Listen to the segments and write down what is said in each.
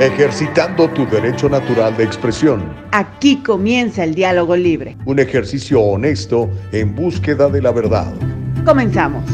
ejercitando tu derecho natural de expresión. Aquí comienza el diálogo libre. Un ejercicio honesto en búsqueda de la verdad. Comenzamos.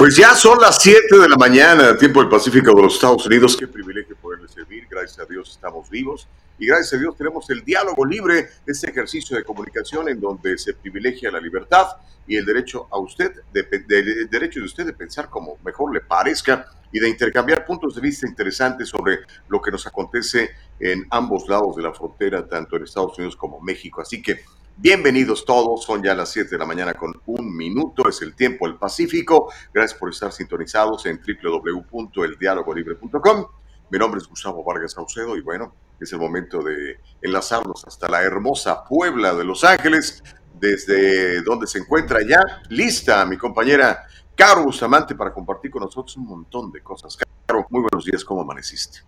Pues ya son las 7 de la mañana, tiempo del Pacífico de los Estados Unidos. Qué privilegio poderle servir. Gracias a Dios estamos vivos. Y gracias a Dios tenemos el diálogo libre, este ejercicio de comunicación en donde se privilegia la libertad y el derecho a usted, de, el derecho de usted de pensar como mejor le parezca y de intercambiar puntos de vista interesantes sobre lo que nos acontece en ambos lados de la frontera, tanto en Estados Unidos como México. Así que Bienvenidos todos, son ya las 7 de la mañana con un minuto, es el tiempo del Pacífico. Gracias por estar sintonizados en www.eldialogolibre.com. Mi nombre es Gustavo Vargas Saucedo y bueno, es el momento de enlazarnos hasta la hermosa Puebla de Los Ángeles, desde donde se encuentra ya lista mi compañera Caro Bustamante para compartir con nosotros un montón de cosas. Caro, muy buenos días, ¿cómo amaneciste?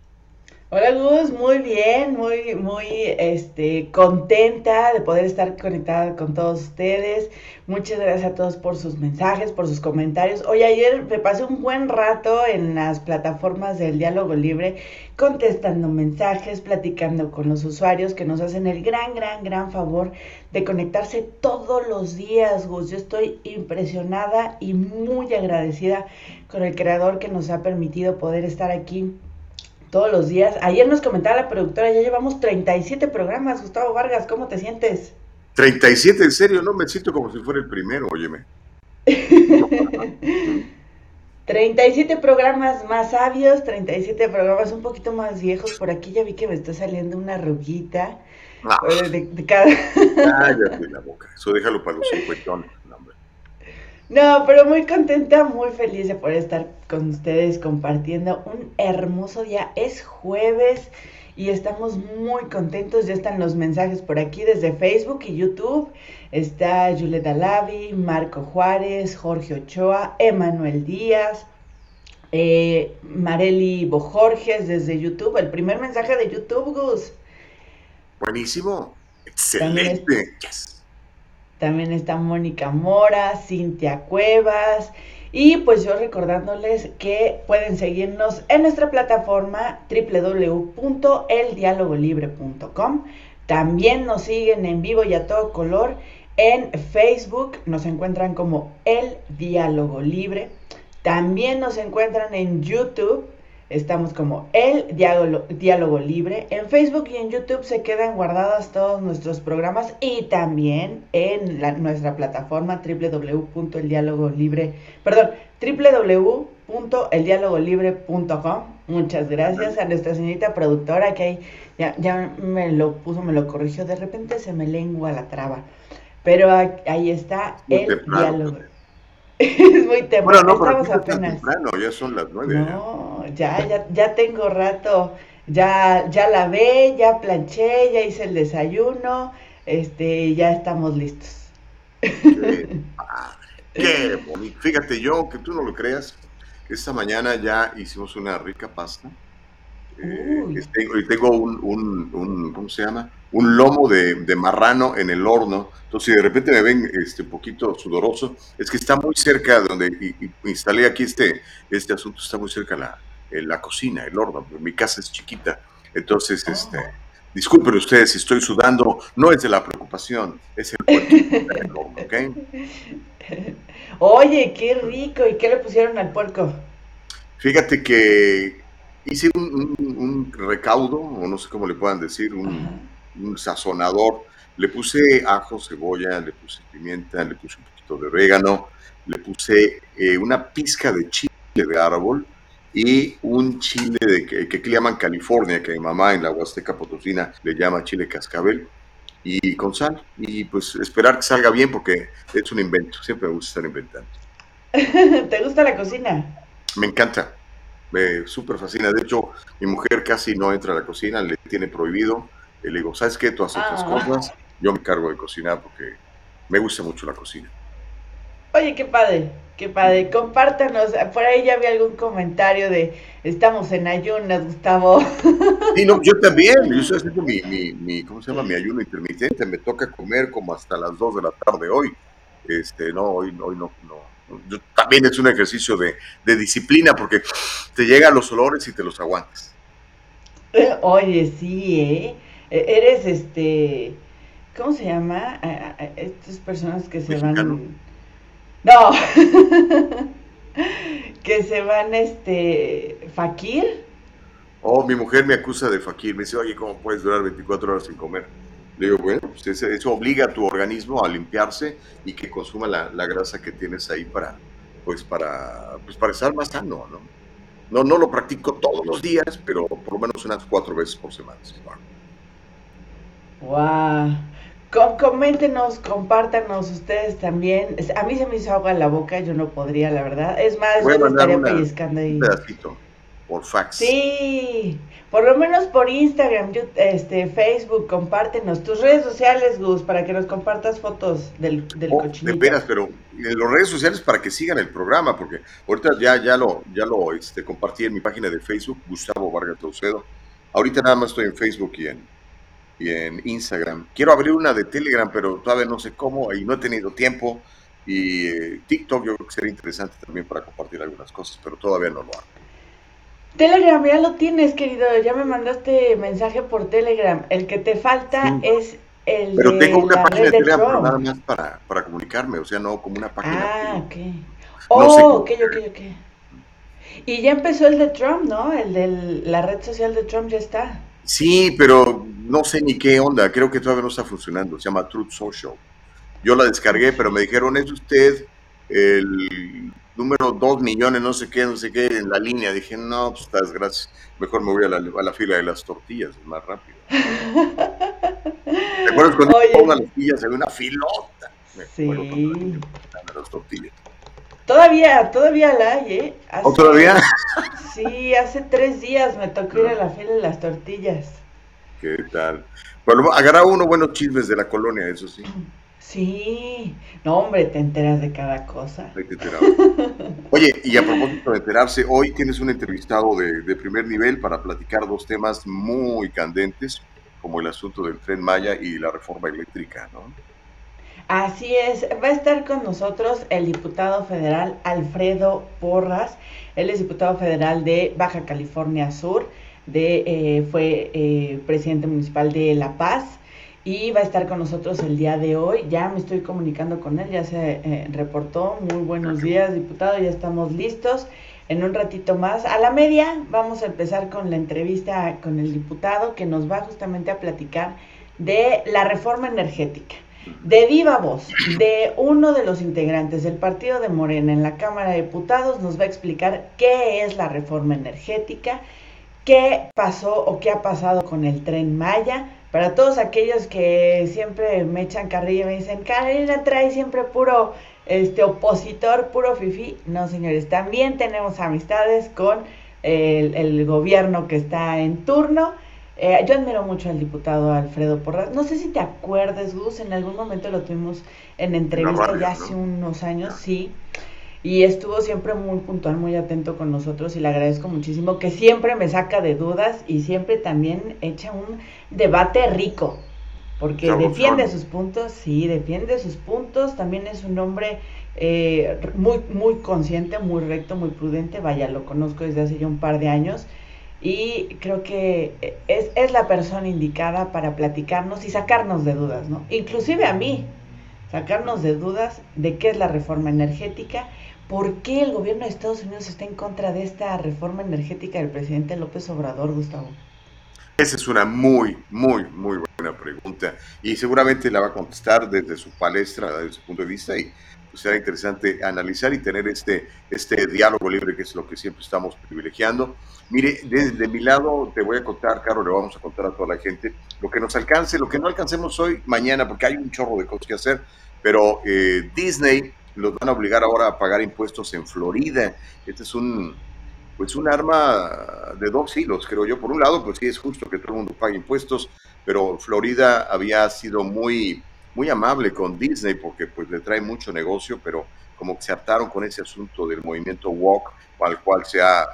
Hola Gus, muy bien, muy, muy este, contenta de poder estar conectada con todos ustedes. Muchas gracias a todos por sus mensajes, por sus comentarios. Hoy ayer me pasé un buen rato en las plataformas del diálogo libre, contestando mensajes, platicando con los usuarios que nos hacen el gran, gran, gran favor de conectarse todos los días, Gus. Yo estoy impresionada y muy agradecida con el creador que nos ha permitido poder estar aquí todos los días. Ayer nos comentaba la productora, ya llevamos 37 programas. Gustavo Vargas, ¿cómo te sientes? 37, en serio, no me siento como si fuera el primero, óyeme. 37 programas más sabios, 37 programas un poquito más viejos. Por aquí ya vi que me está saliendo una ruguita. Ah. De, de cada... Cállate la boca, eso déjalo para los cincuentones. No, pero muy contenta, muy feliz de poder estar con ustedes compartiendo un hermoso día. Es jueves y estamos muy contentos. Ya están los mensajes por aquí desde Facebook y YouTube. Está Julieta Lavi, Marco Juárez, Jorge Ochoa, Emanuel Díaz, eh, Mareli Bojorges desde YouTube. El primer mensaje de YouTube, Gus. Buenísimo. Excelente. También está Mónica Mora, Cintia Cuevas. Y pues yo recordándoles que pueden seguirnos en nuestra plataforma www.eldialogolibre.com. También nos siguen en vivo y a todo color en Facebook. Nos encuentran como El Diálogo Libre. También nos encuentran en YouTube Estamos como el diálogo, libre. En Facebook y en YouTube se quedan guardados todos nuestros programas y también en nuestra plataforma www.eldialogolibre, perdón, www.eldialogolibre.com. Muchas gracias a nuestra señorita productora que ya, ya me lo puso, me lo corrigió. De repente se me lengua la traba. Pero ahí está el diálogo. Es muy temprano. Bueno, no, Estamos apenas. Temprano, ya son las nueve. No, ya, ya, ya tengo rato. Ya, ya lavé, ya planché, ya hice el desayuno. Este, ya estamos listos. Qué, qué bonito. Fíjate, yo, que tú no lo creas, esta mañana ya hicimos una rica pasta. Eh, y tengo un, un, un, ¿cómo se llama? Un lomo de, marrano en el horno. Entonces, si de repente me ven este, un poquito sudoroso, es que está muy cerca de donde instalé aquí este, este asunto, está muy cerca la, la cocina, el horno. Mi casa es chiquita. Entonces, este, disculpen ustedes si estoy sudando, no es de la preocupación, es el horno, ¿ok? Oye, qué rico. ¿Y qué le pusieron al puerco? Fíjate que hice un, recaudo, o no sé cómo le puedan decir, un un sazonador. Le puse ajo, cebolla, le puse pimienta, le puse un poquito de orégano, le puse eh, una pizca de chile de árbol y un chile de, que, que le llaman California, que mi mamá en la Huasteca Potosina le llama chile cascabel, y con sal. Y pues esperar que salga bien porque es un invento, siempre me gusta estar inventando. ¿Te gusta la cocina? Me encanta, me súper fascina. De hecho, mi mujer casi no entra a la cocina, le tiene prohibido y le digo, ¿sabes qué? Tú haces otras ah. cosas, yo me cargo de cocinar porque me gusta mucho la cocina. Oye, qué padre, qué padre. Compártanos, por ahí ya había algún comentario de estamos en ayunas, Gustavo. Sí, no, yo también, yo estoy haciendo mi, mi, mi, ¿cómo se llama? Mi ayuno intermitente, me toca comer como hasta las 2 de la tarde hoy. Este, no, hoy, hoy no, no. también es un ejercicio de, de disciplina porque te llegan los olores y te los aguantas. Oye, sí, ¿eh? E, eres este, ¿cómo se llama? estas personas que se van... No, que se van, este, fakir. Oh, mi mujer me acusa de fakir, me dice, oye, ¿cómo puedes durar 24 horas sin comer? Le digo, bueno, pues eso, obliga a tu organismo a limpiarse y que consuma la, la, grasa que tienes ahí para, pues para, pues para estar más sano, ¿no? No, no lo practico todos los días, pero por lo menos unas cuatro veces por semana. Wow. coméntenos, compártanos ustedes también. A mí se me hizo agua en la boca, yo no podría, la verdad. Es más, yo estaría pellizcando ahí. Un pedacito por fax. Sí, por lo menos por Instagram, este, Facebook, compártenos tus redes sociales, Gus, para que nos compartas fotos del, del oh, De veras, pero en las redes sociales para que sigan el programa, porque ahorita ya, ya lo, ya lo este, compartí en mi página de Facebook, Gustavo Vargas Taucedo. Ahorita nada más estoy en Facebook y en, y en Instagram. Quiero abrir una de Telegram, pero todavía no sé cómo y no he tenido tiempo. Y eh, TikTok yo creo que sería interesante también para compartir algunas cosas, pero todavía no lo hago. Telegram, ya lo tienes, querido. Ya me mandaste mensaje por Telegram. El que te falta es el. Pero tengo una página de Telegram, pero nada más para, para, comunicarme, o sea, no como una página. Ah, ok. oh, ok, ok, ok. Y ya empezó el de Trump, ¿no? El de la red social de Trump ya está. Sí, pero no sé ni qué onda. Creo que todavía no está funcionando. Se llama Truth Social. Yo la descargué, pero me dijeron, es usted el número 2 millones, no sé qué, no sé qué, en la línea. Dije, no, pues estás gracias. Mejor me voy a la, a la fila de las tortillas, es más rápido. ¿Te acuerdas cuando pongan las tortillas? Había una filota. sí. las tortillas. Todavía, todavía la hay, ¿eh? ¿O todavía? Sí, hace tres días me tocó ir a la fila de las tortillas. ¿Qué tal? Bueno, agarra uno buenos chismes de la colonia, eso sí. Sí, no hombre, te enteras de cada cosa. Oye, y a propósito de enterarse, hoy tienes un entrevistado de, primer nivel para platicar dos temas muy candentes, como el asunto del tren Maya y la reforma eléctrica, ¿no? Así es, va a estar con nosotros el diputado federal Alfredo Porras, él es diputado federal de Baja California Sur, de, eh, fue eh, presidente municipal de La Paz, y va a estar con nosotros el día de hoy. Ya me estoy comunicando con él, ya se eh, reportó. Muy buenos días, diputado, ya estamos listos. En un ratito más, a la media, vamos a empezar con la entrevista con el diputado que nos va justamente a platicar de la reforma energética. De viva voz, de uno de los integrantes del partido de Morena en la Cámara de Diputados, nos va a explicar qué es la reforma energética, qué pasó o qué ha pasado con el tren Maya, para todos aquellos que siempre me echan carrilla y me dicen, Carolina trae siempre puro este opositor, puro fifi. No, señores, también tenemos amistades con el, gobierno que está en turno. Eh, yo admiro mucho al diputado Alfredo Porras. No sé si te acuerdas, Gus, en algún momento lo tuvimos en entrevista ya hace unos años, sí. Y estuvo siempre muy puntual, muy atento con nosotros y le agradezco muchísimo que siempre me saca de dudas y siempre también echa un debate rico, porque defiende sus puntos, sí, defiende sus puntos, también es un hombre eh, muy, muy consciente, muy recto, muy prudente, vaya, lo conozco desde hace ya un par de años y creo que es, es la persona indicada para platicarnos y sacarnos de dudas, ¿no? Inclusive a mí, sacarnos de dudas de qué es la reforma energética ¿Por qué el gobierno de Estados Unidos está en contra de esta reforma energética del presidente López Obrador, Gustavo? Esa es una muy, muy, muy buena pregunta y seguramente la va a contestar desde su palestra, desde su punto de vista y será interesante analizar y tener este, este diálogo libre que es lo que siempre estamos privilegiando. Mire, desde mi lado te voy a contar, Caro, le vamos a contar a toda la gente lo que nos alcance, lo que no alcancemos hoy, mañana, porque hay un chorro de cosas que hacer, pero eh, Disney los van a obligar ahora a pagar impuestos en Florida. Este es un, pues un arma de dos hilos, creo yo. Por un lado, pues sí es justo que todo el mundo pague impuestos, pero Florida había sido muy, muy amable con Disney porque pues le trae mucho negocio, pero como que se hartaron con ese asunto del movimiento walk al cual se ha,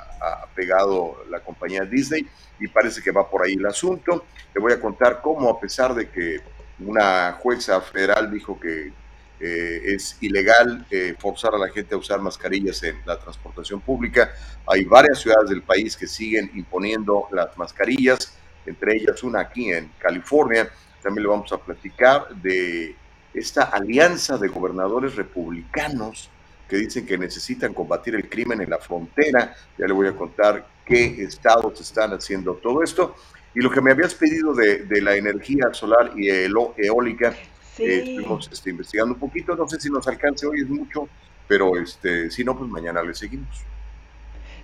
pegado la compañía Disney y parece que va por ahí el asunto. Te voy a contar cómo a pesar de que una jueza federal dijo que eh, es ilegal eh, forzar a la gente a usar mascarillas en la transportación pública. Hay varias ciudades del país que siguen imponiendo las mascarillas, entre ellas una aquí en California. También le vamos a platicar de esta alianza de gobernadores republicanos que dicen que necesitan combatir el crimen en la frontera. Ya le voy a contar qué estados están haciendo todo esto. Y lo que me habías pedido de, la energía solar y eólica, eh, estuvimos este, investigando un poquito. No sé si nos alcance hoy, es mucho, pero este, si no, pues mañana le seguimos.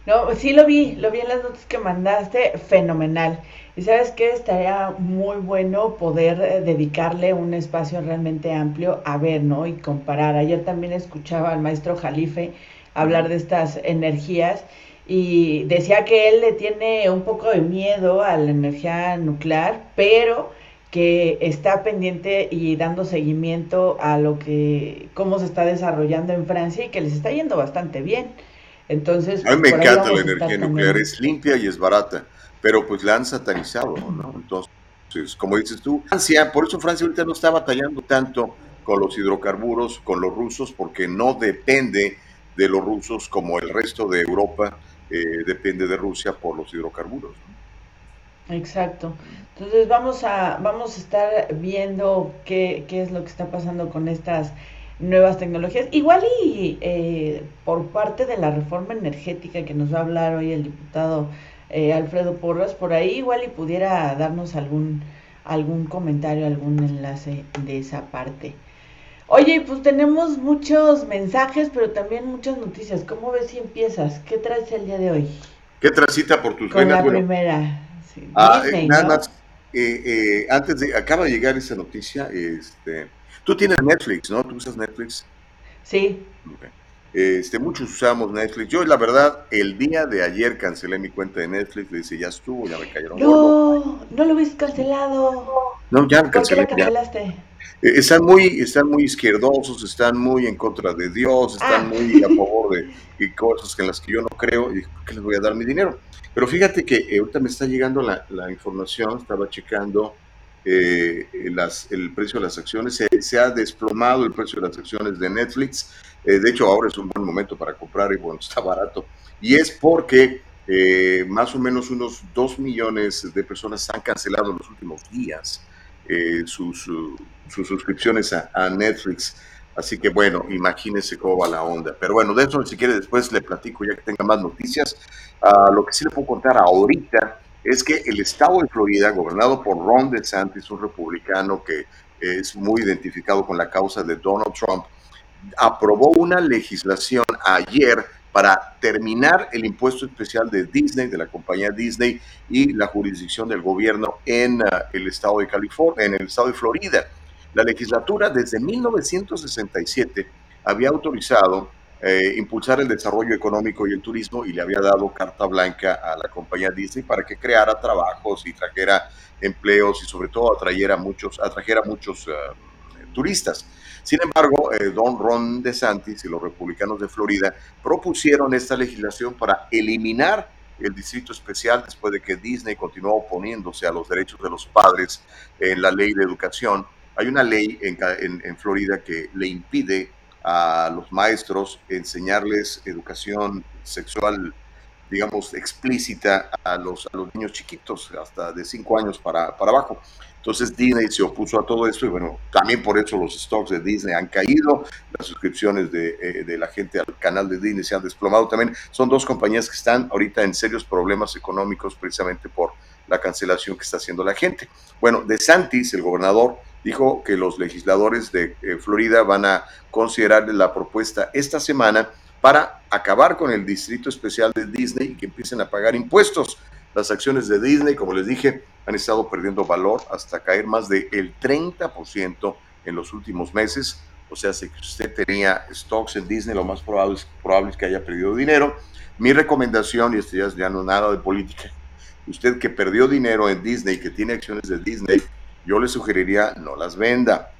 No, sí lo vi, lo vi en las notas que mandaste, fenomenal. Y sabes que estaría muy bueno poder eh, dedicarle un espacio realmente amplio a ver, ¿no? Y comparar. Ayer también escuchaba al maestro Jalife hablar de estas energías y decía que él le tiene un poco de miedo a la energía nuclear, pero que está pendiente y dando seguimiento a lo que, cómo se está desarrollando en Francia y que les está yendo bastante bien. Entonces, a mí me encanta la energía nuclear, es limpia y es barata, pero pues la han satanizado, ¿no? Entonces, como dices tú, Francia, por eso Francia ahorita no está batallando tanto con los hidrocarburos, con los rusos, porque no depende de los rusos como el resto de Europa eh, depende de Rusia por los hidrocarburos. Exacto. Entonces vamos a, vamos a estar viendo qué, qué es lo que está pasando con estas nuevas tecnologías. Igual y eh, por parte de la reforma energética que nos va a hablar hoy el diputado eh, Alfredo Porras, por ahí igual y pudiera darnos algún, algún comentario, algún enlace de esa parte. Oye, pues tenemos muchos mensajes, pero también muchas noticias. ¿Cómo ves si empiezas? ¿Qué traes el día de hoy? ¿Qué transita por tus Con La primera. Ah, eh, nada más, antes de, acaba de llegar esa noticia, este, Tú tienes Netflix, ¿no? ¿Tú usas Netflix? Sí. Este, muchos usamos Netflix. Yo, la verdad, el día de ayer cancelé mi cuenta de Netflix. Le dije, ya estuvo, ya me cayeron. No, no lo hubiese cancelado. No, ya me cancelé. ¿Por qué cancelaste? Eh, están muy, están muy izquierdosos, están muy en contra de Dios, están ah. muy a favor de, cosas en las que yo no creo. Y ¿por qué les voy a dar mi dinero? Pero fíjate que eh, ahorita me está llegando la, la información, estaba checando eh, las, el precio de las acciones, se, ha desplomado el precio de las acciones de Netflix, eh, de hecho ahora es un buen momento para comprar y bueno, está barato, y es porque eh, más o menos unos 2 millones de personas han cancelado en los últimos días sus, sus, suscripciones a, a, Netflix. Así que bueno, imagínense cómo va la onda. Pero bueno, de eso si quiere después le platico ya que tenga más noticias. Uh, lo que sí le puedo contar ahorita es que el estado de Florida, gobernado por Ron DeSantis, un republicano que es muy identificado con la causa de Donald Trump, aprobó una legislación ayer para terminar el impuesto especial de Disney, de la compañía Disney y la jurisdicción del gobierno en uh, el estado de California, en el estado de Florida. La legislatura desde 1967 había autorizado eh, impulsar el desarrollo económico y el turismo y le había dado carta blanca a la compañía Disney para que creara trabajos y trajera empleos y sobre todo atrayera muchos, atrajera muchos eh, turistas. Sin embargo, eh, Don Ron DeSantis y los republicanos de Florida propusieron esta legislación para eliminar el distrito especial después de que Disney continuó oponiéndose a los derechos de los padres en la ley de educación. Hay una ley en Florida que le impide a los maestros, enseñarles educación sexual, digamos, explícita a los, a los niños chiquitos, hasta de 5 años para, para abajo. Entonces Disney se opuso a todo esto y bueno, también por eso los stocks de Disney han caído, las suscripciones de, eh, de, la gente al canal de Disney se han desplomado también. Son dos compañías que están ahorita en serios problemas económicos precisamente por la cancelación que está haciendo la gente. Bueno, de Santis, el gobernador, dijo que los legisladores de eh, Florida van a considerar la propuesta esta semana para acabar con el distrito especial de Disney y que empiecen a pagar impuestos. Las acciones de Disney, como les dije, han estado perdiendo valor hasta caer más del 30% en los últimos meses. O sea, si usted tenía stocks en Disney, lo más probable es, probable es que haya perdido dinero. Mi recomendación, y esto ya no nada de política, usted que perdió dinero en Disney, que tiene acciones de Disney, yo le sugeriría no las venda,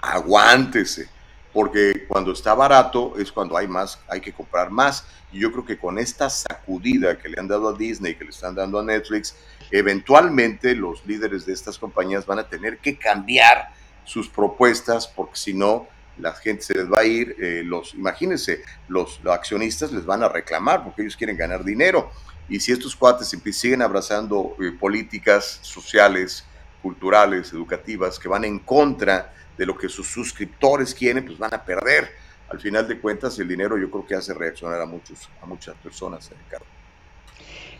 aguántese. porque cuando está barato es cuando hay más, hay que comprar más. Y yo creo que con esta sacudida que le han dado a Disney, que le están dando a Netflix, eventualmente los líderes de estas compañías van a tener que cambiar sus propuestas, porque si no, la gente se les va a ir, eh, los, imagínense, los, accionistas les van a reclamar porque ellos quieren ganar dinero. Y si estos cuates siguen abrazando eh, políticas sociales, culturales, educativas, que van en contra de lo que sus suscriptores quieren, pues van a perder. Al final de cuentas, el dinero yo creo que hace reaccionar a, muchos, a muchas personas, Ricardo.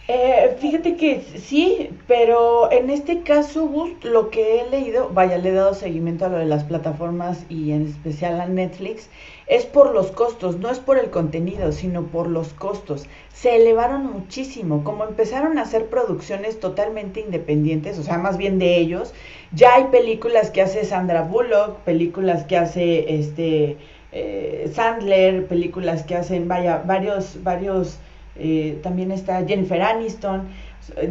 Eh, fíjate que sí, pero en este caso, lo que he leído, vaya, le he dado seguimiento a lo de las plataformas y en especial a Netflix, es por los costos, no es por el contenido, sino por los costos. Se elevaron muchísimo, como empezaron a hacer producciones totalmente independientes, o sea, más bien de ellos. Ya hay películas que hace Sandra Bullock, películas que hace este eh, Sandler, películas que hacen, vaya, varios, varios eh, también está Jennifer Aniston,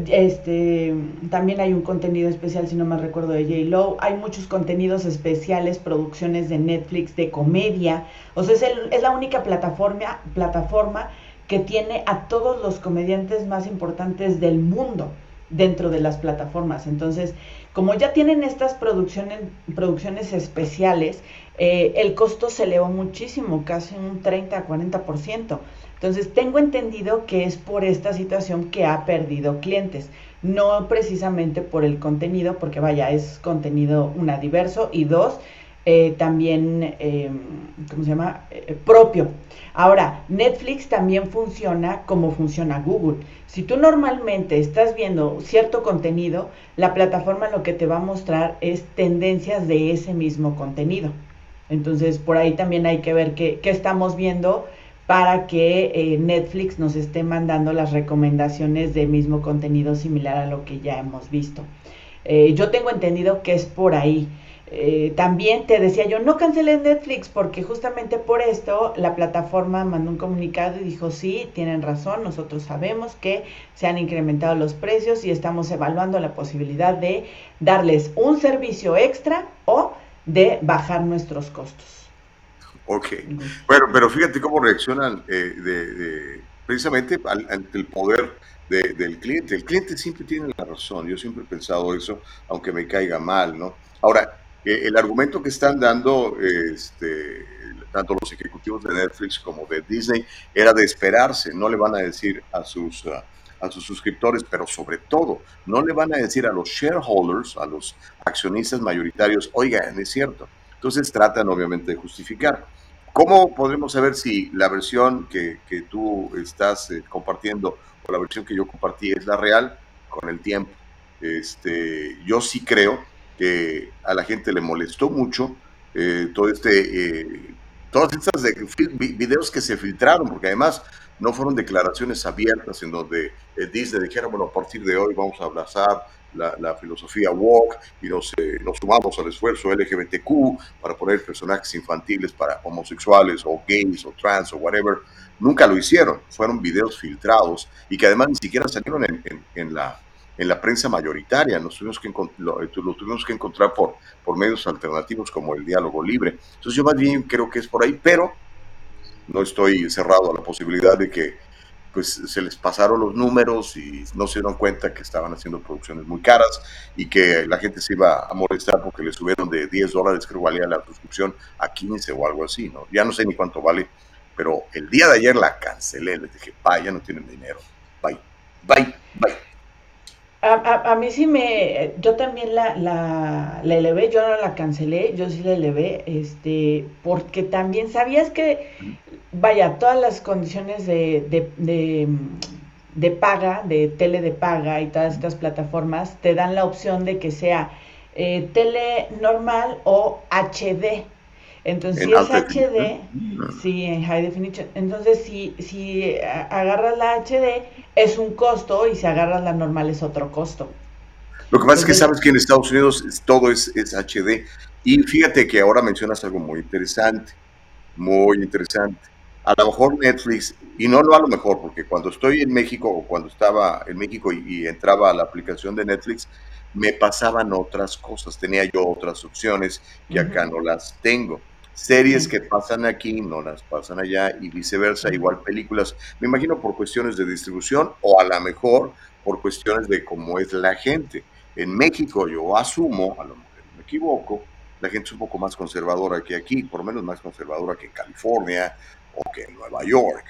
este, también hay un contenido especial, si no me recuerdo, de J. Lo. Hay muchos contenidos especiales, producciones de Netflix, de comedia. O sea, es, es la única plataforma, plataforma que tiene a todos los comediantes más importantes del mundo dentro de las plataformas. Entonces, como ya tienen estas producciones, producciones especiales, eh, el costo se elevó muchísimo, casi un 30-40%. Entonces, tengo entendido que es por esta situación que ha perdido clientes, no precisamente por el contenido, porque vaya, es contenido, una, diverso y dos, eh, también, eh, ¿cómo se llama? Eh, propio. Ahora, Netflix también funciona como funciona Google. Si tú normalmente estás viendo cierto contenido, la plataforma lo que te va a mostrar es tendencias de ese mismo contenido. Entonces, por ahí también hay que ver qué, qué estamos viendo para que eh, Netflix nos esté mandando las recomendaciones de mismo contenido similar a lo que ya hemos visto. Eh, yo tengo entendido que es por ahí. Eh, también te decía yo, no canceles Netflix porque justamente por esto la plataforma mandó un comunicado y dijo, sí, tienen razón, nosotros sabemos que se han incrementado los precios y estamos evaluando la posibilidad de darles un servicio extra o de bajar nuestros costos. Ok. Bueno, pero fíjate cómo reaccionan eh, de, precisamente ante el poder del cliente. El cliente siempre tiene la razón. Yo siempre he pensado eso, aunque me caiga mal, ¿no? Ahora, eh, el argumento que están dando este, tanto los ejecutivos de Netflix como de Disney era de esperarse. No le van a decir a sus... a sus suscriptores, pero sobre todo, no le van a decir a los shareholders, a los accionistas mayoritarios, oigan, es cierto. Entonces tratan obviamente de justificar. ¿Cómo podremos saber si la versión que, que tú estás eh, compartiendo o la versión que yo compartí es la real? Con el tiempo. Este, yo sí creo que a la gente le molestó mucho eh, todo este, eh, todas estas videos que se filtraron, porque además no fueron declaraciones abiertas en donde Disney dijera, bueno, a partir de hoy vamos a abrazar la, filosofía woke y nos, eh, nos sumamos al esfuerzo LGBTQ para poner personajes infantiles para homosexuales o gays o trans o whatever. Nunca lo hicieron, fueron videos filtrados y que además ni siquiera salieron en, en, la, en la prensa mayoritaria, nos tuvimos que lo, eh, lo, tuvimos que encontrar por, por medios alternativos como el diálogo libre. Entonces yo más bien creo que es por ahí, pero no estoy cerrado a la posibilidad de que pues se les pasaron los números y no se dieron cuenta que estaban haciendo producciones muy caras y que la gente se iba a molestar porque le subieron de 10 dólares, creo que valía la suscripción, a 15 o algo así, ¿no? Ya no sé ni cuánto vale, pero el día de ayer la cancelé, les dije, vaya, no tienen dinero, bye, bye, bye. A, a, mí sí me, yo también la, la, la, elevé, yo no la cancelé, yo sí la elevé, este, porque también sabías que, vaya, todas las condiciones de, de, de, de, paga, de tele de paga y todas estas plataformas te dan la opción de que sea eh, tele normal o HD. Entonces, si es HD, sí, en high definition. Entonces, si, si agarras la HD, es un costo y si agarras la normal es otro costo. Lo que pasa es que sabes que en Estados Unidos todo es, es, HD. Y fíjate que ahora mencionas algo muy interesante, muy interesante. A lo mejor Netflix, y no lo a lo mejor, porque cuando estoy en México o cuando estaba en México y, y entraba a la aplicación de Netflix, me pasaban otras cosas, tenía yo otras opciones y acá no las tengo. Series que pasan aquí no las pasan allá y viceversa, igual películas. Me imagino por cuestiones de distribución o a lo mejor por cuestiones de cómo es la gente. En México yo asumo, a lo mejor me equivoco, la gente es un poco más conservadora que aquí, por lo menos más conservadora que en California o que en Nueva York.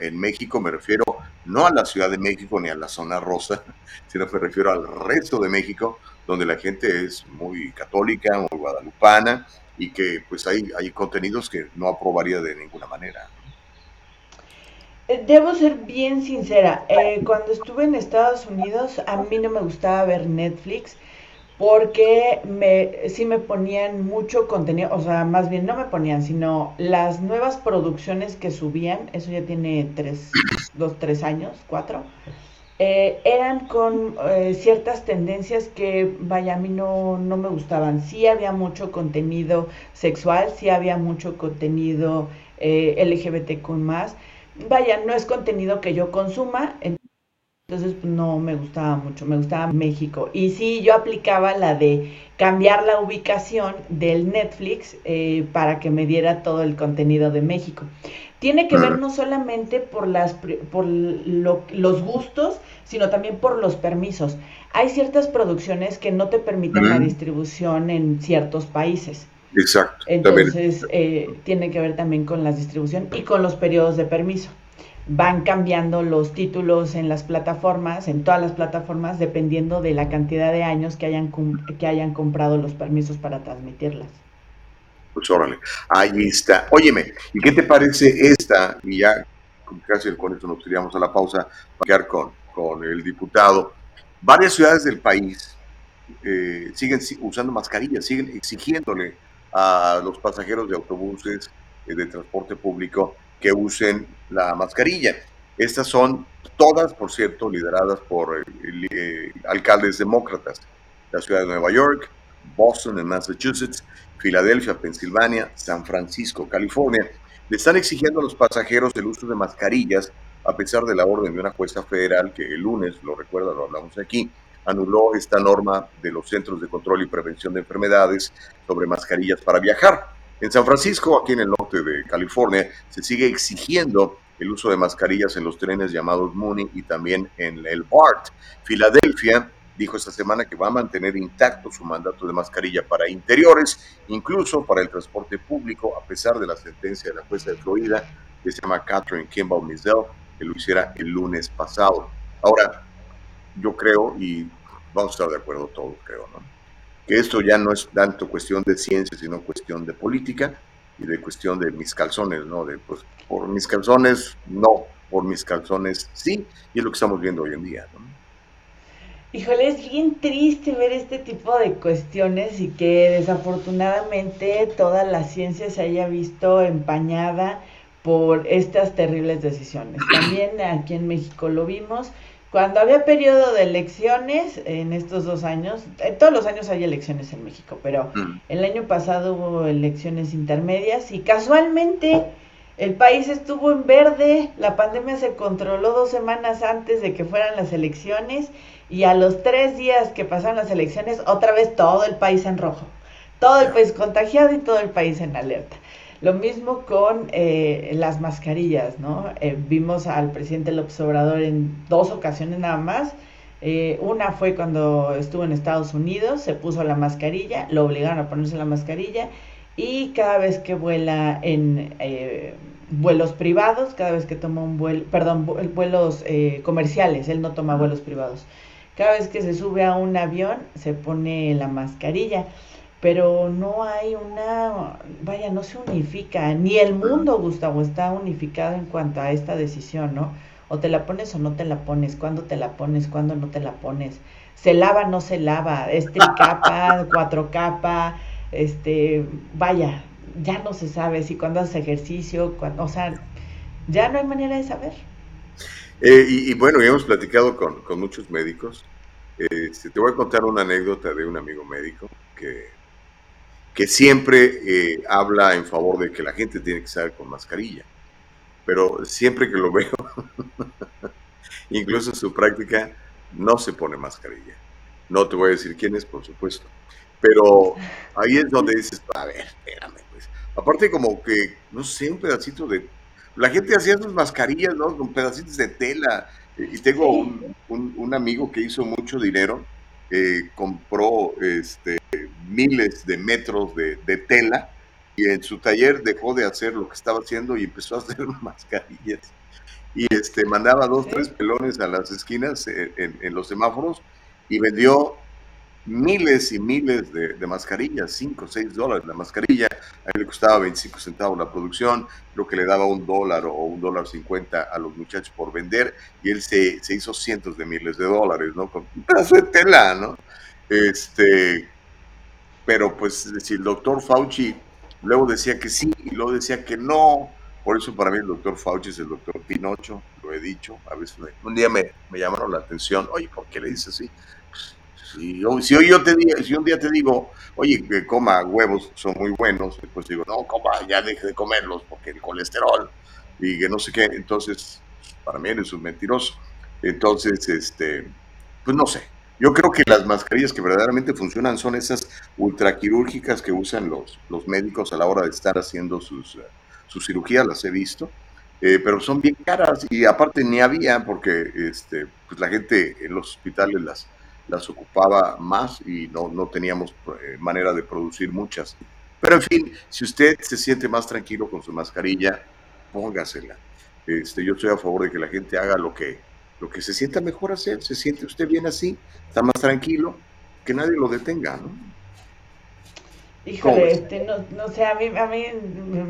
En México me refiero no a la Ciudad de México ni a la zona rosa, sino me refiero al resto de México, donde la gente es muy católica, muy guadalupana y que pues hay, hay contenidos que no aprobaría de ninguna manera. Eh, debo ser bien sincera, eh, cuando estuve en Estados Unidos a mí no me gustaba ver Netflix porque me, sí me ponían mucho contenido, o sea, más bien no me ponían, sino las nuevas producciones que subían, eso ya tiene tres, dos, tres años, cuatro, eh, eran con eh, ciertas tendencias que, vaya, a mí no, no me gustaban. Sí había mucho contenido sexual, sí había mucho contenido eh, LGBT con más. Vaya, no es contenido que yo consuma, entonces pues, no me gustaba mucho, me gustaba México. Y sí, yo aplicaba la de cambiar la ubicación del Netflix para que me diera todo el contenido de México tiene que ver no solamente por, las, por los gustos, sino también por los permisos. Hay ciertas producciones que no te permiten la distribución en ciertos países. Exacto. Entonces, eh, tiene que ver también con la distribución y con los periodos de permiso. Van cambiando los títulos en las plataformas, en todas las plataformas, dependiendo de la cantidad de años que hayan, que hayan comprado los permisos para transmitirlas. Pues órale, ahí está. Óyeme, ¿y qué te parece esta? Y ya casi con esto nos iríamos a la pausa para quedar con, con el diputado. Varias ciudades del país eh, siguen usando mascarillas, siguen exigiéndole a los pasajeros de autobuses eh, de transporte público que usen la mascarilla. Estas son todas, por cierto, lideradas por eh, alcaldes demócratas. La ciudad de Nueva York, Boston, en Massachusetts, Filadelfia, Pensilvania, San Francisco, California, le están exigiendo a los pasajeros el uso de mascarillas a pesar de la orden de una jueza federal que el lunes, lo recuerda, lo hablamos aquí, anuló esta norma de los Centros de Control y Prevención de Enfermedades sobre mascarillas para viajar. En San Francisco, aquí en el norte de California, se sigue exigiendo el uso de mascarillas en los trenes llamados Mooney y también en el BART. Filadelfia dijo esta semana que va a mantener intacto su mandato de mascarilla para interiores, incluso para el transporte público, a pesar de la sentencia de la jueza de Florida, que se llama Catherine Kimball Mizell, que lo hiciera el lunes pasado. Ahora, yo creo, y vamos a estar de acuerdo todos, creo, ¿no? que esto ya no es tanto cuestión de ciencia, sino cuestión de política y de cuestión de mis calzones, ¿no? De, pues, por mis calzones, no, por mis calzones, sí, y es lo que estamos viendo hoy en día, ¿no? Híjole, es bien triste ver este tipo de cuestiones y que desafortunadamente toda la ciencia se haya visto empañada por estas terribles decisiones. También aquí en México lo vimos. Cuando había periodo de elecciones en estos dos años, eh, todos los años hay elecciones en México, pero mm. el año pasado hubo elecciones intermedias y casualmente el país estuvo en verde, la pandemia se controló dos semanas antes de que fueran las elecciones y a los tres días que pasaron las elecciones, otra vez todo el país en rojo, todo el país contagiado y todo el país en alerta. Lo mismo con eh, las mascarillas, ¿no? Eh, vimos al presidente López Obrador en dos ocasiones nada más. Eh, una fue cuando estuvo en Estados Unidos, se puso la mascarilla, lo obligaron a ponerse la mascarilla y cada vez que vuela en eh, vuelos privados, cada vez que toma un vuelo, perdón, vuelos eh, comerciales, él no toma vuelos privados. Cada vez que se sube a un avión se pone la mascarilla, pero no hay una, vaya, no se unifica, ni el mundo, Gustavo, está unificado en cuanto a esta decisión, ¿no? O te la pones o no te la pones, cuándo te la pones, cuándo no te la pones, se lava, no se lava, es tricapa, cuatro capa, este, vaya, ya no se sabe si cuando haces ejercicio, cuando, o sea, ya no hay manera de saber. Eh, y, bueno, ya hemos platicado con, con muchos médicos. Este, te voy a contar una anécdota de un amigo médico que, que siempre eh, habla en favor de que la gente tiene que estar con mascarilla. Pero siempre que lo veo, incluso en su práctica, no se pone mascarilla. No te voy a decir quién es, por supuesto. Pero ahí es donde dices, a ver, espérame, pues. Aparte como que, no sé, un pedacito de... La gente hacía sus mascarillas, ¿no? Con pedacitos de tela. Y tengo un, amigo que hizo mucho dinero, eh, compró este, miles de metros de, tela y en su taller dejó de hacer lo que estaba haciendo y empezó a hacer mascarillas. Y este, mandaba dos, tres pelones a las esquinas en, en los semáforos y vendió miles y miles de, mascarillas, 5 o 6 dólares la mascarilla, a él le costaba 25 centavos la producción, lo que le daba un dólar o un dólar 50 a los muchachos por vender, y él se, se, hizo cientos de miles de dólares, ¿no? Con un pedazo de tela, ¿no? Este, pero pues si el doctor Fauci luego decía que sí y luego decía que no, por eso para mí el doctor Fauci es el doctor Pinocho, lo he dicho, a veces un día me, me llamaron la atención, oye, ¿por qué le dices así? Si, hoy yo te si un día te digo, oye, que coma huevos, son muy buenos, después digo, no, coma, ya deje de comerlos porque el colesterol y que no sé qué, entonces, para mí eres un mentiroso. Entonces, este, pues no sé. Yo creo que las mascarillas que verdaderamente funcionan son esas ultraquirúrgicas que usan los, los médicos a la hora de estar haciendo sus, sus cirugías, las he visto. Eh, pero son bien caras y aparte ni había porque este, pues la gente en los hospitales las, las ocupaba más y no, no teníamos eh, manera de producir muchas. Pero en fin, si usted se siente más tranquilo con su mascarilla, póngasela. Este, yo estoy a favor de que la gente haga lo que, lo que se sienta mejor hacer. Se siente usted bien así, está más tranquilo, que nadie lo detenga, ¿no? Híjole, este, no, no sé, a mí, a mí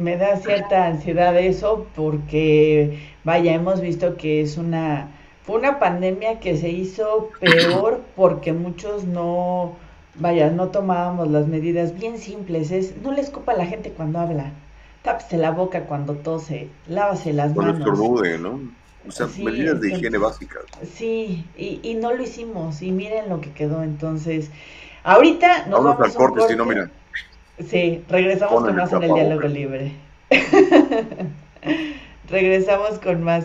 me da cierta ansiedad eso porque, vaya, hemos visto que es una fue una pandemia que se hizo peor porque muchos no, vaya, no tomábamos las medidas bien simples. Es, no le escupa a la gente cuando habla. Tápese la boca cuando tose, lávase las manos. estornude, ¿no? O sea, medidas de higiene básicas. Sí, y, y, no lo hicimos. Y miren lo que quedó. Entonces, ahorita nos vamos, al corte, si no, mira. Sí, regresamos con más en el diálogo libre. regresamos con más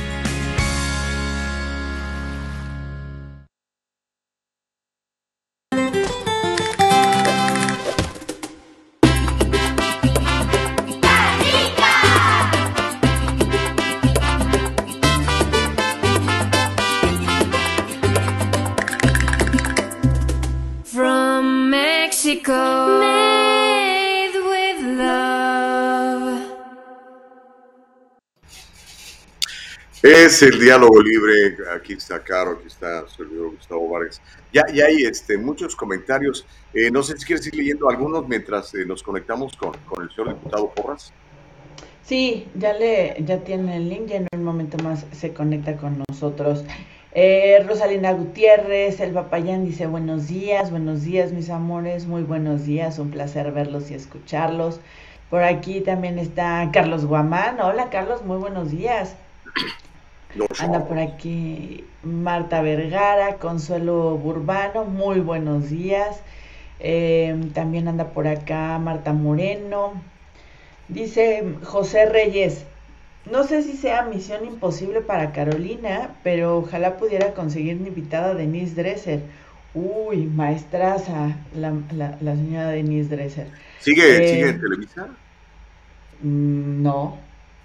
Es el diálogo libre. Aquí está Caro, aquí está el servidor Gustavo Vargas. Ya, ya hay este, muchos comentarios. Eh, no sé si quieres ir leyendo algunos mientras eh, nos conectamos con, con, el señor diputado Porras. Sí, ya le, ya tiene el link, ya en un momento más se conecta con nosotros. Eh, Rosalina Gutiérrez, el Papayán dice buenos días, buenos días mis amores, muy buenos días, un placer verlos y escucharlos. Por aquí también está Carlos Guamán. Hola Carlos, muy buenos días. Anda por aquí Marta Vergara, Consuelo Burbano, muy buenos días. Em, también anda por acá Marta Moreno. Dice José Reyes, no sé si sea misión imposible para Carolina, pero ojalá pudiera conseguir una invitada Denise Dresser. Uy, maestraza, la, la, señora Denise Dresser. ¿Sigue, ¿sigue en Televisa? Mm, no.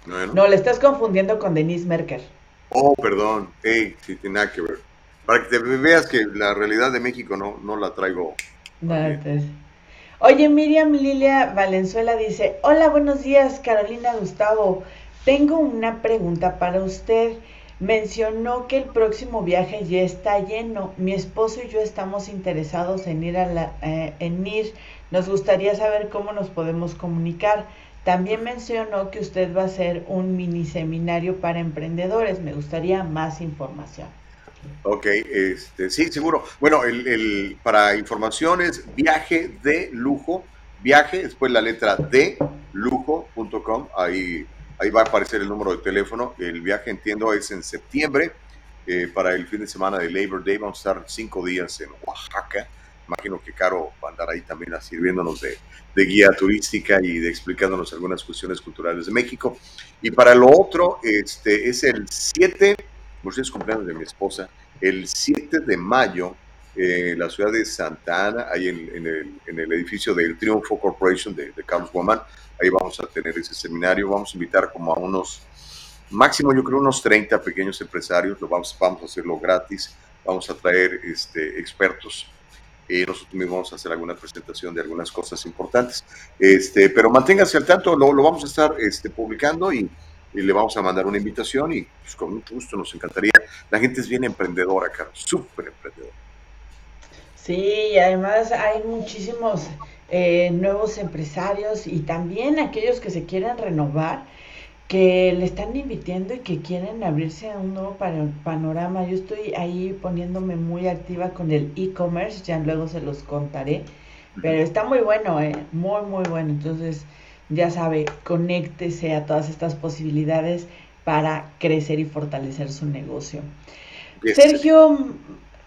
No, le estás confundiendo con Denise Merker. Oh, perdón. Hey, sí, tiene nada que ver. Para que te veas que la realidad de México no, no la traigo. Oye, Miriam Lilia Valenzuela dice, hola, buenos días, Carolina Gustavo. Tengo una pregunta para usted. Mencionó que el próximo viaje ya está lleno. Mi esposo y yo estamos interesados en ir a la, eh, ir. Nos gustaría saber cómo nos podemos comunicar. También mencionó que usted va a hacer un mini seminario para emprendedores. Me gustaría más información. Ok, este, sí, seguro. Bueno, el, para informaciones, viaje de lujo viaje, después la letra D, lujo.com, ahí, ahí va a aparecer el número de teléfono. El viaje, entiendo, es en septiembre, eh, para el fin de semana de Labor Day. Vamos a estar cinco días en Oaxaca. Imagino que Caro va a andar ahí también sirviéndonos de, de guía turística y de explicándonos algunas cuestiones culturales de México. Y para lo otro, este es el 7, por es cumpleaños de mi esposa, el 7 de mayo en la ciudad de Santa Ana, ahí en, el, edificio del Triunfo Corporation de, Carlos Guamán. Ahí vamos a tener ese seminario. Vamos a invitar como a unos, máximo yo creo unos 30 pequeños empresarios. Lo vamos, vamos a hacerlo gratis. Vamos a traer este, expertos. y nosotros mismos vamos a hacer alguna presentación de algunas cosas importantes. Este, pero manténgase al tanto, lo, lo vamos a estar este, publicando y, y, le vamos a mandar una invitación y pues, con mucho gusto nos encantaría. La gente es bien emprendedora, Carlos, súper emprendedora. Sí, y además hay muchísimos eh, nuevos empresarios y también aquellos que se quieran renovar, que le están invitando y que quieren abrirse a un nuevo panorama. Yo estoy ahí poniéndome muy activa con el e-commerce, ya luego se los contaré, pero está muy bueno, eh, muy, muy bueno. Entonces, ya sabe, conéctese a todas estas posibilidades para crecer y fortalecer su negocio. Sergio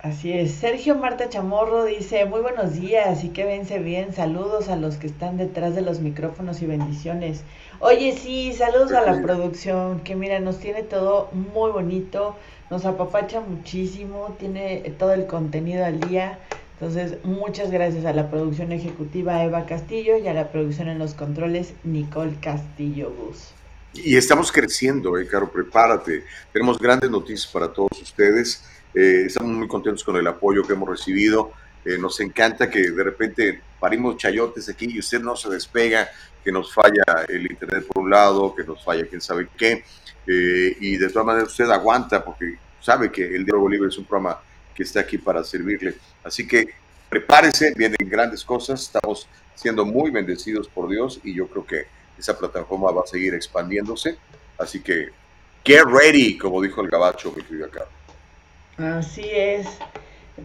Así es. Sergio Marta Chamorro dice, muy buenos días y que vence bien. Saludos a los que están detrás de los micrófonos y bendiciones. Oye, sí, saludos a la producción, que mira, nos tiene todo muy bonito, nos apapacha muchísimo, tiene todo el contenido al día. Entonces, muchas gracias a la producción ejecutiva Eva Castillo y a la producción en los controles Nicole Castillo Bus. Y estamos creciendo, eh, Caro, prepárate. Tenemos grandes noticias para todos ustedes. Eh, estamos muy contentos con el apoyo que hemos recibido. Eh, nos encanta que de repente parimos chayotes aquí y usted no se despega, que nos falla el internet por un lado, que nos falla quién sabe qué. Eh, y de todas maneras usted aguanta porque sabe que el Diálogo Libre es un programa que está aquí para servirle. Así que prepárese, vienen grandes cosas, estamos siendo muy bendecidos por Dios y yo creo que esa plataforma va a seguir expandiéndose. Así que, get ready, como dijo el gabacho, mi querido Carlos. Así es.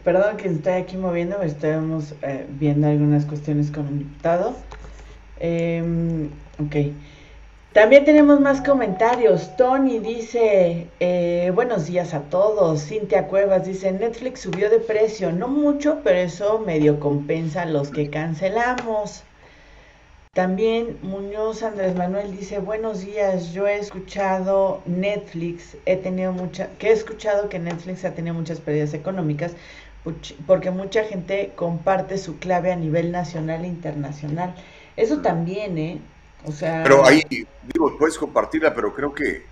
Perdón que estoy aquí moviendo, estamos eh, viendo algunas cuestiones con el diputado. Em, ok. También tenemos más comentarios. Tony dice, eh, buenos días a todos. Cintia Cuevas dice, Netflix subió de precio, no mucho, pero eso medio compensa a los que cancelamos. También Muñoz Andrés Manuel dice, buenos días, yo he escuchado Netflix, he tenido mucha, que he escuchado que Netflix ha tenido muchas pérdidas económicas porque mucha gente comparte su clave a nivel nacional e internacional. Eso también, ¿eh? O sea... Pero ahí, digo, puedes compartirla, pero creo que,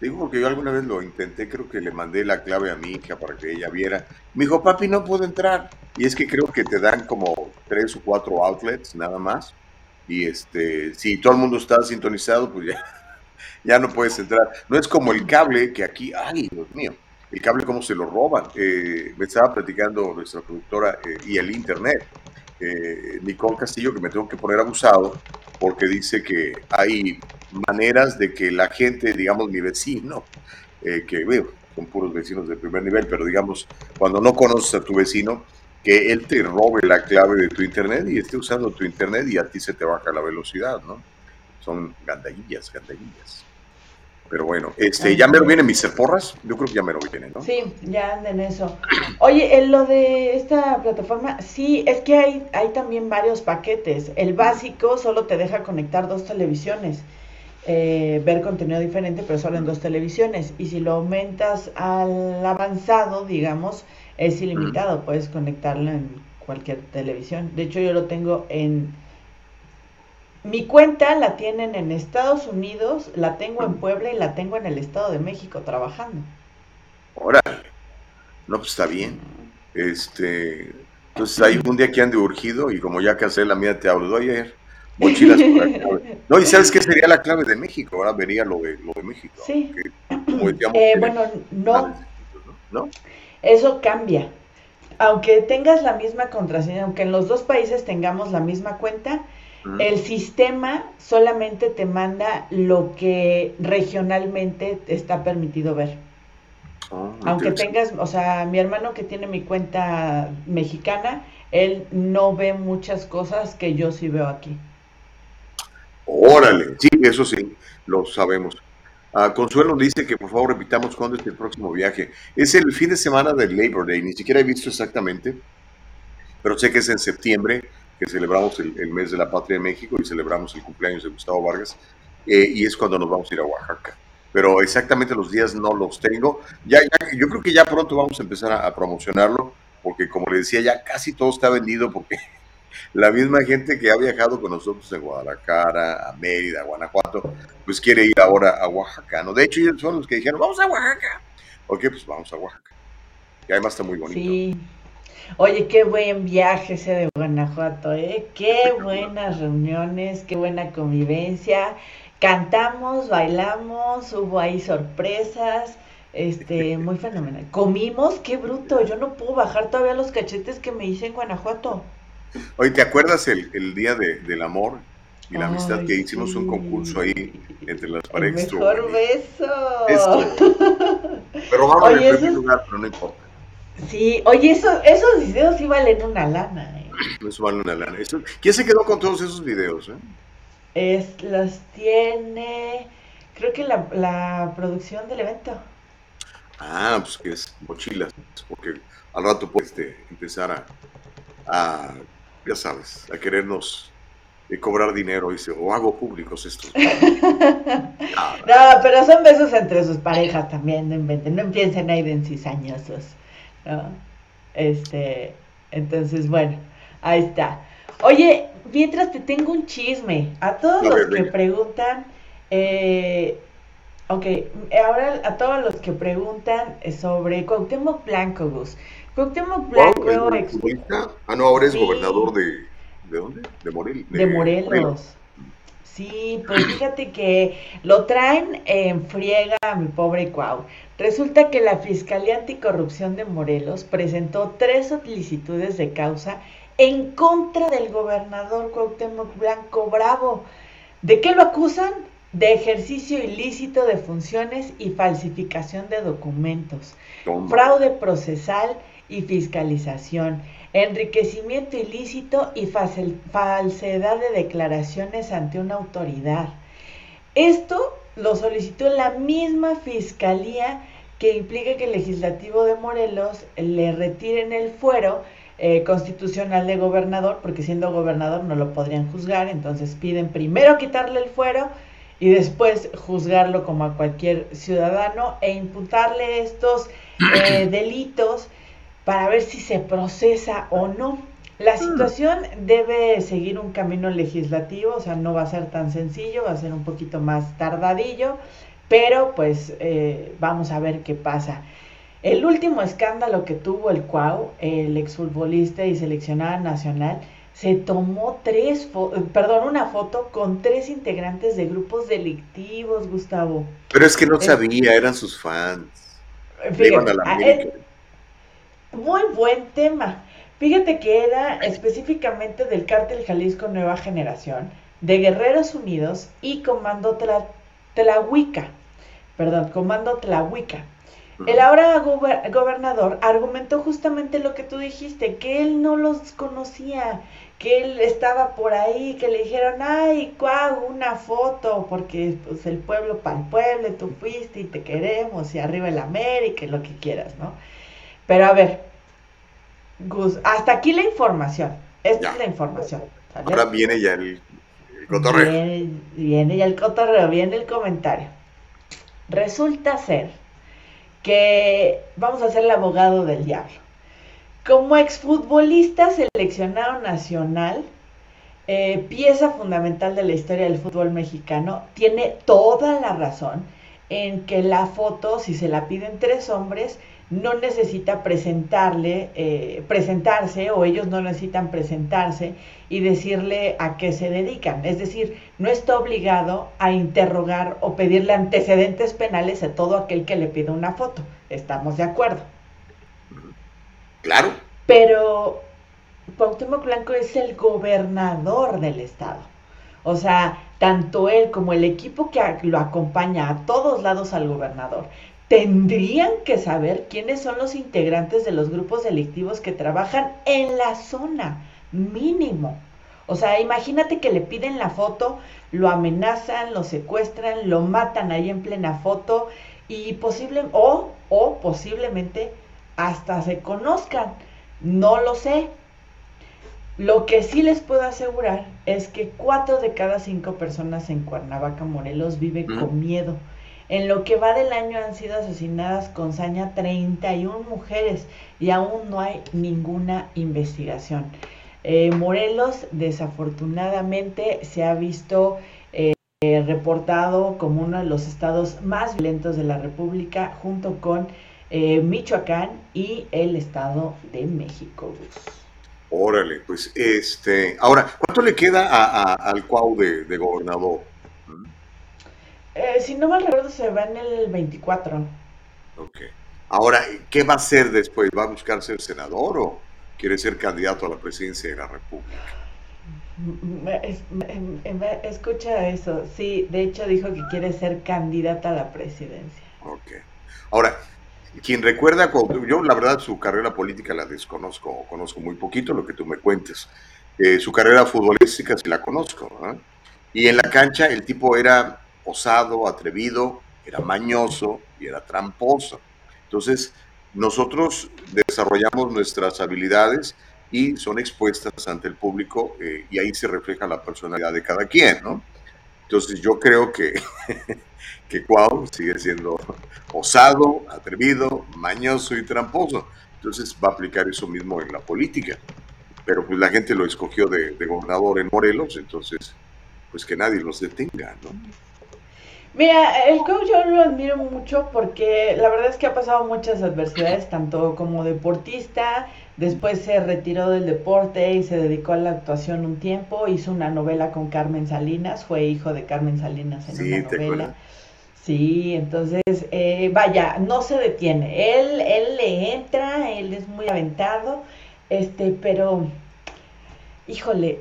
digo, porque yo alguna vez lo intenté, creo que le mandé la clave a mi hija para que ella viera. Me dijo, papi, no puedo entrar. Y es que creo que te dan como tres o cuatro outlets nada más y este, si todo el mundo está sintonizado, pues ya, ya no puedes entrar. No es como el cable que aquí, ay, Dios mío, el cable cómo se lo roban. Eh, me estaba platicando nuestra productora eh, y el internet, eh, Nicole Castillo, que me tengo que poner abusado porque dice que hay maneras de que la gente, digamos, mi vecino, que veo, son puros vecinos de primer nivel, pero digamos, cuando no conoces a tu vecino, que él te robe la clave de tu internet y esté usando tu internet y a ti se te baja la velocidad, ¿no? Son gandallillas, gandallillas. Pero bueno, este, ¿ya me lo vienen mis porras? Yo creo que ya me lo vienen, ¿no? Sí, ya anden eso. Oye, en lo de esta plataforma, sí, es que hay, hay también varios paquetes. El básico solo te deja conectar dos televisiones, eh, ver contenido diferente, pero solo en dos televisiones. Y si lo aumentas al avanzado, digamos, es ilimitado, puedes conectarlo en cualquier televisión. De hecho, yo lo tengo en... Mi cuenta la tienen en Estados Unidos, la tengo en Puebla y la tengo en el Estado de México trabajando. Órale. No, pues está bien. Este, entonces hay un día que ande urgido y como ya casé la mía te hablo ayer. Mochilas No, y sabes qué sería la clave de México, ahora vería lo de, lo de México. Sí. eh, bueno, no. ¿No? Eso cambia. Aunque tengas la misma contraseña, aunque en los dos países tengamos la misma cuenta, el sistema solamente te manda lo que regionalmente está permitido ver. Oh, Aunque tengas, o sea, mi hermano que tiene mi cuenta mexicana, él no ve muchas cosas que yo sí veo aquí. Órale, sí, eso sí, lo sabemos. Ah, Consuelo dice que por favor repitamos cuándo es el próximo viaje. Es el fin de semana del Labor Day, ni siquiera he visto exactamente, pero sé que es en septiembre, que celebramos el, el mes de la patria de México y celebramos el cumpleaños de Gustavo Vargas, eh, y es cuando nos vamos a ir a Oaxaca. Pero exactamente los días no los tengo. Ya, ya- yo creo que ya pronto vamos a empezar a, a promocionarlo, porque como le decía, ya casi todo está vendido, porque la misma gente que ha viajado con nosotros en Guadalajara, a Mérida, a Guanajuato, pues quiere ir ahora a Oaxaca, ¿no? De hecho, ellos son los que dijeron, vamos a Oaxaca. Ok, pues vamos a Oaxaca. Y además está muy bonito. Sí. Oye, qué buen viaje ese de Guanajuato, ¿eh? Qué buenas reuniones, qué buena convivencia. Cantamos, bailamos, hubo ahí sorpresas, este, muy fenomenal. Comimos, qué bruto, yo no puedo bajar todavía los cachetes que me hice en Guanajuato. Oye, ¿te acuerdas el, el día de- del amor y la amistad que hicimos un concurso ahí entre las El parejas? Estuvo mejor beso. Pero vamos en el primer lugar, pero no importa. Sí, oye, eso, esos videos sí valen una lana, ¿eh? Eso vale una lana. Eso- ¿Quién se quedó con todos esos videos? eh? Es, los tiene, creo que la, la producción del evento. Ah, pues que es mochilas, porque al rato puedes este, empezar a, a, ya sabes, a querernos eh, cobrar dinero, dice, o hago públicos estos. Ah, No, pero son besos entre sus parejas también, no inventen, no empiecen ahí de ¿no? Este, entonces, bueno, ahí está. Oye, mientras te tengo un chisme, a todos los que preguntan, eh, ok, ahora a todos los que preguntan sobre Cuauhtémoc Blanco, Gus. Cuauhtémoc Blanco. Ah, no, ahora es Sí. gobernador de, ¿de dónde? De Morel. De Morelos. Sí, pues fíjate que lo traen en friega a mi pobre Cuau. Resulta que la Fiscalía Anticorrupción de Morelos presentó tres solicitudes de causa en contra del gobernador Cuauhtémoc Blanco Bravo. ¿De qué lo acusan? De ejercicio ilícito de funciones y falsificación de documentos Toma. fraude procesal y fiscalización, enriquecimiento ilícito y falsedad de declaraciones ante una autoridad. Esto lo solicitó la misma fiscalía que implica que el legislativo de Morelos le retiren el fuero eh, constitucional de gobernador, porque siendo gobernador no lo podrían juzgar, entonces piden primero quitarle el fuero y después juzgarlo como a cualquier ciudadano e imputarle estos eh, delitos para ver si se procesa o no. La situación debe seguir un camino legislativo, o sea, no va a ser tan sencillo, va a ser un poquito más tardadillo, pero pues eh, vamos a ver qué pasa. El último escándalo que tuvo el Cuau, el exfutbolista y seleccionada nacional, se tomó tres, fo- eh, perdón, una foto con tres integrantes de grupos delictivos, Gustavo. Pero es que no Es- sabía, eran sus fans. Le Fíjate, iban a la a- América. Muy buen tema. Fíjate que era específicamente del cártel Jalisco Nueva Generación, de Guerreros Unidos y Comando Tla- Tlahuica. Perdón, Comando Tlahuica. El ahora gober- gobernador argumentó justamente lo que tú dijiste, que él no los conocía, que él estaba por ahí, que le dijeron, ay, cuau, una foto, porque pues el pueblo para el pueblo, tú fuiste y te queremos, y arriba el América, y lo que quieras, ¿no? Pero a ver, Gus, hasta aquí la información. Esta Ya. es la información. ¿sale? Ahora viene ya el, el cotorreo. Viene, viene ya el cotorreo, viene el comentario. Resulta ser que vamos a ser el abogado del diablo. Como exfutbolista seleccionado nacional, eh, pieza fundamental de la historia del fútbol mexicano, tiene toda la razón en que la foto, si se la piden tres hombres, no necesita presentarle, eh, presentarse o ellos no necesitan presentarse y decirle a qué se dedican. Es decir, no está obligado a interrogar o pedirle antecedentes penales a todo aquel que le pida una foto. Estamos de acuerdo. Claro. Pero Cuauhtémoc Blanco es el gobernador del estado. O sea, tanto él como el equipo que lo acompaña a todos lados al gobernador tendrían que saber quiénes son los integrantes de los grupos delictivos que trabajan en la zona, mínimo. O sea, imagínate que le piden la foto, lo amenazan, lo secuestran, lo matan ahí en plena foto y posible o, o posiblemente hasta se conozcan. No lo sé. Lo que sí les puedo asegurar es que cuatro de cada cinco personas en Cuernavaca, Morelos, viven con miedo. En lo que va del año han sido asesinadas con saña 31 mujeres y aún no hay ninguna investigación. Eh, Morelos, desafortunadamente, se ha visto eh, reportado como uno de los estados más violentos de la República, junto con eh, Michoacán y el Estado de México. Órale, pues este, ahora, ¿cuánto le queda al Cuau de, gobernador? Eh, si no mal recuerdo, se va en el 24. Ok. Ahora, ¿qué va a hacer después? ¿Va a buscar ser senador o quiere ser candidato a la presidencia de la República? Escucha eso. Sí, de hecho dijo que quiere ser candidata a la presidencia. Ok. Ahora, quien recuerda, yo la verdad su carrera política la desconozco, conozco muy poquito lo que tú me cuentes. Eh, su carrera futbolística sí la conozco. Y en la cancha el tipo era osado, atrevido, era mañoso y era tramposo. Entonces, nosotros desarrollamos nuestras habilidades y son expuestas ante el público eh, y ahí se refleja la personalidad de cada quien, ¿no? Entonces yo creo que, que Cuau sigue siendo osado, atrevido, mañoso y tramposo. Entonces va a aplicar eso mismo en la política. Pero pues la gente lo escogió de, de gobernador en Morelos, entonces pues que nadie los detenga, ¿no? Mira, el coach yo lo admiro mucho porque la verdad es que ha pasado muchas adversidades, tanto como deportista, después se retiró del deporte y se dedicó a la actuación un tiempo, hizo una novela con Carmen Salinas, fue hijo de Carmen Salinas en una novela. Sí, entonces, eh, vaya, no se detiene. Él, él le entra, él es muy aventado, este, pero, híjole,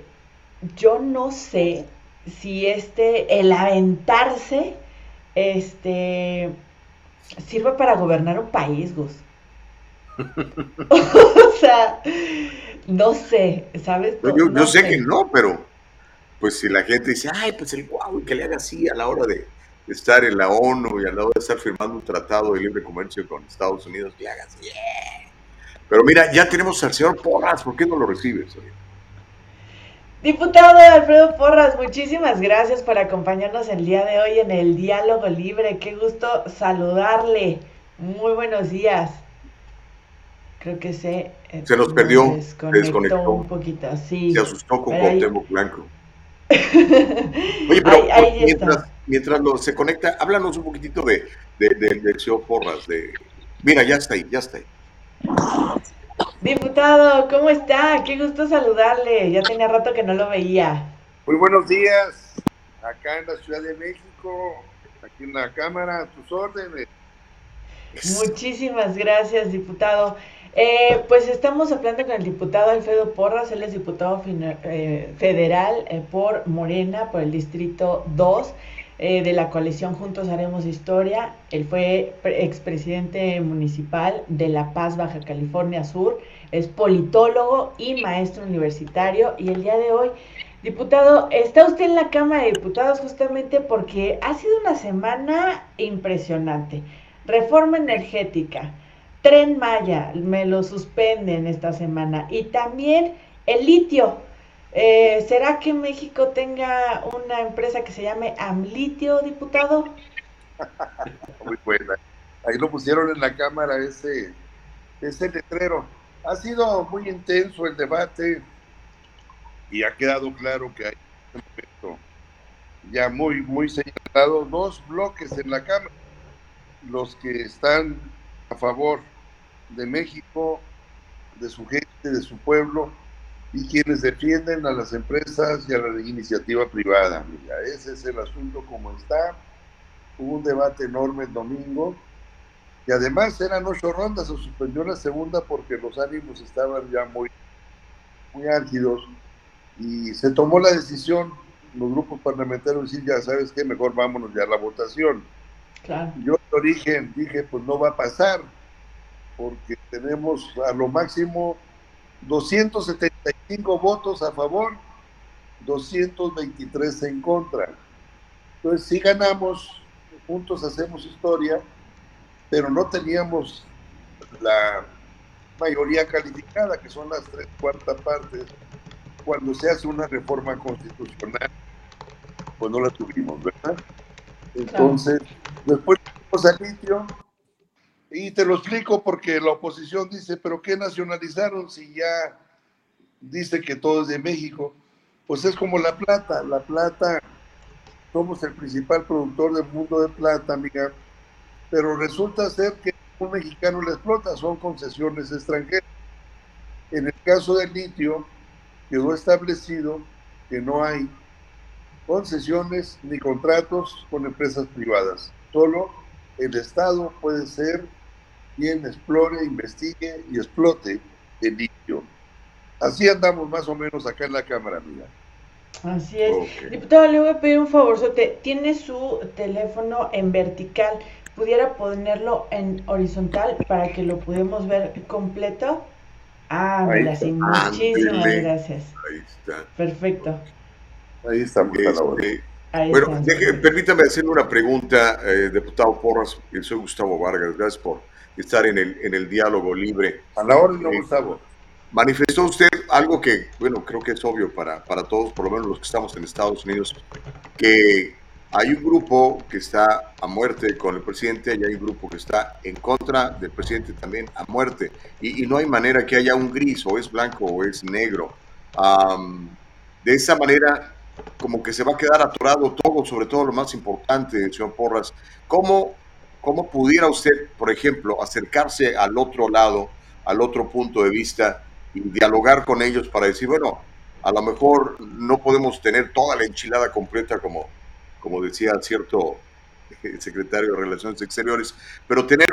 yo no sé si este, el aventarse este, sirve para gobernar un país, Gus. o sea, no sé, ¿sabes? yo, sé, que no, pero pues si la gente dice, ay, pues el guau, que le haga así a la hora de estar en la ONU y a la hora de estar firmando un tratado de libre comercio con Estados Unidos, que le haga así. Pero mira, ya tenemos al señor Porras, ¿por qué no lo recibes? Diputado Alfredo Porras, muchísimas gracias por acompañarnos el día de hoy en el Diálogo Libre. Qué gusto saludarle. Muy buenos días. Creo que se... Eh, se nos perdió, desconectó, un poquito, sí. Se asustó con Cuauhtémoc Blanco. Oye, pero mientras, se conecta, háblanos un poquitito de, del señor Porras. De, mira, ya está ahí, ya está ahí. Diputado, ¿cómo está? Qué gusto saludarle. Ya tenía rato que no lo veía. Muy buenos días. Acá en la Ciudad de México, aquí en la Cámara, a tus órdenes. Muchísimas gracias, diputado. Eh, pues estamos hablando con el diputado Alfredo Porras, él es diputado eh, federal eh, por Morena, por el Distrito 2 de la coalición Juntos Haremos Historia. Él fue expresidente municipal de La Paz, Baja California Sur, es politólogo y maestro universitario y el día de hoy, diputado, está usted en la Cámara de Diputados justamente porque ha sido una semana impresionante. Reforma energética Tren Maya, me lo suspenden esta semana. Y también el litio. Eh, ¿Será que México tenga una empresa que se llame Amlitio, diputado? Muy buena. Ahí lo pusieron en la Cámara ese, ese letrero. Ha sido muy intenso el debate y ha quedado claro que hay ya muy, muy señalado dos bloques en la Cámara. Los que están a favor de México, de su gente, de su pueblo, y quienes defienden a las empresas y a la iniciativa privada. Mira, ese es el asunto como está. Hubo un debate enorme el domingo, y además eran ocho rondas, se suspendió la segunda porque los ánimos estaban ya muy, muy álgidos, y se tomó la decisión, los grupos parlamentarios, decir, ya sabes qué, mejor vámonos ya a la votación. Yo de origen dije, pues no va a pasar, porque tenemos a lo máximo 275 votos a favor, 223 en contra. Entonces, si ganamos, juntos hacemos historia, pero no teníamos la mayoría calificada, que son las tres cuartas partes, cuando se hace una reforma constitucional, pues no la tuvimos, ¿verdad? Entonces, después fuimos al litio, y te lo explico porque la oposición dice, pero ¿qué nacionalizaron si ya dice que todo es de México? Pues es como la plata, la plata, somos el principal productor del mundo de plata, amiga, pero resulta ser que un mexicano la explota, son concesiones extranjeras. En el caso del litio, quedó establecido que no hay concesiones ni contratos con empresas privadas. Solo el Estado puede ser quien explore, investigue y explote el litio. Así andamos más o menos acá en la Cámara, mira. Así es. Diputado, le voy a pedir un favor. Tiene su teléfono en vertical. ¿Pudiera ponerlo en horizontal para que lo podamos ver completo? Ah, gracias. Muchísimas gracias. Ahí está. Perfecto. Ahí estamos este, bueno, permítame hacerle una pregunta, eh, diputado Porras. Soy Gustavo Vargas. Gracias por estar en el, en el diálogo libre. A la orden, eh, Gustavo. Manifestó usted algo que, bueno, creo que es obvio para, para todos, por lo menos los que estamos en Estados Unidos, que hay un grupo que está a muerte con el presidente y hay un grupo que está en contra del presidente también a muerte. Y, no hay manera que haya un gris, o es blanco o es negro. de esa manera, como que se va a quedar atorado todo, sobre todo lo más importante, señor Porras. ¿Cómo, cómo pudiera usted, por ejemplo, acercarse al otro lado, al otro punto de vista y dialogar con ellos para decir, bueno, a lo mejor no podemos tener toda la enchilada completa como como decía cierto eh, secretario de Relaciones Exteriores, pero tener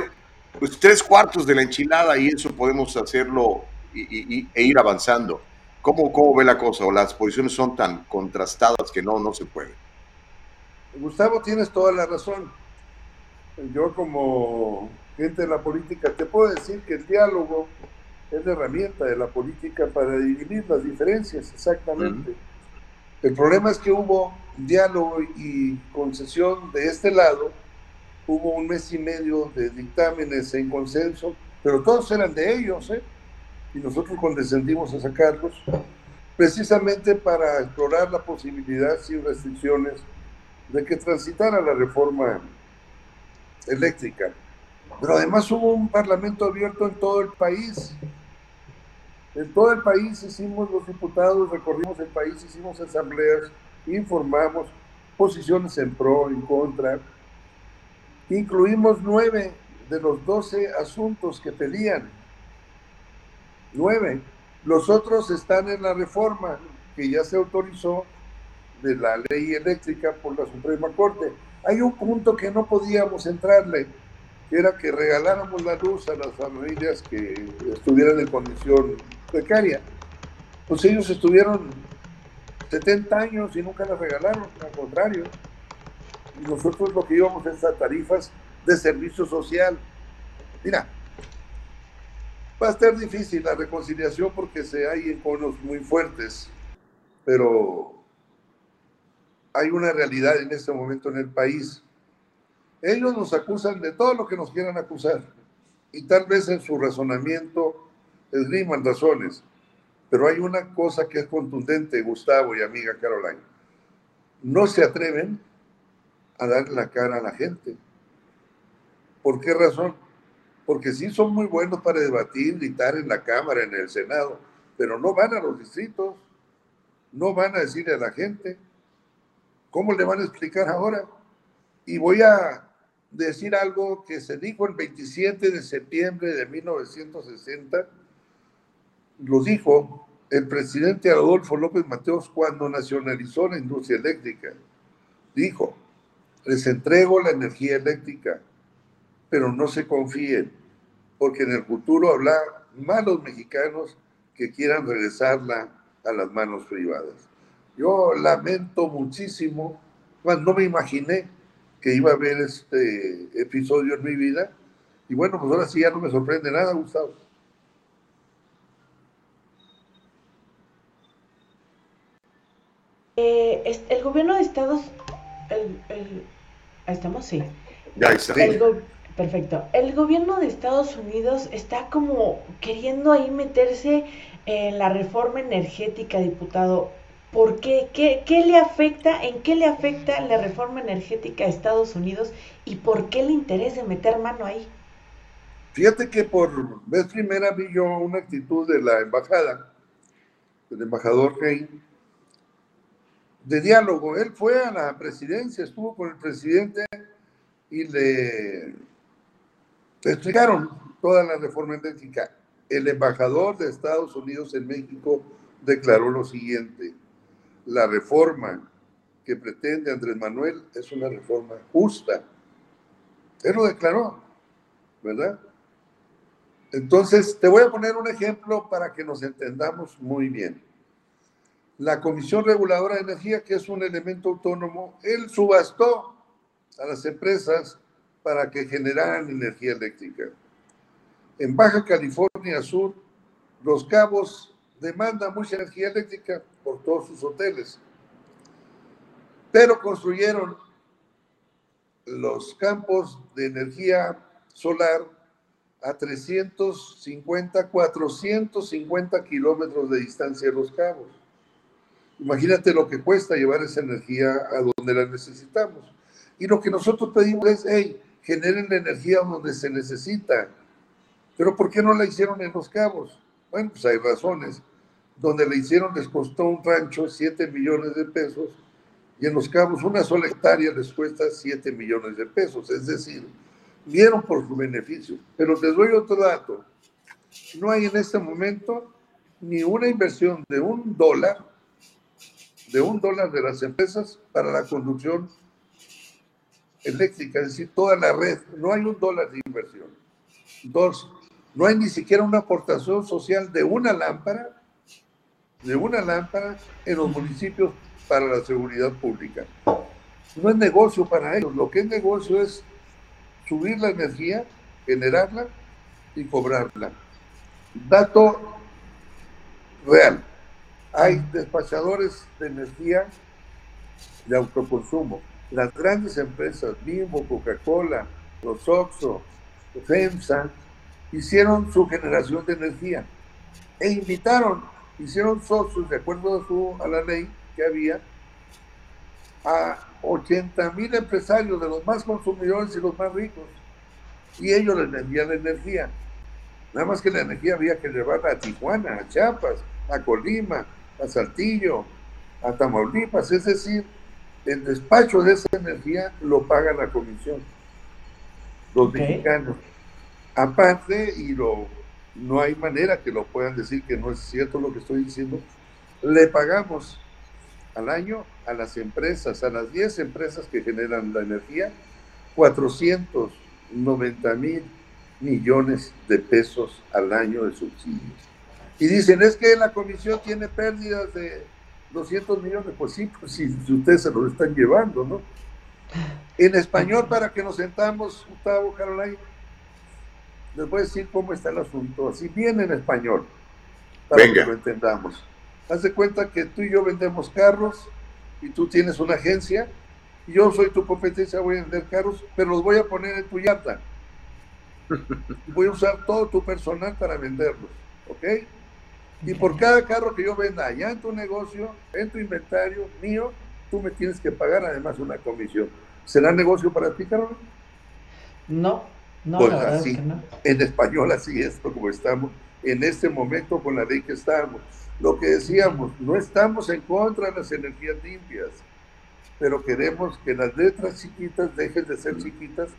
pues tres cuartos de la enchilada y eso podemos hacerlo y, e ir avanzando. ¿Cómo, ¿Cómo ve la cosa? ¿O las posiciones son tan contrastadas que no, no se puede? Gustavo, tienes toda la razón. Yo como gente de la política te puedo decir que el diálogo es la herramienta de la política para dividir las diferencias, exactamente. El problema es que hubo diálogo y concesión de este lado, hubo un mes y medio de dictámenes en consenso, pero todos eran de ellos, ¿eh? Y nosotros condescendimos a sacarlos, precisamente para explorar la posibilidad sin restricciones de que transitara la reforma eléctrica. Pero además hubo un parlamento abierto en todo el país. En todo el país hicimos los diputados, recorrimos el país, hicimos asambleas, informamos posiciones en pro, en contra. Incluimos nueve de los doce asuntos que pedían. Nueve. Los otros están en la reforma que ya se autorizó de la ley eléctrica por la Suprema Corte. Hay un punto que no podíamos entrarle, que era que regaláramos la luz a las familias que estuvieran en condición precaria. Pues ellos estuvieron 70 años y nunca las regalaron, al contrario. Y nosotros lo que íbamos es a tarifas de servicio social. Mira, va a estar difícil la reconciliación porque se hay enconos muy fuertes, pero hay una realidad en este momento en el país. Ellos nos acusan de todo lo que nos quieran acusar y tal vez en su razonamiento esgriman razones. Pero hay una cosa que es contundente, Gustavo y amiga Caroline. No se atreven a dar la cara a la gente. ¿Por qué razón? Porque sí son muy buenos para debatir, gritar en la Cámara, en el Senado, pero no van a los distritos, no van a decirle a la gente. ¿Cómo le van a explicar ahora? Y voy a decir algo que se dijo el 27 de septiembre de 1960 lo dijo el presidente Adolfo López Mateos cuando nacionalizó la industria eléctrica. Dijo, les entrego la energía eléctrica, pero no se confíen, porque en el futuro habrá malos mexicanos que quieran regresarla a las manos privadas. Yo lamento muchísimo, no me imaginé que iba a haber este episodio en mi vida. Y bueno, pues ahora sí ya no me sorprende nada, Gustavo. Eh, el gobierno de Estados... El, ¿Estamos? Sí. Ya está. Perfecto. El gobierno de Estados Unidos está como queriendo ahí meterse en la reforma energética, diputado. ¿Por qué? ¿Qué, qué le afecta? ¿En qué le afecta la reforma energética a Estados Unidos? ¿Y por qué le interesa meter mano ahí? Fíjate que por vez primera vi yo una actitud de la embajada, del embajador Rey, de diálogo. Él fue a la presidencia, estuvo con el presidente y le, explicaron toda la reforma energética. El embajador de Estados Unidos en México declaró lo siguiente, la reforma que pretende Andrés Manuel es una reforma justa. Él lo declaró, ¿verdad? Entonces, te voy a poner un ejemplo para que nos entendamos muy bien la Comisión Reguladora de Energía, que es un elemento autónomo, él subastó a las empresas para que generaran energía eléctrica. En Baja California Sur, Los Cabos demanda mucha energía eléctrica por todos sus hoteles, pero construyeron los campos de energía solar a 350, 450 kilómetros de distancia de Los Cabos. Imagínate lo que cuesta llevar esa energía a donde la necesitamos. Y lo que nosotros pedimos es, hey, generen la energía donde se necesita. Pero ¿por qué no la hicieron en Los Cabos? Bueno, pues hay razones. Donde la hicieron les costó un rancho 7 millones de pesos y en Los Cabos una sola hectárea les cuesta 7 millones de pesos. Es decir, vieron por su beneficio. Pero les doy otro dato. No hay en este momento ni una inversión de un dólar de un dólar de las empresas para la conducción eléctrica, es decir, toda la red. No hay un dólar de inversión. Dos, no hay ni siquiera una aportación social de una lámpara, de una lámpara en los municipios para la seguridad pública. No es negocio para ellos, lo que es negocio es subir la energía, generarla y cobrarla. Dato real hay despachadores de energía de autoconsumo. Las grandes empresas, Bimbo, Coca-Cola, los Oxxo, FEMSA, hicieron su generación de energía e invitaron, hicieron socios, de acuerdo a, su, a la ley que había, a 80 mil empresarios de los más consumidores y los más ricos. Y ellos les vendían la energía. Nada más que la energía había que llevarla a Tijuana, a Chiapas, a Colima, a Saltillo, a Tamaulipas, es decir, el despacho de esa energía lo paga la comisión, los mexicanos. Aparte, y lo, no hay manera que lo puedan decir que no es cierto lo que estoy diciendo, le pagamos al año a las empresas, a las 10 empresas que generan la energía, 490 mil millones de pesos al año de subsidios. Y dicen, es que la comisión tiene pérdidas de 200 millones. Pues sí, pues si ustedes se lo están llevando, ¿no? En español, para que nos sentamos, Gustavo, Caroline, les voy a decir cómo está el asunto, así bien en español, para que lo entendamos. Haz de cuenta que tú y yo vendemos carros y tú tienes una agencia y yo soy tu competencia, voy a vender carros, pero los voy a poner en tu yarda. Voy a usar todo tu personal para venderlos, ¿ok? Y por cada carro que yo venda allá en tu negocio, en tu inventario mío, tú me tienes que pagar además una comisión. ¿Será negocio para ti, Carlos? No, no, pues así, En español así es como estamos en este momento con la ley que estamos. Lo que decíamos, no estamos en contra de las energías limpias, pero queremos que las letras chiquitas dejen de ser chiquitas.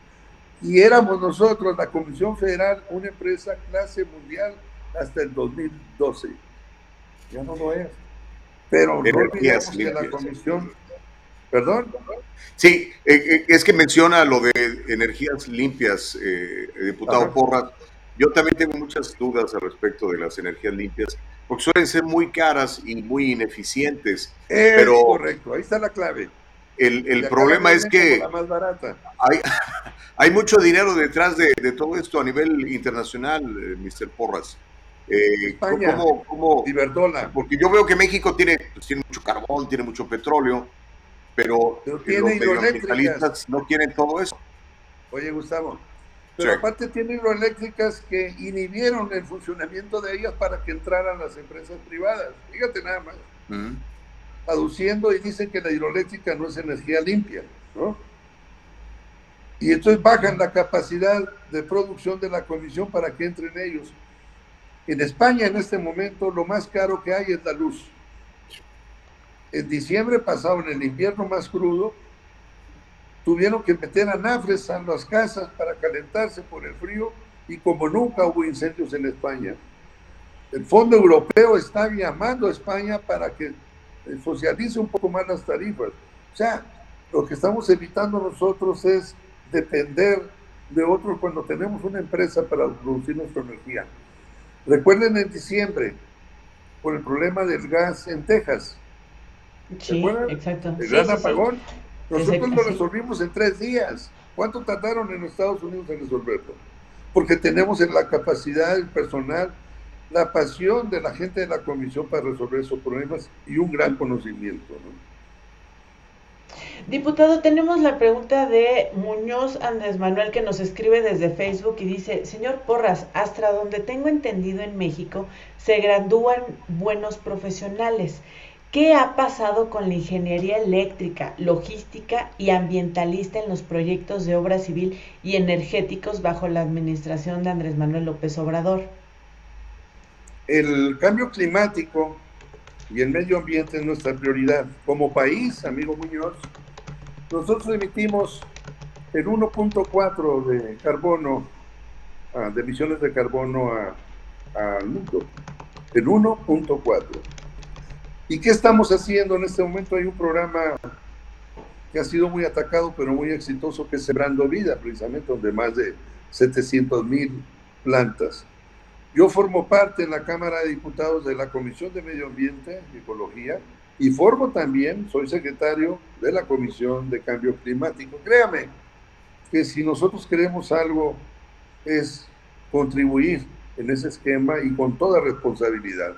Y éramos nosotros, la Comisión Federal, una empresa clase mundial hasta el 2012. Ya no lo es. Pero no olvidemos que la comisión... ¿Perdón? Sí, eh, eh, es que menciona lo de energías limpias, eh, diputado Porras. Yo también tengo muchas dudas al respecto de las energías limpias, porque suelen ser muy caras y muy ineficientes. Es pero... correcto, ahí está la clave. El, problema es que Hay, hay mucho dinero detrás de, todo esto a nivel internacional, eh, Mr. Porras. Eh, España, ¿cómo, Porque yo veo que México tiene, pues, tiene mucho carbón, tiene mucho petróleo, pero, pero tiene los no quieren todo eso. Oye, Gustavo, pero aparte tiene hidroeléctricas que inhibieron el funcionamiento de ellas para que entraran las empresas privadas. Fíjate nada más. Aduciendo y dicen que la hidroeléctrica no es energía limpia, ¿no? Y entonces bajan la capacidad de producción de la comisión para que entren ellos. En España en este momento lo más caro que hay es la luz. En diciembre pasado, en el invierno más crudo, tuvieron que meter anafres a las casas para calentarse por el frío y como nunca hubo incendios en España. El Fondo Europeo está llamando a España para que socialice un poco más las tarifas. O sea, lo que estamos evitando nosotros es depender de otros cuando tenemos una empresa para producir nuestra energía. Recuerden en diciembre, por el problema del gas en Texas. Sí, exacto. El gran apagón. Nosotros lo resolvimos en tres días. ¿Cuánto tardaron en Estados Unidos en resolverlo? Porque tenemos la capacidad, el personal, la pasión de la gente de la comisión para resolver esos problemas y un gran conocimiento. Diputado, tenemos la pregunta de Muñoz Andrés Manuel que nos escribe desde Facebook y dice, señor Porras, hasta donde tengo entendido en México se gradúan buenos profesionales. ¿Qué ha pasado con la ingeniería eléctrica, logística y ambientalista en los proyectos de obra civil y energéticos bajo la administración de Andrés Manuel López Obrador? El cambio climático y el medio ambiente es nuestra prioridad. Como país, amigo Muñoz, nosotros emitimos el 1.4 de carbono, ah, de emisiones de carbono al mundo. El 1.4 ¿Y qué estamos haciendo en este momento? Hay un programa que ha sido muy atacado, pero muy exitoso, que es Sembrando Vida, precisamente, donde más de 700 mil plantas. Yo formo parte en la Cámara de Diputados de la Comisión de Medio Ambiente y Ecología y formo también, soy secretario de la Comisión de Cambio Climático. Créame que si nosotros queremos algo es contribuir en ese esquema y con toda responsabilidad.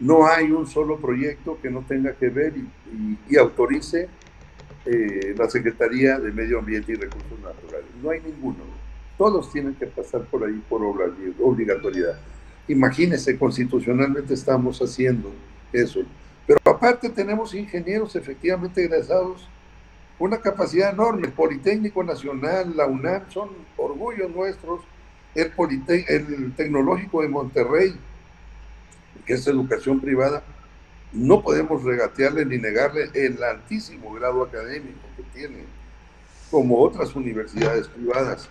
No hay un solo proyecto que no tenga que ver y, autorice eh, la Secretaría de Medio Ambiente y Recursos Naturales. No hay ninguno. Todos tienen que pasar por ahí por obligatoriedad. Imagínense, constitucionalmente estamos haciendo eso. Pero aparte tenemos ingenieros efectivamente egresados, una capacidad enorme. Politécnico Nacional, la UNAM, son orgullos nuestros. El, el Tecnológico de Monterrey, que es educación privada, no podemos regatearle ni negarle el altísimo grado académico que tiene, como otras universidades privadas.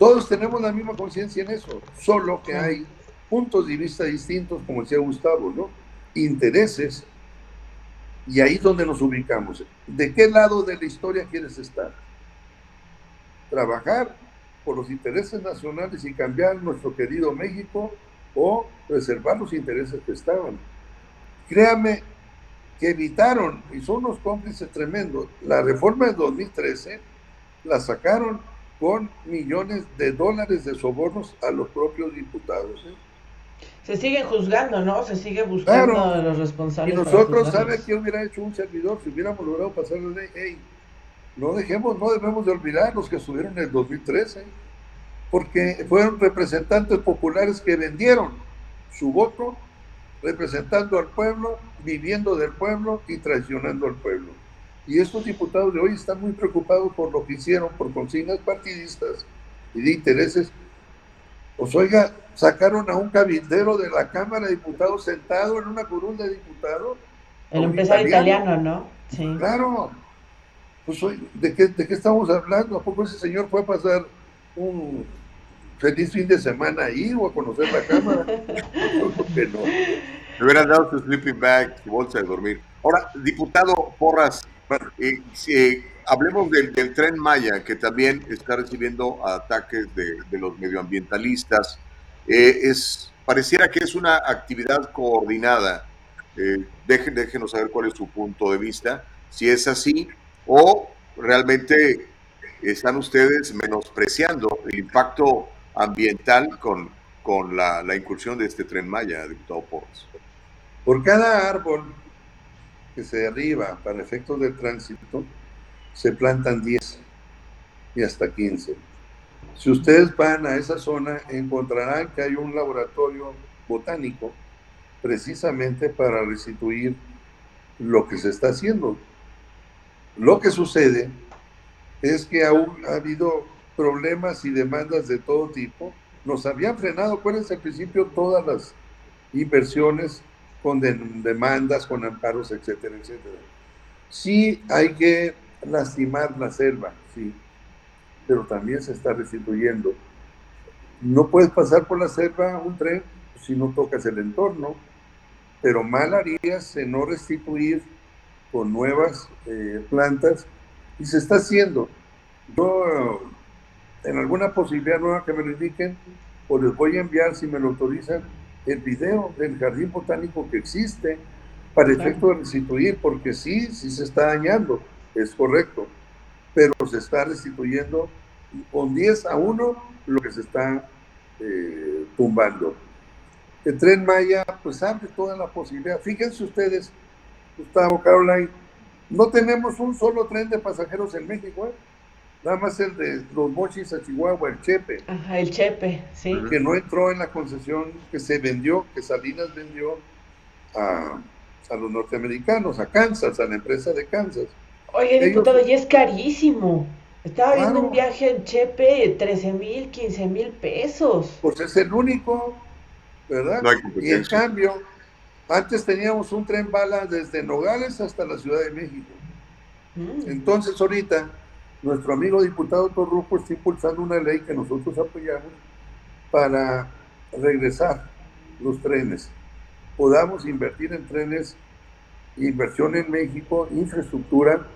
Todos tenemos la misma conciencia en eso, solo que hay puntos de vista distintos, como decía Gustavo, ¿no? Intereses, y ahí es donde nos ubicamos. ¿De qué lado de la historia quieres estar? ¿Trabajar por los intereses nacionales y cambiar nuestro querido México o preservar los intereses que estaban. Créame que evitaron, y son unos cómplices tremendos, la reforma de 2013 la sacaron con millones de dólares de sobornos a los propios diputados. ¿eh? Se sigue juzgando, ¿no? Se sigue buscando a los responsables. Y nosotros, ¿sabe qué hubiera hecho un servidor si hubiéramos logrado pasar la ley? Hey, no dejemos, no debemos de olvidar los que estuvieron en el 2013 porque fueron representantes populares que vendieron su voto representando al pueblo, viviendo del pueblo y traicionando al pueblo. Y estos diputados de hoy están muy preocupados por lo que hicieron, por consignas partidistas y de intereses. Pues oiga, sacaron a un cabildero de la Cámara de Diputados sentado en una curul de diputados. El empresario italiano, ¿no? Sí. Claro. Pues ¿de qué, ¿de qué estamos hablando? ¿A poco ese señor fue a pasar un feliz fin de semana ahí o a conocer la cámara. Me hubieran dado su sleeping bag, su bolsa de dormir. Ahora, diputado Porras, eh, eh, hablemos del, tren Maya, que también está recibiendo ataques de, los medioambientalistas. Eh, es, pareciera que es una actividad coordinada. déjenos saber cuál es su punto de vista. Si es así, o realmente están ustedes menospreciando el impacto ambiental con, con la, la incursión de este tren Maya, diputado Porras? Por cada árbol que se derriba para efectos de tránsito, se plantan 10 y hasta 15. Si ustedes van a esa zona, encontrarán que hay un laboratorio botánico precisamente para restituir lo que se está haciendo. Lo que sucede es que aún ha habido problemas y demandas de todo tipo. Nos habían frenado, acuérdense al principio, todas las inversiones con demandas, con amparos, etcétera, etcétera. Sí hay que lastimar la selva, sí, pero también se está restituyendo. No puedes pasar por la selva un tren si no tocas el entorno, pero mal harías en no restituir con nuevas eh, plantas y se está haciendo. Yo, en alguna posibilidad nueva que me lo indiquen, o les voy a enviar, si me lo autorizan, el video del jardín botánico que existe para efecto de restituir, porque sí, sí se está dañando, es correcto, pero se está restituyendo con 10 a 1 lo que se está eh, tumbando. El tren Maya, pues abre toda la posibilidad. Fíjense ustedes, Gustavo, Caroline, no tenemos un solo tren de pasajeros en México, ¿eh? Nada más el de los mochis a Chihuahua, el Chepe. Ajá, el Chepe, sí. Que no entró en la concesión que se vendió, que Salinas vendió a, los norteamericanos, a Kansas, a la empresa de Kansas. Oye, diputado, y es carísimo. Estaba viendo un viaje en Chepe, 13 mil, 15 mil pesos. Pues es el único, ¿verdad? y en cambio, antes teníamos un tren bala desde Nogales hasta la Ciudad de México. Mm. Entonces ahorita nuestro amigo diputado Torruco está impulsando una ley que nosotros apoyamos para regresar los trenes. Podamos invertir en trenes, inversión en México, infraestructura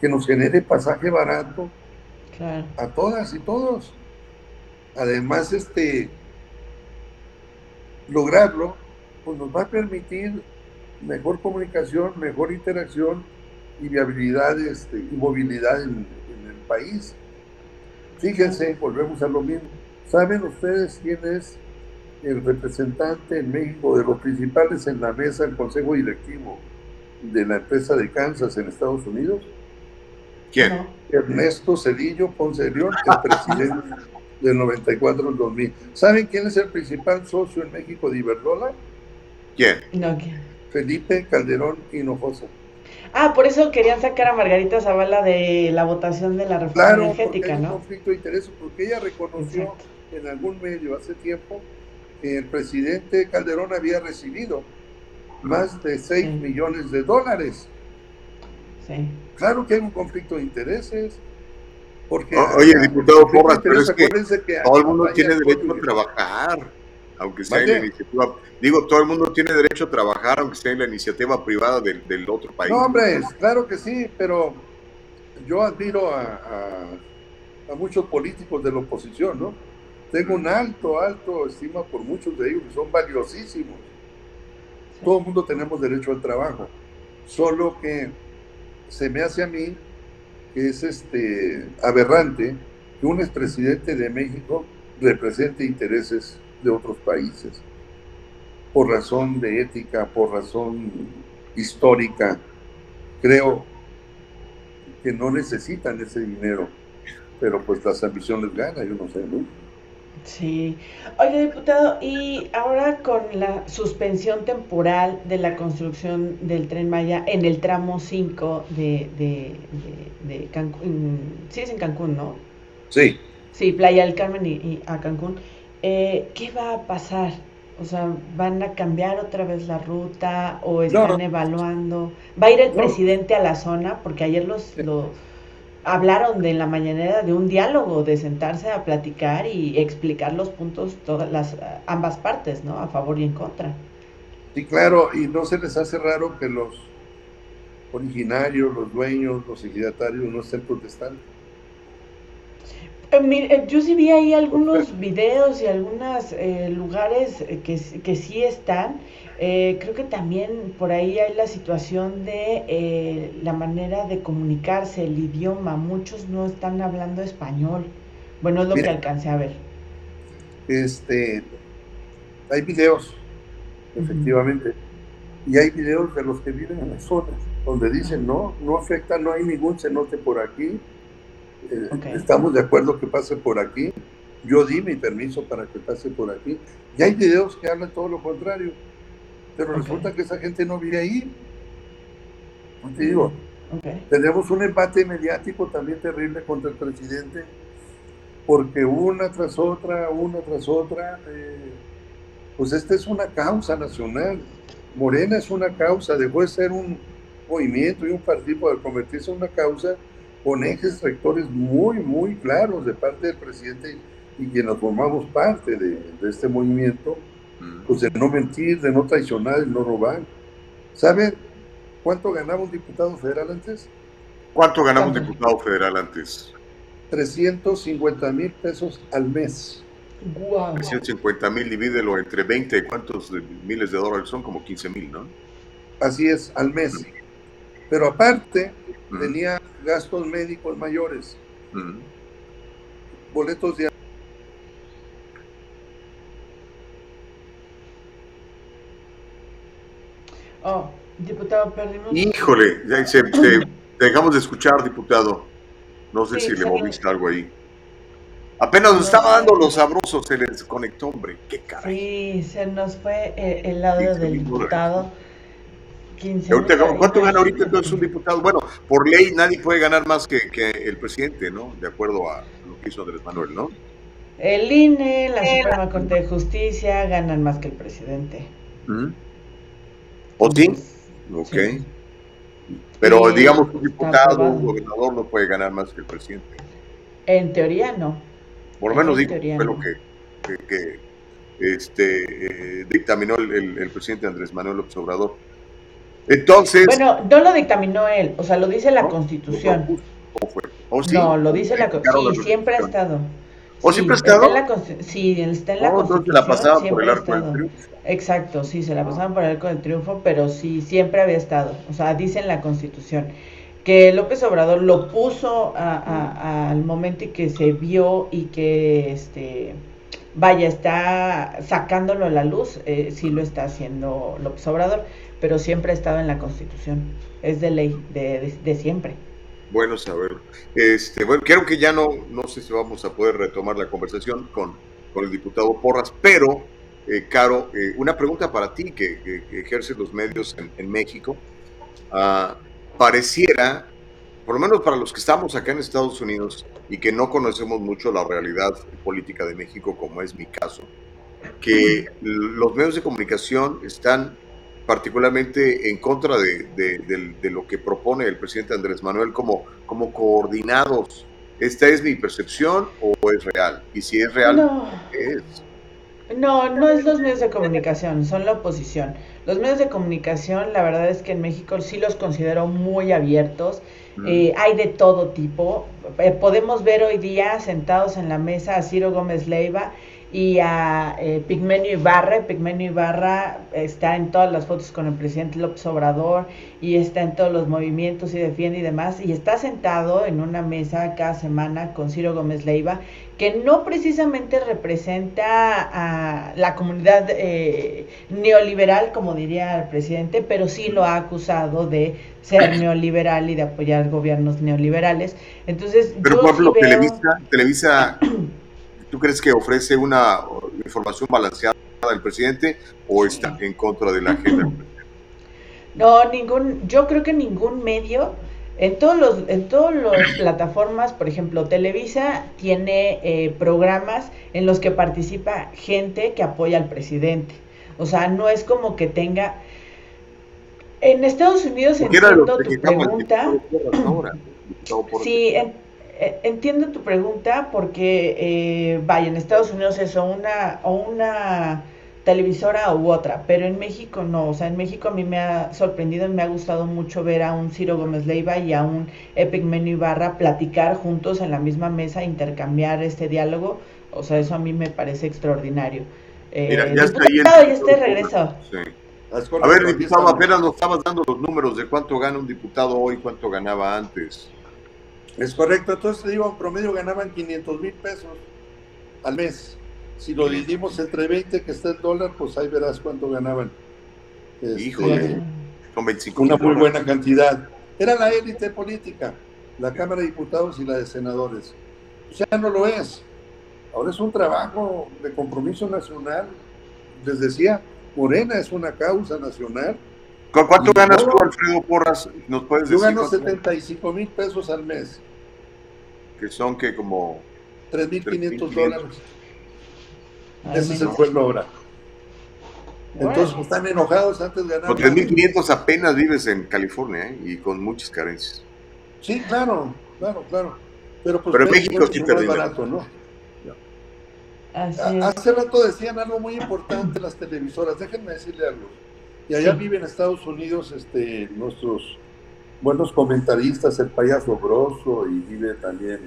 que nos genere pasaje barato a todas y todos. Además, este lograrlo pues nos va a permitir mejor comunicación, mejor interacción y viabilidad este, y movilidad en, país. Fíjense, volvemos a lo mismo. ¿Saben ustedes quién es el representante en México de los principales en la mesa del Consejo Directivo de la empresa de Kansas en Estados Unidos? ¿Quién? Ernesto Cedillo Ponce de León, el presidente del 94 al 2000. ¿Saben quién es el principal socio en México de Iberdrola? ¿Quién? Felipe Calderón Hinojosa. Ah, por eso querían sacar a Margarita Zavala de la votación de la reforma energética, porque ¿no? Un conflicto de interés, porque ella reconoció en algún medio hace tiempo que el presidente Calderón había recibido más de 6 millones de dólares. Sí. Claro que hay un conflicto de intereses. Porque oye, diputado Porras, pero es que, todo el mundo tiene derecho a trabajar aunque sea en la iniciativa. Digo, todo el mundo tiene derecho a trabajar, aunque sea en la iniciativa privada del, otro país. No, hombre, claro que sí, pero yo admiro a, a, muchos políticos de la oposición, ¿no? Tengo un alto, alto estima por muchos de ellos que son valiosísimos. Todo el mundo tenemos derecho al trabajo, solo que se me hace a mí que es este aberrante que un expresidente de México represente intereses de otros países, por razón de ética, por razón histórica. Creo que no necesitan ese dinero, pero pues las ambiciones ganan, yo no sé, ¿no? Sí. Oye, diputado, y ahora con la suspensión temporal de la construcción del tren Maya en el tramo 5 de, de, de, Cancún, sí es en Cancún, ¿no? Sí. Sí, Playa del Carmen y a Cancún. Eh, ¿qué va a pasar? O sea, ¿van a cambiar otra vez la ruta o están evaluando? ¿Va a ir el presidente a la zona? Porque ayer los, hablaron de la mañanera de un diálogo, de sentarse a platicar y explicar los puntos, todas las ambas partes, ¿no? A favor y en contra. Sí, claro, y no se les hace raro que los originarios, los dueños, los ejidatarios no estén protestando. Eh, yo sí vi ahí algunos videos y algunos eh, lugares que, que sí están. creo que también por ahí hay la situación de la manera de comunicarse, el idioma. Muchos no están hablando español. Bueno, es lo que alcancé a ver. Este, hay videos, efectivamente, y hay videos de los que viven en las zonas, donde dicen, no, no afecta, no hay ningún cenote por aquí, eh, estamos de acuerdo que pase por aquí, yo di mi permiso para que pase por aquí, y hay videos que hablan todo lo contrario, pero resulta que esa gente no vive ahí. No te digo, tenemos un empate mediático también terrible contra el presidente, porque una tras otra, una tras otra, eh, pues esta es una causa nacional. Morena es una causa, dejó de ser un movimiento y un partido para convertirse en una causa con ejes rectores muy, muy claros de parte del presidente y quienes formamos parte de, este movimiento, pues de no mentir, de no traicionar, de no robar. ¿Saben cuánto ganaba un diputado federal antes? ¿Cuánto ganaba un diputado federal antes? 350 mil pesos al mes. Wow. 350 mil, divídelo entre 20, ¿cuántos miles de dólares son? Como 15 mil, ¿no? Así es, al mes. Pero aparte, tenía gastos médicos mayores, boletos de... Oh, diputado, perdimos... Híjole, ya dejamos de escuchar, diputado. No sé si le moviste algo ahí. Apenas nos estaba dando los sabrosos, se les conectó, hombre. Qué caray. Sí, se nos fue eh, el lado del diputado. 15 ¿Cuánto gana ahorita entonces un diputado? Bueno, por ley nadie puede ganar más que, el presidente, ¿no? De acuerdo a lo que hizo Andrés Manuel, ¿no? El INE, la Suprema Corte de Justicia ganan más que el presidente. ¿O sí? Ok. Pero digamos, un diputado, un gobernador no puede ganar más que el presidente. En teoría no. Por lo menos digo, fue lo que, que, este, eh, dictaminó el, presidente Andrés Manuel López Obrador. Entonces. Bueno, no lo dictaminó él, o sea, lo dice la Constitución. ¿Cómo fue? No, lo dice la Constitución. Sí, siempre ha estado. ¿O siempre ha estado? sí, está en la Constitución. la pasaba por el arco del triunfo. Exacto, sí, se la pasaban por el arco del triunfo, pero sí, siempre había estado. O sea, dice en la Constitución que López Obrador lo puso al momento y que se vio y que este vaya está sacándolo a la luz eh, sí lo está haciendo López Obrador pero siempre ha estado en la Constitución. Es de ley de, siempre. Bueno saberlo. Este bueno creo que ya no no sé si vamos a poder retomar la conversación con, con el diputado Porras pero eh, Caro eh, una pregunta para ti que, que, ejerce los medios en, México. Uh, pareciera, por lo menos para los que estamos acá en Estados Unidos y que no conocemos mucho la realidad política de México, como es mi caso, que los medios de comunicación están particularmente en contra de, lo que propone el presidente Andrés Manuel como, como coordinados. ¿Esta es mi percepción o es real? Y si es real, ¿qué es? No, no es los medios de comunicación, son la oposición. Los medios de comunicación, la verdad es que en México sí los considero muy abiertos. Mm. Eh, hay de todo tipo. Eh, podemos ver hoy día sentados en la mesa a Ciro Gómez Leiva y a eh, Pigmenio Ibarra. Pigmenio Ibarra está en todas las fotos con el presidente López Obrador y está en todos los movimientos y defiende y demás. Y está sentado en una mesa cada semana con Ciro Gómez Leiva, que no precisamente representa a la comunidad eh, neoliberal, como diría el presidente, pero sí lo ha acusado de ser neoliberal y de apoyar gobiernos neoliberales. Entonces, pero por ejemplo, Televisa, Televisa ¿Tú crees que ofrece una información balanceada del presidente o está en contra de la agenda? No, ningún, yo creo que ningún medio, en todos los, en todas las plataformas, por ejemplo, Televisa tiene eh, programas en los que participa gente que apoya al presidente. O sea, no es como que tenga. En Estados Unidos entiendo tu pregunta. Sí, en, entiendo tu pregunta porque, eh, vaya, en Estados Unidos eso, una, o una televisora u otra, pero en México no, o sea, en México a mí me ha sorprendido y me ha gustado mucho ver a un Ciro Gómez Leiva y a un Epic Menú Ibarra platicar juntos en la misma mesa, intercambiar este diálogo, o sea, eso a mí me parece extraordinario. Eh, Mira, ya está ahí. El... Ya está regreso. Sí. A ver, diputado, apenas nos estabas dando los números de cuánto gana un diputado hoy, cuánto ganaba antes. Es correcto, entonces te digo, en promedio ganaban 500 mil pesos al mes. Si lo dividimos entre 20 que está el dólar, pues ahí verás cuánto ganaban. Este, Híjole, con 25 Una muy buena cantidad. Era la élite política, la Cámara de Diputados y la de Senadores. O sea, no lo es. Ahora es un trabajo de compromiso nacional. Les decía, Morena es una causa nacional. ¿Cuánto ganas tú, Alfredo Porras? ¿Nos puedes yo gano 75 mil pesos al mes. Que son que como 3.500 dólares. Ese es el pueblo ahora. Entonces pues, están enojados antes de ganar. Con 3.500 apenas vives en California ¿eh? y con muchas carencias. Sí, claro, claro, claro. Pero, pues, Pero México sí es barato, ¿no? Hace rato decían algo muy importante las televisoras, déjenme decirle algo. Y allá viven en Estados Unidos este, nuestros buenos comentaristas, el payaso Grosso y vive también.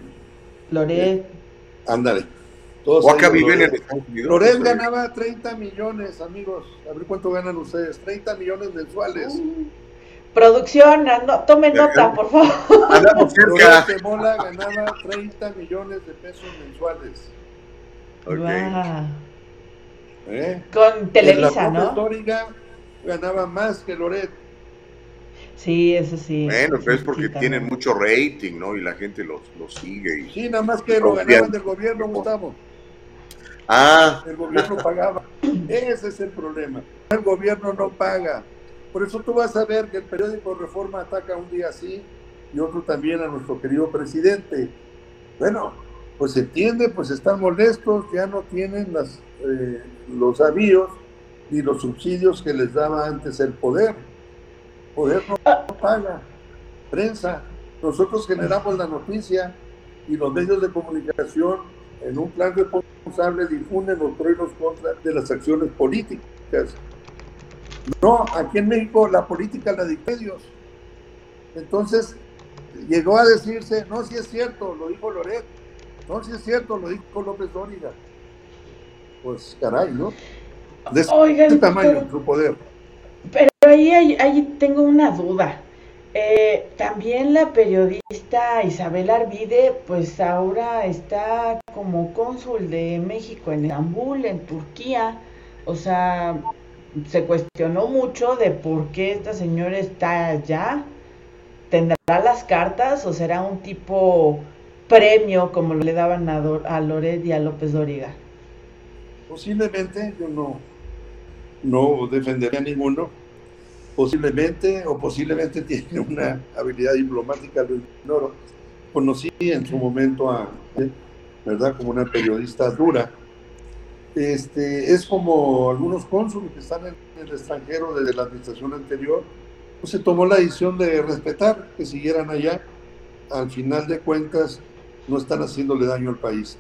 Loret. ándale. Todos o acá viven en Estados Unidos. Loret ganaba 30 millones, amigos. A ver cuánto ganan ustedes. 30 millones mensuales. producción, no, tomen nota, por favor. Andamos cerca. Loret de Mola ganaba 30 millones de pesos mensuales. ¿Eh? Con Televisa, ¿no? Histórica ganaba más que Loret. Sí, eso sí. Bueno, pero es porque tienen mucho rating, ¿no? Y la gente los, los sigue. Y... Sí, nada más que lo ganaban del gobierno, Gustavo. Ah. El gobierno pagaba. Ese es el problema. El gobierno no paga. Por eso tú vas a ver que el periódico Reforma ataca un día así y otro también a nuestro querido presidente. Bueno, pues se entiende, pues están molestos, ya no tienen las, eh, los avíos ni los subsidios que les daba antes el poder. Poder no paga, prensa. Nosotros generamos la noticia y los medios de comunicación en un plan responsable difunden los pros y los contras de las acciones políticas. No, aquí en México la política la dicta Dios. Entonces llegó a decirse, no, si es cierto, lo dijo Loret, no, si es cierto, lo dijo López Dóriga. Pues caray, ¿no? De ese tamaño, su poder. Pero ahí, ahí, tengo una duda. Eh, también la periodista Isabel Arvide, pues ahora está como cónsul de México en Estambul, en Turquía. O sea, se cuestionó mucho de por qué esta señora está allá. ¿Tendrá las cartas o será un tipo premio como le daban a, a Loret y a López Doriga? Posiblemente, yo no, no defendería a ninguno. Posiblemente, o posiblemente tiene una habilidad diplomática, lo ignoro. Conocí en su momento a, ¿verdad?, como una periodista dura. Este, es como algunos cónsules que están en el extranjero desde la administración anterior, se tomó la decisión de respetar que siguieran allá. Al final de cuentas, no están haciéndole daño al país.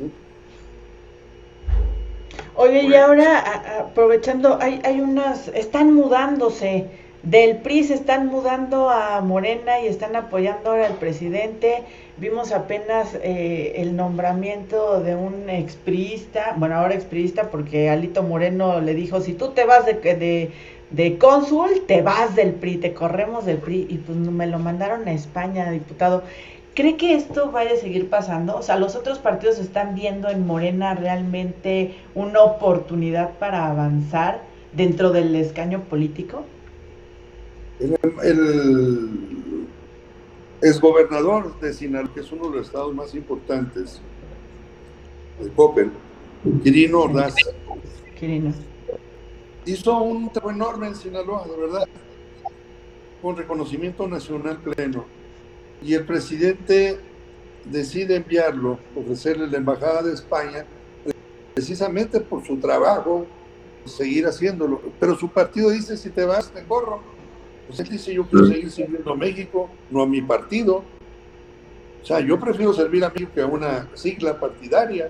Oye, y ahora aprovechando, hay, hay unas, están mudándose del PRI, se están mudando a Morena y están apoyando ahora al presidente. Vimos apenas eh, el nombramiento de un expriista, bueno, ahora expriista, porque Alito Moreno le dijo, si tú te vas de, de, de cónsul, te vas del PRI, te corremos del PRI, y pues me lo mandaron a España, diputado. ¿Cree que esto vaya a seguir pasando? O sea, ¿los otros partidos están viendo en Morena realmente una oportunidad para avanzar dentro del escaño político? El, el exgobernador de Sinaloa, que es uno de los estados más importantes, el Coppel, Quirino Ordaz, Quirino. hizo un trabajo enorme en Sinaloa, de verdad, con reconocimiento nacional pleno y el presidente decide enviarlo, ofrecerle la embajada de España, precisamente por su trabajo, seguir haciéndolo. Pero su partido dice, si te vas, te corro. Pues él dice, yo quiero seguir sirviendo a México, no a mi partido. O sea, yo prefiero servir a mí que a una sigla partidaria.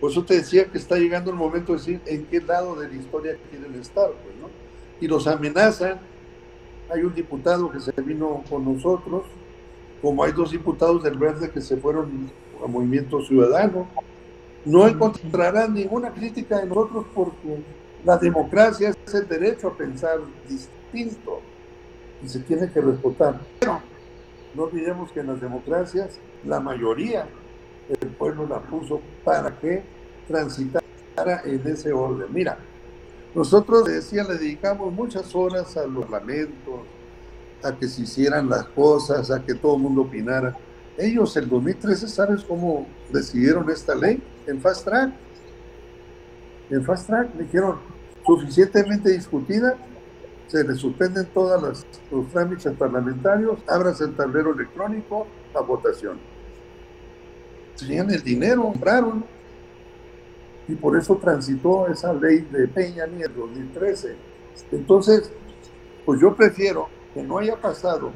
Por eso te decía que está llegando el momento de decir en qué lado de la historia quieren estar, pues, ¿no? Y los amenazan. Hay un diputado que se vino con nosotros, como hay dos diputados del Verde que se fueron a Movimiento Ciudadano. No encontrarán ninguna crítica de nosotros porque la democracia es el derecho a pensar distinto y se tiene que respetar. Pero no olvidemos que en las democracias la mayoría del pueblo la puso para que transitara en ese orden. Mira, nosotros, decía, le dedicamos muchas horas a los lamentos, a que se hicieran las cosas, a que todo el mundo opinara. Ellos, el 2013, ¿sabes cómo decidieron esta ley? En fast track. En fast track dijeron, suficientemente discutida, se le suspenden todos los trámites parlamentarios, abras el tablero electrónico a votación. Tenían el dinero, compraron, y por eso transitó esa ley de Peña en 2013. Entonces, pues yo prefiero que no haya pasado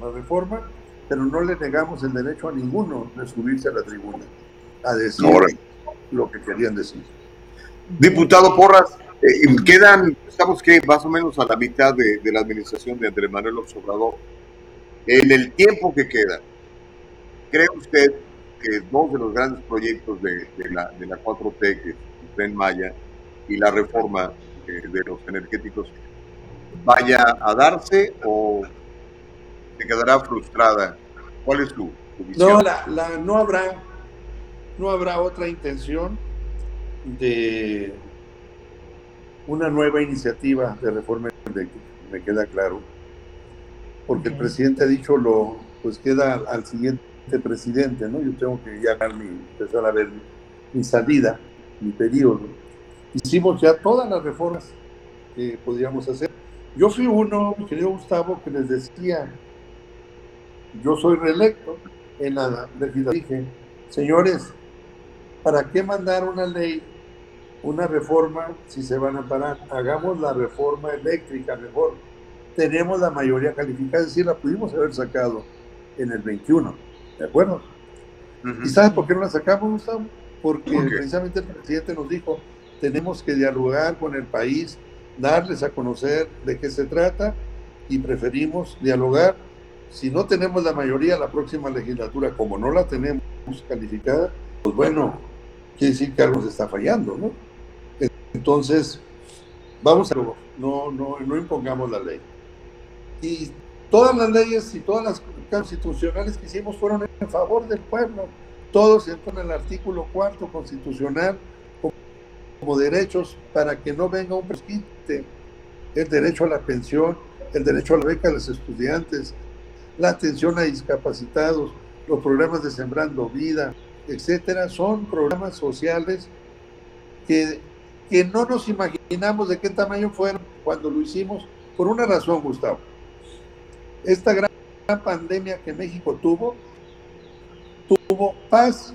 la reforma, pero no le negamos el derecho a ninguno de subirse a la tribuna a decir lo que querían decir. Diputado Porras, eh, quedan, estamos que más o menos a la mitad de, la administración de Andrés Manuel Obrador. En el tiempo que queda, ¿cree usted que dos de los grandes proyectos de, la, de la 4T, que es el Tren Maya y la reforma eh, de los energéticos, vaya a darse o se quedará frustrada? ¿Cuál es tu, visión? No, la, no, habrá, no habrá otra intención de una nueva iniciativa de reforma eléctrica, me queda claro. Porque el presidente ha dicho lo, pues queda al siguiente presidente, ¿no? Yo tengo que ya mi, empezar a ver mi salida, mi periodo. Hicimos ya todas las reformas que podíamos hacer. Yo fui uno, mi querido Gustavo, que les decía, yo soy reelecto en la legislatura. Dije, señores, ¿para qué mandar una ley una reforma si se van a parar. Hagamos la reforma eléctrica mejor. Tenemos la mayoría calificada, es decir, la pudimos haber sacado en el 21, ¿de acuerdo? ¿Y sabes por qué no la sacamos, Gustavo? Porque precisamente el presidente nos dijo, tenemos que dialogar con el país, darles a conocer de qué se trata y preferimos dialogar. Si no tenemos la mayoría la próxima legislatura, como no la tenemos calificada, pues bueno, quiere decir que algo se está fallando, ¿no? Entonces, vamos a no, no, no impongamos la ley. Y todas las leyes y todas las constitucionales que hicimos fueron en favor del pueblo. Todos entran en el artículo cuarto constitucional como, derechos para que no venga un presquite. El derecho a la pensión, el derecho a la beca de los estudiantes, la atención a discapacitados, los programas de Sembrando Vida, etcétera, son programas sociales que que no nos imaginamos de qué tamaño fueron cuando lo hicimos, por una razón, Gustavo. Esta gran pandemia que México tuvo, tuvo paz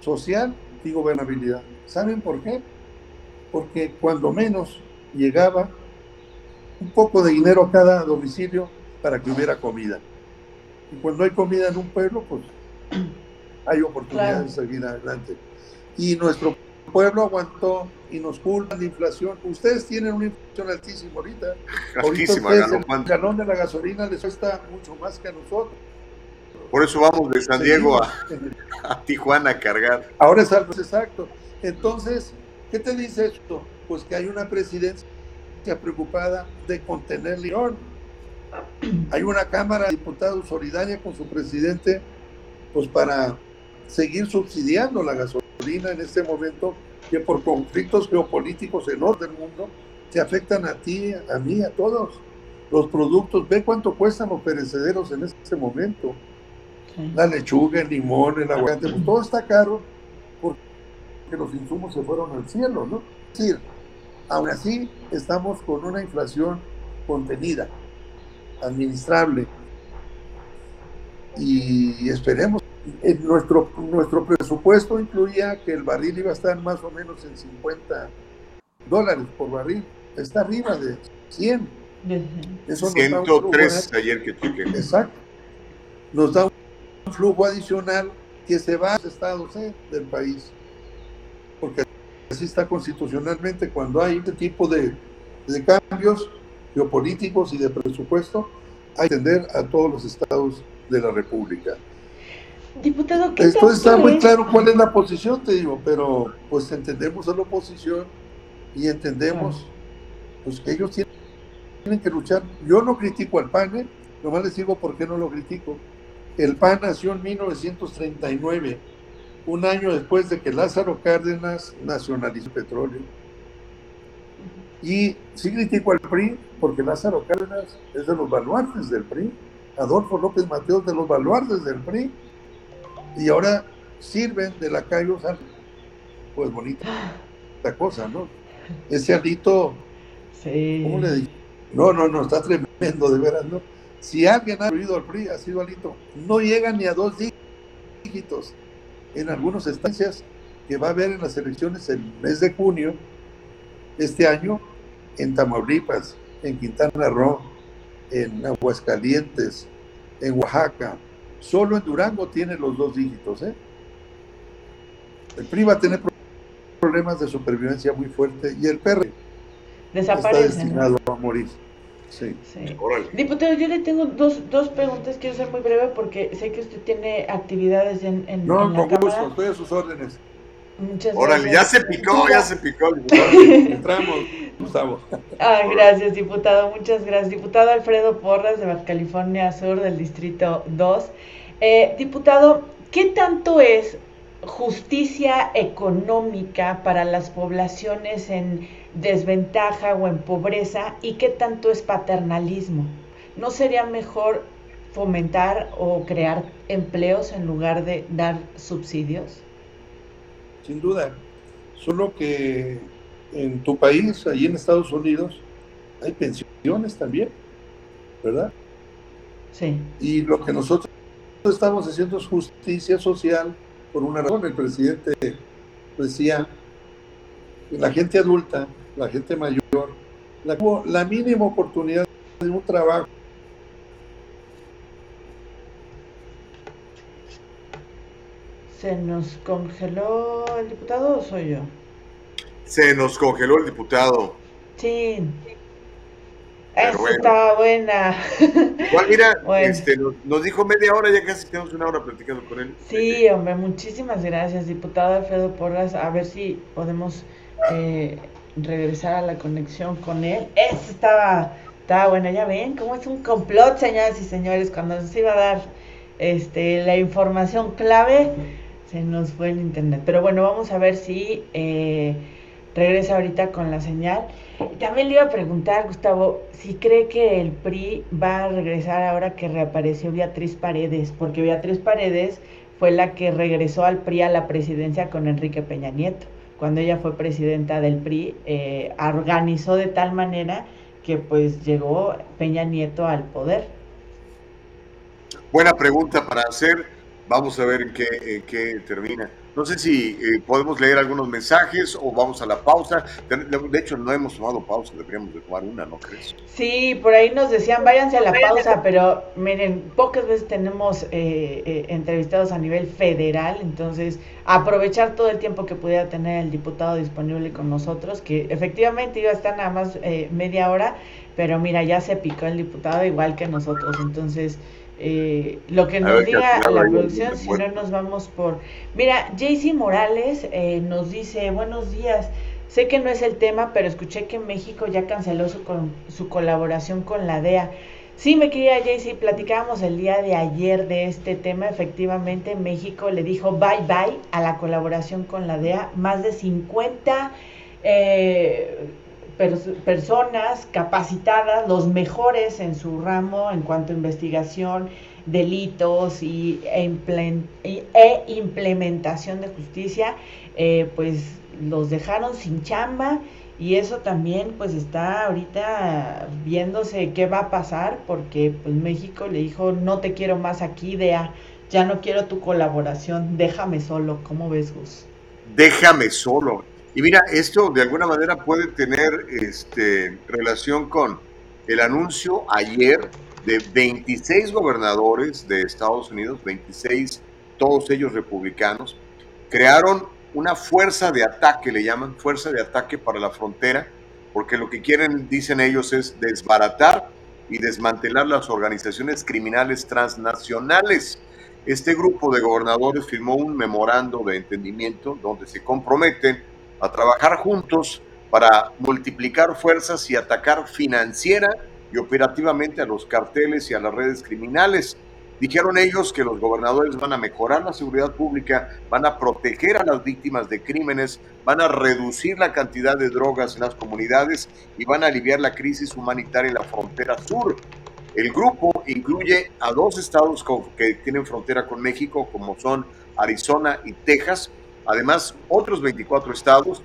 social y gobernabilidad. ¿Saben por qué? Porque cuando menos llegaba un poco de dinero a cada domicilio para que hubiera comida. Y cuando hay comida en un pueblo, pues hay oportunidad de seguir adelante. Y nuestro pueblo aguantó y nos culpan de inflación. Ustedes tienen una inflación altísima ahorita. Altísima, ahorita el galón de la gasolina les cuesta mucho más que a nosotros. Por eso vamos de San Diego a, Tijuana a cargar. Ahora es algo exacto. Entonces, ¿qué te dice esto? Pues que hay una presidencia preocupada de contener León. Hay una Cámara de Diputados solidaria con su presidente, pues para seguir subsidiando la gasolina en este momento que por conflictos geopolíticos en orden del mundo te afectan a ti, a mí, a todos. Los productos, ve cuánto cuestan los perecederos en este momento. La lechuga, el limón, el aguacate, pues todo está caro los insumos se fueron al cielo, ¿no? Es decir, aún así estamos con una inflación contenida, administrable, y esperemos en nuestro, nuestro presupuesto incluía que el barril iba a estar más o menos en 50 dólares por barril. Está arriba de 100. Eso 103 ayer que chequé. Exacto. Nos da un flujo adicional que se va a los estados ¿eh? del país. Porque así está constitucionalmente, cuando hay este tipo de, de cambios geopolíticos y de presupuesto, hay que atender a todos los estados de la República. Diputado, ¿qué Esto está muy es? claro cuál es la posición, te digo, pero pues entendemos a la oposición y entendemos pues, que ellos tienen, tienen que luchar. Yo no critico al PAN, ¿eh? nomás les digo por qué no lo critico. El PAN nació en 1939, un año después de que Lázaro Cárdenas nacionalizó el petróleo. Y sí critico al PRI porque Lázaro Cárdenas es de los baluartes del PRI, Adolfo López Mateos de los baluartes del PRI, y ahora sirven de lacayos al pues bonita la cosa, ¿no? Ese alito, Sí. ¿cómo le dije? No, no, no, está tremendo, de veras, ¿no? Si alguien ha oído al PRI, ha sido alito, no llega ni a dos dígitos en algunas estancias que va a haber en las elecciones el mes de junio este año en Tamaulipas, en Quintana Roo, en Aguascalientes, en Oaxaca. Solo en Durango tiene los dos dígitos. ¿eh? El PRI va a tener problemas de supervivencia muy fuerte y el PR está destinado a morir. Sí. Sí. Órale. Diputado, yo le tengo dos, dos preguntas, quiero ser muy breve porque sé que usted tiene actividades en, en, No, en la con gusto, Cámara. estoy a sus órdenes. Muchas Órale, ya gracias. se picó, ya se picó. Entramos, Gustavo. Ah, gracias, diputado. Muchas gracias. Diputado Alfredo Porras de Baja California Sur del Distrito 2. Eh, diputado, ¿qué tanto es justicia económica para las poblaciones en desventaja o en pobreza y qué tanto es paternalismo? ¿No sería mejor fomentar o crear empleos en lugar de dar subsidios? Sin duda. Solo que en tu país, allí en Estados Unidos, hay pensiones también, ¿verdad? Sí. Y lo que nosotros estamos haciendo es justicia social por una razón. El presidente decía la gente adulta, la gente mayor, la, la mínima oportunidad de un trabajo ¿Se nos congeló el diputado o soy yo? Se nos congeló el diputado. Sí. Pero Esa bueno. estaba buena. Igual, mira, Bueno. este, nos, nos dijo media hora, ya casi tenemos una hora platicando con él. Sí, hombre, muchísimas gracias, diputado Alfredo Porras. A ver si podemos eh, regresar a la conexión con él. Esa estaba, estaba buena, ya ven cómo es un complot, señoras y señores, cuando nos iba a dar este, la información clave, se nos fue el internet. Pero bueno, vamos a ver si eh, regresa ahorita con la señal. También le iba a preguntar, Gustavo, si cree que el PRI va a regresar ahora que reapareció Beatriz Paredes, porque Beatriz Paredes fue la que regresó al PRI a la presidencia con Enrique Peña Nieto. Cuando ella fue presidenta del PRI, eh, organizó de tal manera que pues llegó Peña Nieto al poder. Buena pregunta para hacer. Vamos a ver en qué, en qué termina. No sé si eh, podemos leer algunos mensajes o vamos a la pausa. De, de hecho, no hemos tomado pausa, deberíamos de tomar una, ¿no crees? Sí, por ahí nos decían, váyanse a la pausa, pero miren, pocas veces tenemos eh, eh, entrevistados a nivel federal, entonces aprovechar todo el tiempo que pudiera tener el diputado disponible con nosotros, que efectivamente iba a estar nada más eh, media hora, pero mira, ya se picó el diputado igual que nosotros, entonces eh, lo que nos diga la producción, si no nos vamos por... Mira, Jaycee Morales eh, nos dice, buenos días, sé que no es el tema, pero escuché que México ya canceló su, con- su colaboración con la DEA. Sí, me quería Jaycee, platicábamos el día de ayer de este tema, efectivamente México le dijo bye bye a la colaboración con la DEA, más de 50 eh, pers- personas capacitadas, los mejores en su ramo en cuanto a investigación, delitos y, e, e implementación de justicia, eh, pues los dejaron sin chamba y eso también pues está ahorita viéndose qué va a pasar porque pues México le dijo no te quiero más aquí, DEA, ya no quiero tu colaboración, déjame solo, ¿cómo ves Gus? Déjame solo. Y mira, esto de alguna manera puede tener este, relación con el anuncio ayer de 26 gobernadores de Estados Unidos, 26, todos ellos republicanos, crearon una fuerza de ataque, le llaman, fuerza de ataque para la frontera, porque lo que quieren, dicen ellos, es desbaratar y desmantelar las organizaciones criminales transnacionales. Este grupo de gobernadores firmó un memorando de entendimiento donde se comprometen a trabajar juntos para multiplicar fuerzas y atacar financiera y operativamente a los carteles y a las redes criminales. Dijeron ellos que los gobernadores van a mejorar la seguridad pública, van a proteger a las víctimas de crímenes, van a reducir la cantidad de drogas en las comunidades y van a aliviar la crisis humanitaria en la frontera sur. El grupo incluye a dos estados que tienen frontera con México, como son Arizona y Texas, además otros 24 estados,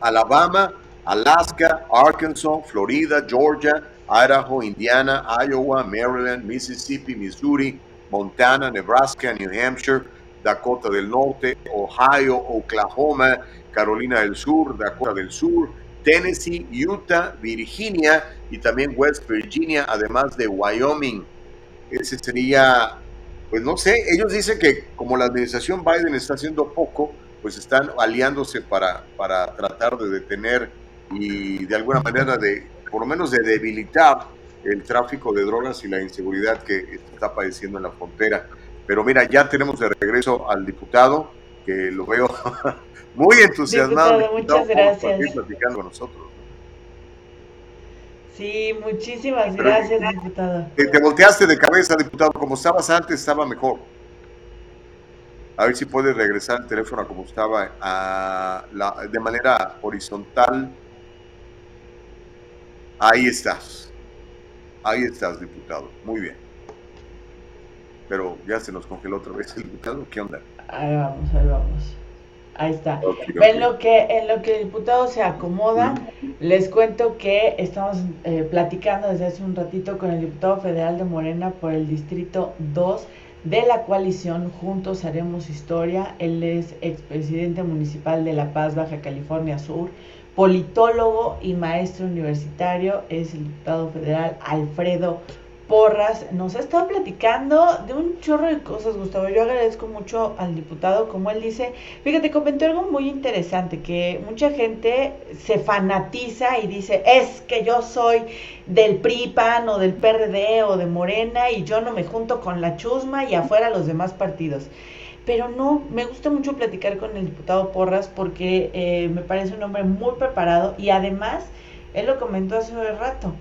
Alabama, Alaska, Arkansas, Florida, Georgia, Idaho, Indiana, Iowa, Maryland, Mississippi, Missouri, Montana, Nebraska, New Hampshire, Dakota del Norte, Ohio, Oklahoma, Carolina del Sur, Dakota del Sur, Tennessee, Utah, Virginia y también West Virginia, además de Wyoming. Ese sería, pues no sé, ellos dicen que como la administración Biden está haciendo poco, pues están aliándose para, para tratar de detener y de alguna manera de, por lo menos de debilitar el tráfico de drogas y la inseguridad que está padeciendo en la frontera. Pero mira, ya tenemos de regreso al diputado, que lo veo muy entusiasmado. Diputado, muchas gracias. platicando con nosotros. Sí, muchísimas gracias, diputado. Te, te, volteaste de cabeza, diputado. Como estabas antes, estaba mejor. A ver si puedes regresar el teléfono como estaba a la, de manera horizontal. Ahí estás. Ahí estás, diputado. Muy bien. Pero ya se nos congeló otra vez el diputado. ¿Qué onda? Ahí vamos, ahí vamos. Ahí está. Okay, okay. En lo que en lo que el diputado se acomoda, les cuento que estamos eh, platicando desde hace un ratito con el diputado federal de Morena por el distrito 2 de la coalición Juntos Haremos Historia. Él es expresidente municipal de La Paz, Baja California Sur, politólogo y maestro universitario. Es el diputado federal Alfredo Porras. Nos ha estado platicando de un chorro de cosas, Gustavo. Yo agradezco mucho al diputado, como él dice. Fíjate, comentó algo muy interesante, que mucha gente se fanatiza y dice, es que yo soy del PRI, PAN o del PRD o de Morena y yo no me junto con la chusma y afuera los demás partidos. Pero no, me gusta mucho platicar con el diputado Porras porque eh, me parece un hombre muy preparado y además, él lo comentó hace un rato,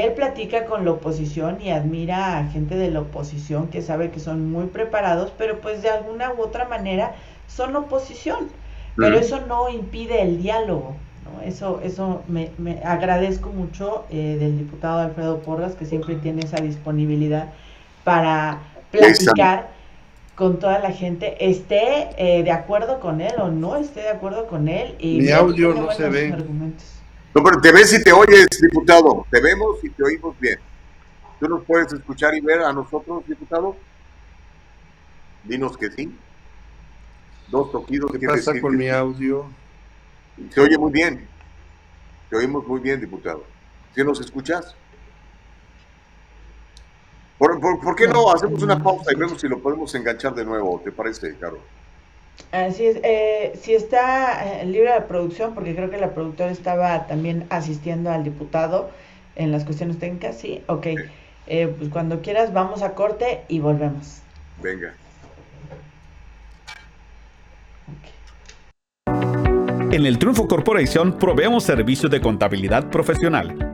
él platica con la oposición y admira a gente de la oposición que sabe que son muy preparados, pero pues de alguna u otra manera son oposición. Pero eso no impide el diálogo. ¿no? Eso, eso me, me agradezco mucho eh, del diputado Alfredo Porras, que siempre tiene esa disponibilidad para platicar con toda la gente, esté eh, de acuerdo con él o no esté de acuerdo con él. Y Mi audio no se ve. Argumentos. No, pero te ves y te oyes, diputado. Te vemos y te oímos bien. ¿Tú nos puedes escuchar y ver a nosotros, diputado? Dinos que sí. Dos toquidos. ¿Qué pasa con que mi sí. audio? Se oye muy bien. Te oímos muy bien, diputado. ¿Sí nos escuchas? ¿Por, por, por qué no hacemos una pausa y vemos si lo podemos enganchar de nuevo? ¿Te parece, Caro? Así es, eh, si está eh, libre de producción, porque creo que la productora estaba también asistiendo al diputado en las cuestiones técnicas, sí, ok. Eh, pues cuando quieras vamos a corte y volvemos. Venga. En el Triunfo Corporation proveemos servicios de contabilidad profesional.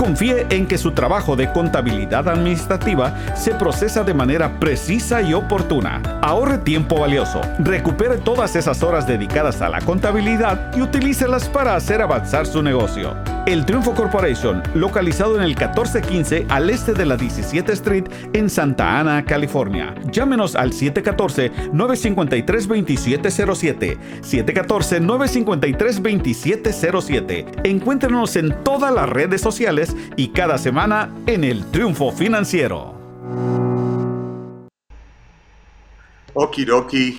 Confíe en que su trabajo de contabilidad administrativa se procesa de manera precisa y oportuna. Ahorre tiempo valioso, recupere todas esas horas dedicadas a la contabilidad y utilícelas para hacer avanzar su negocio. El Triunfo Corporation, localizado en el 1415 al este de la 17 Street en Santa Ana, California. Llámenos al 714-953-2707. 714-953-2707. Encuéntrenos en todas las redes sociales y cada semana en El Triunfo Financiero. Okidoki.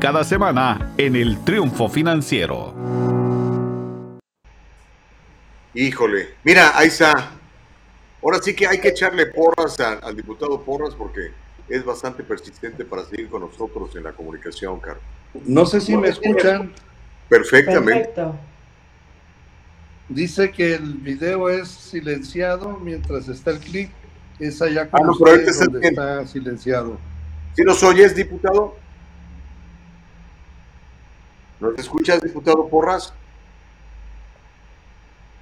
cada semana en el Triunfo Financiero. Híjole, mira, ahí está. Ahora sí que hay que echarle porras al diputado Porras porque es bastante persistente para seguir con nosotros en la comunicación, Carlos. No sé si me escuchan. Perfectamente. Dice que el video es silenciado mientras está el clip. Es allá ah, como donde está silenciado. ¿Sí nos oyes, diputado? ¿Nos escuchas, diputado Porras?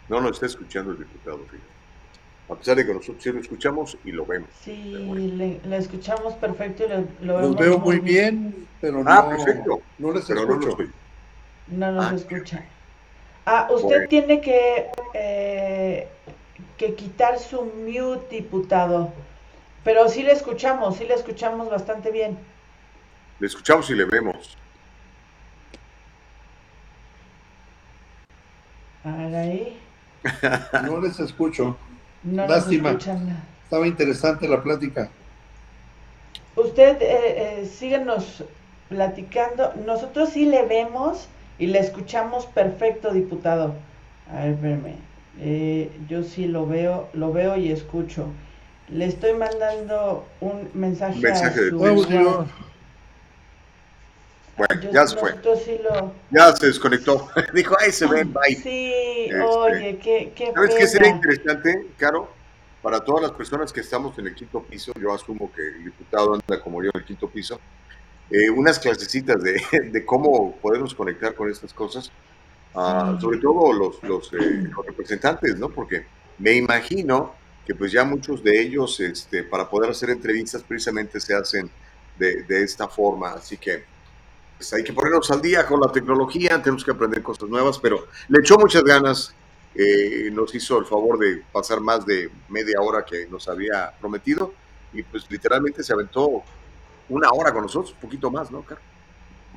No nos está escuchando el diputado, A pesar de que nosotros sí lo escuchamos y lo vemos. Sí, lo escuchamos perfecto y lo, vemos. Lo veo muy bien, pero ah, no, perfecto. no les escucho. No, nos ah, escucha. Ah, usted tiene que, eh, que quitar su mute, diputado. Pero sí le escuchamos, sí le escuchamos bastante bien. Le escuchamos y le vemos. Ahí. No les escucho. Lástima. Estaba interesante la plática. Usted eh, eh, síguenos platicando. Nosotros sí le vemos y le escuchamos perfecto, diputado. A ver, espérame. Eh, yo sí lo veo, lo veo y escucho. Le estoy mandando un mensaje, a su... Bueno, ya se fue. Ya se desconectó. Dijo, ahí se ven, bye. Sí, este, oye, qué, qué ¿Sabes qué sería interesante, Caro? Para todas las personas que estamos en el quinto piso, yo asumo que el diputado anda como yo en el quinto piso, eh, unas clasecitas de, de, cómo podemos conectar con estas cosas, uh, sobre todo los, los, eh, los, representantes, ¿no? Porque me imagino que pues ya muchos de ellos, este, para poder hacer entrevistas, precisamente se hacen de, de esta forma, así que pues hay que ponernos al día con la tecnología, tenemos que aprender cosas nuevas, pero le echó muchas ganas, eh, nos hizo el favor de pasar más de media hora que nos había prometido y pues literalmente se aventó una hora con nosotros, un poquito más, ¿no, Carlos?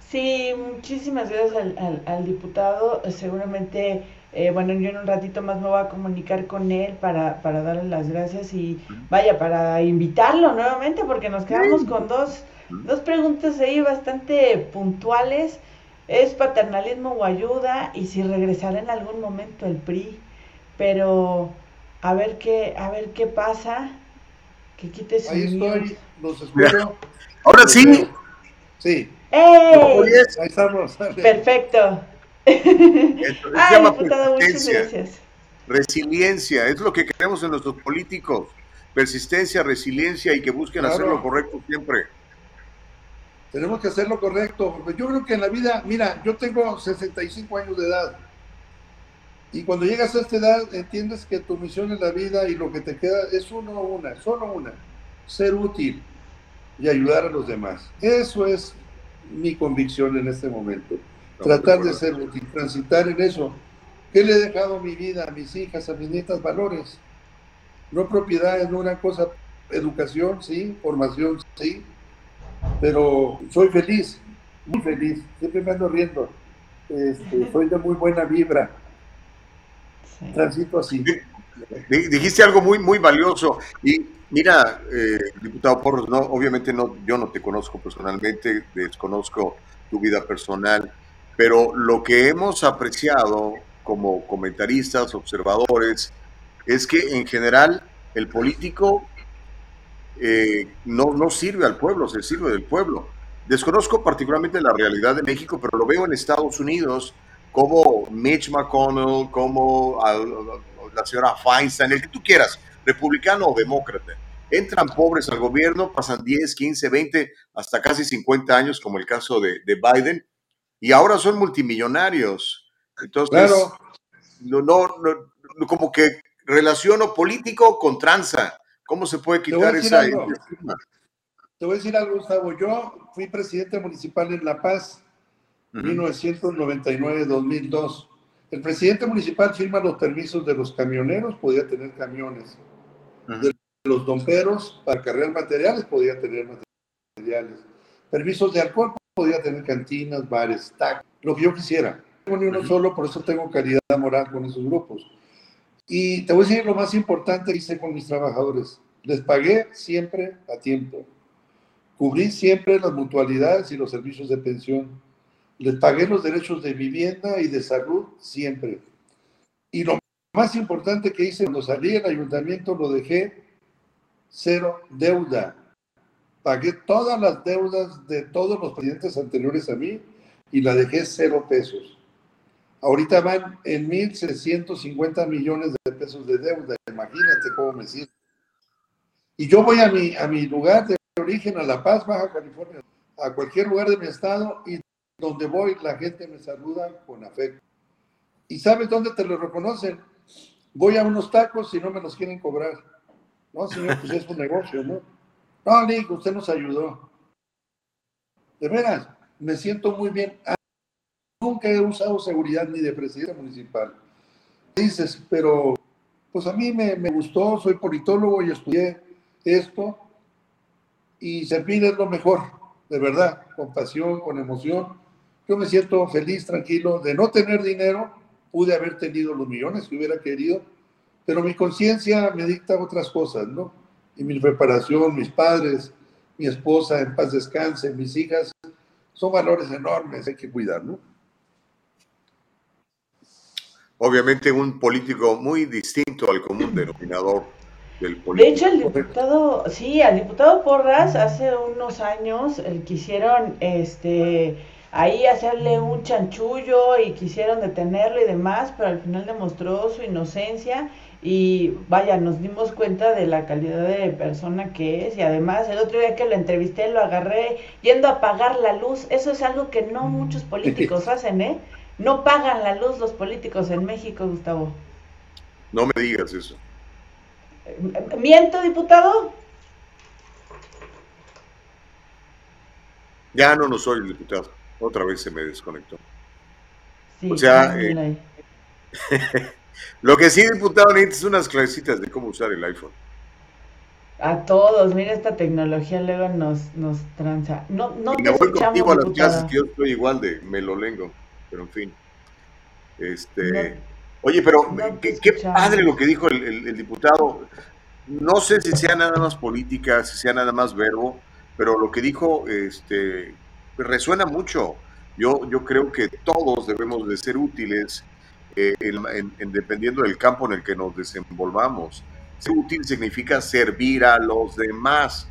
Sí, muchísimas gracias al, diputado. Seguramente, eh, bueno, yo en un ratito más me voy a comunicar con él para, para darle las gracias y vaya, para invitarlo nuevamente porque nos quedamos con dos Dos preguntas ahí bastante puntuales. ¿Es paternalismo o ayuda? Y si regresará en algún momento el PRI. Pero a ver qué, a ver qué pasa. Que quite su Ahí estoy, los escucho. Ahora sí. Sí. Ahí estamos. Perfecto. Ay, diputado, muchas gracias. Resiliencia, es lo que queremos en nuestros políticos. Persistencia, resiliencia y que busquen hacer lo correcto siempre. Tenemos que hacer lo correcto. Yo creo que en la vida, mira, yo tengo 65 años de edad. Y cuando llegas a esta edad, entiendes que tu misión en la vida y lo que te queda es uno una, solo una, ser útil y ayudar a los demás. Eso es mi convicción en este momento. Tratar de ser útil, transitar en eso. ¿Qué le he dejado a mi vida, a mis hijas, a mis nietas? Valores. No propiedades, no una cosa, educación, sí, formación, sí, pero soy feliz, muy feliz, siempre me ando riendo, este, soy de muy buena vibra. transito así. Dijiste algo muy, muy valioso. Y mira, eh, diputado Porros, no, obviamente no, yo no te conozco personalmente, desconozco tu vida personal, pero lo que hemos apreciado como comentaristas, observadores, es que en general el político eh, no, no sirve al pueblo, se sirve del pueblo. Desconozco particularmente la realidad de México, pero lo veo en Estados Unidos como Mitch McConnell, como la señora Feinstein, el que tú quieras, republicano o demócrata. Entran pobres al gobierno, pasan 10, 15, 20, hasta casi 50 años, como el caso de, Biden, y ahora son multimillonarios. Entonces, no, no, como que relaciono político con tranza. ¿Cómo se puede quitar esa Te voy a decir algo, Gustavo. Yo fui presidente municipal en La Paz, 1999-2002. El presidente municipal firma los permisos de los camioneros, podía tener camiones. De los domperos para cargar materiales, podía tener materiales. Permisos de alcohol, podía tener cantinas, bares, tacos, lo que yo quisiera. No ni uno solo, por eso tengo calidad moral con esos grupos. Y te voy a decir lo más importante que hice con mis trabajadores. Les pagué siempre a tiempo. Cubrí siempre las mutualidades y los servicios de pensión. Les pagué los derechos de vivienda y de salud siempre. Y lo más importante que hice cuando salí del ayuntamiento lo dejé cero deuda. Pagué todas las deudas de todos los presidentes anteriores a mí y la dejé cero pesos. Ahorita van en 1.650 millones de pesos de deuda. Imagínate cómo me siento. Y yo voy a mi, a mi lugar de origen, a La Paz, Baja California, a cualquier lugar de mi estado, y donde voy la gente me saluda con afecto. ¿Y sabes dónde te lo reconocen? Voy a unos tacos y no me los quieren cobrar. No, señor, pues es un negocio, ¿no? No, Nick, usted nos ayudó. De veras, me siento muy bien nunca he usado seguridad ni de presidente municipal. Dices, pero pues a mí me, me gustó, soy politólogo y estudié esto y servir es lo mejor, de verdad, con pasión, con emoción. Yo me siento feliz, tranquilo de no tener dinero, pude haber tenido los millones que hubiera querido, pero mi conciencia me dicta otras cosas, ¿no? Y mi preparación, mis padres, mi esposa, en paz descanse, mis hijas, son valores enormes, hay que cuidar, ¿no? Obviamente un político muy distinto al común denominador del político. De hecho, el diputado, sí, al diputado Porras hace unos años el quisieron este ahí hacerle un chanchullo y quisieron detenerlo y demás, pero al final demostró su inocencia y vaya, nos dimos cuenta de la calidad de persona que es y además el otro día que lo entrevisté lo agarré yendo a apagar la luz, eso es algo que no muchos políticos hacen, ¿eh? No pagan la luz los políticos en México, Gustavo. No me digas eso. ¿Miento, diputado? Ya no, no soy diputado. Otra vez se me desconectó. Sí, o sea, eh, lo que sí, diputado, necesitas unas clasecitas de cómo usar el iPhone. A todos, mira esta tecnología luego nos, nos tranza. No, no y me voy contigo a las clases que yo estoy igual de me lo lengo pero en fin. Este, oye, pero qué, padre lo que dijo el, diputado. No sé si sea nada más política, si sea nada más verbo, pero lo que dijo este, resuena mucho. Yo, yo creo que todos debemos de ser útiles eh, en, dependiendo del campo en el que nos desenvolvamos. Ser útil significa servir a los demás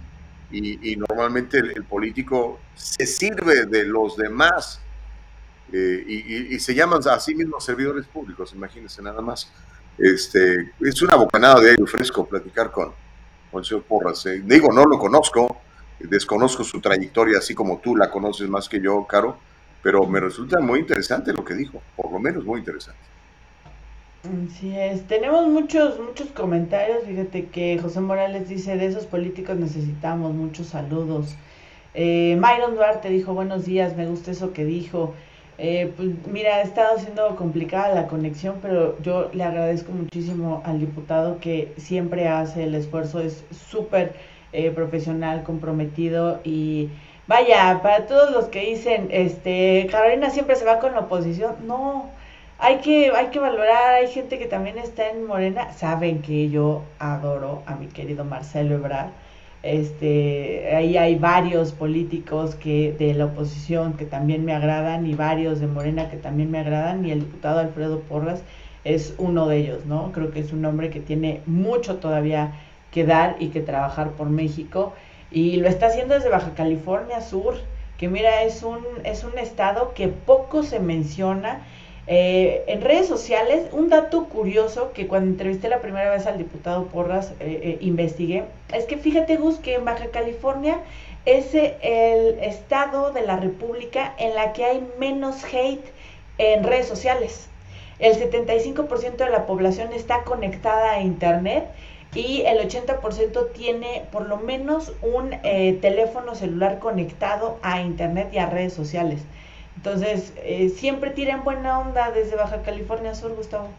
y, normalmente el, político se sirve de los demás eh, y, se llaman a sí mismos servidores públicos, imagínense nada más. Este, es una bocanada de aire fresco platicar con, con el señor Porras. Eh. Digo, no lo conozco, desconozco su trayectoria así como tú la conoces más que yo, Caro, pero me resulta muy interesante lo que dijo, por lo menos muy interesante. Así es, tenemos muchos, muchos comentarios, fíjate que José Morales dice, de esos políticos necesitamos muchos saludos. Eh, Myron Duarte dijo, buenos días, me gusta eso que dijo. Eh, pues mira, ha estado siendo complicada la conexión, pero yo le agradezco muchísimo al diputado que siempre hace el esfuerzo, es súper eh, profesional, comprometido y vaya, para todos los que dicen, este, Carolina siempre se va con la oposición, no, hay que, hay que valorar, hay gente que también está en Morena, saben que yo adoro a mi querido Marcelo Ebrard, este, ahí hay varios políticos que de la oposición que también me agradan y varios de Morena que también me agradan y el diputado Alfredo Porras es uno de ellos, ¿no? Creo que es un hombre que tiene mucho todavía que dar y que trabajar por México y lo está haciendo desde Baja California Sur, que mira, es un, es un estado que poco se menciona eh, en redes sociales, un dato curioso que cuando entrevisté la primera vez al diputado Porras eh, eh, investigué, es que fíjate Gus que en Baja California es el estado de la República en la que hay menos hate en redes sociales. El 75% de la población está conectada a Internet y el 80% tiene por lo menos un teléfono celular conectado a Internet y a redes sociales. Entonces, eh, siempre tiran buena onda desde Baja California Sur, Gustavo.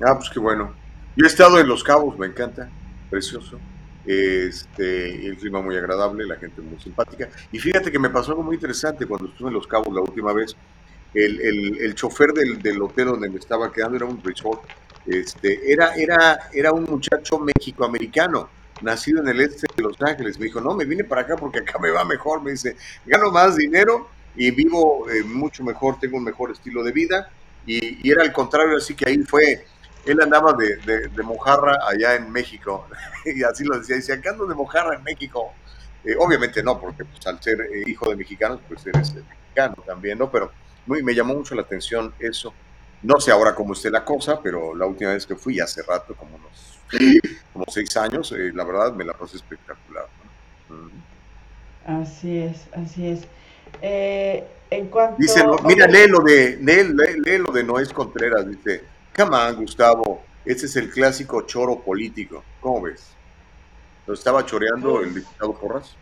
Ah, pues qué bueno. Yo he estado en Los Cabos, me encanta, precioso. Este, el clima muy agradable, la gente muy simpática. Y fíjate que me pasó algo muy interesante cuando estuve en Los Cabos la última vez. El, el, el chofer del, del, hotel donde me estaba quedando era un resort. Este, era, era, era un muchacho mexicoamericano, nacido en el este de Los Ángeles. Me dijo, no, me vine para acá porque acá me va mejor. Me dice, gano más dinero y vivo eh, mucho mejor, tengo un mejor estilo de vida. Y, era al contrario, así que ahí fue, él andaba de, de, mojarra allá en México, y así lo decía, dice, acá ando de mojarra en México. Eh, obviamente no, porque pues, al ser eh, hijo de mexicanos, pues eres mexicano también, ¿no? Pero muy, me llamó mucho la atención eso. No sé ahora cómo esté la cosa, pero la última vez que fui, hace rato, como unos como seis años, la verdad me la pasé espectacular. Así es, así es. Eh, en cuanto... Dice, mira, lee lo de, lee, lo de Noé Contreras, dice, come on, Gustavo, ese es el clásico choro político, ¿cómo ves? ¿Lo estaba choreando el diputado Porras?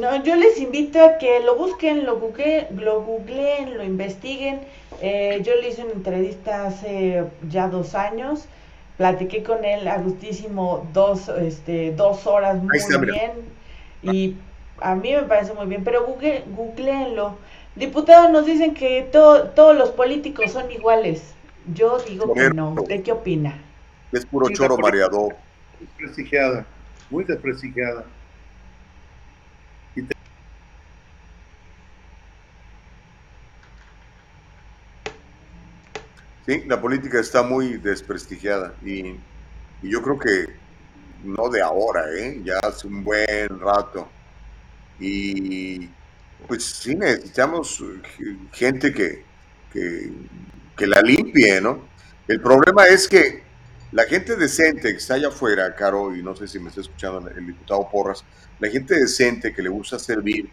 No, yo les invito a que lo busquen, lo, google, lo googleen, lo investiguen. Eh, yo le hice una entrevista hace ya dos años, platiqué con él a gustísimo dos, este, dos horas muy bien y a mí me parece muy bien, pero google, googleenlo. Diputados nos dicen que todos los políticos son iguales. Yo digo que no. ¿De qué opina? Es puro choro mareador. Desprestigiada, muy desprestigiada. Sí, la política está muy desprestigiada y, y yo creo que no de ahora, ¿eh? ya hace un buen rato y pues sí necesitamos gente que, que, la limpie, ¿no? El problema es que la gente decente que está allá afuera, Caro, y no sé si me está escuchando el diputado Porras, la gente decente que le gusta servir,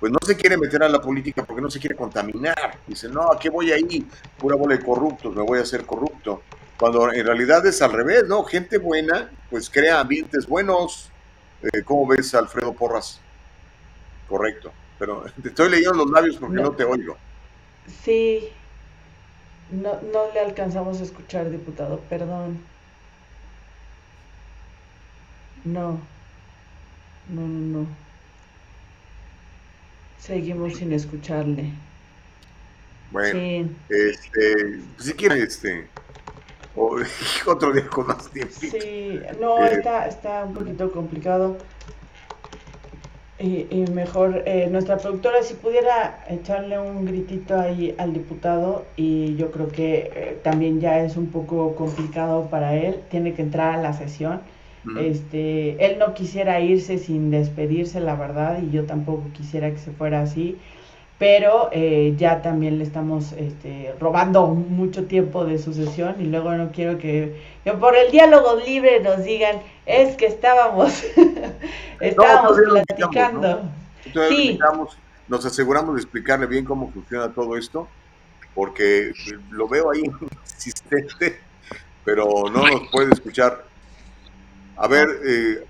pues no se quiere meter a la política porque no se quiere contaminar. Dice, no, ¿a qué voy ahí? Pura bola de corruptos, me voy a hacer corrupto. Cuando en realidad es al revés, ¿no? Gente buena, pues crea ambientes buenos. Eh, ¿Cómo ves, Alfredo Porras? Correcto, pero te estoy leyendo los labios porque no, te oigo. Sí, no, no le alcanzamos a escuchar, diputado, perdón. No, no, no, no. Seguimos sin escucharle. Bueno, este, si quiere, este, otro día con más tiempo. Sí, no, eh, está, está un poquito complicado. Y, mejor, eh, nuestra productora, si pudiera echarle un gritito ahí al diputado, y yo creo que eh, también ya es un poco complicado para él, tiene que entrar a la sesión. Este, él no quisiera irse sin despedirse, la verdad, y yo tampoco quisiera que se fuera así pero eh, ya también le estamos este, robando mucho tiempo de su sesión y luego no quiero que, por el diálogo libre nos digan, es que estábamos, estábamos platicando. sí. nos aseguramos de explicarle bien cómo funciona todo esto, porque lo veo ahí insistente, pero no nos puede escuchar. A ver, eh.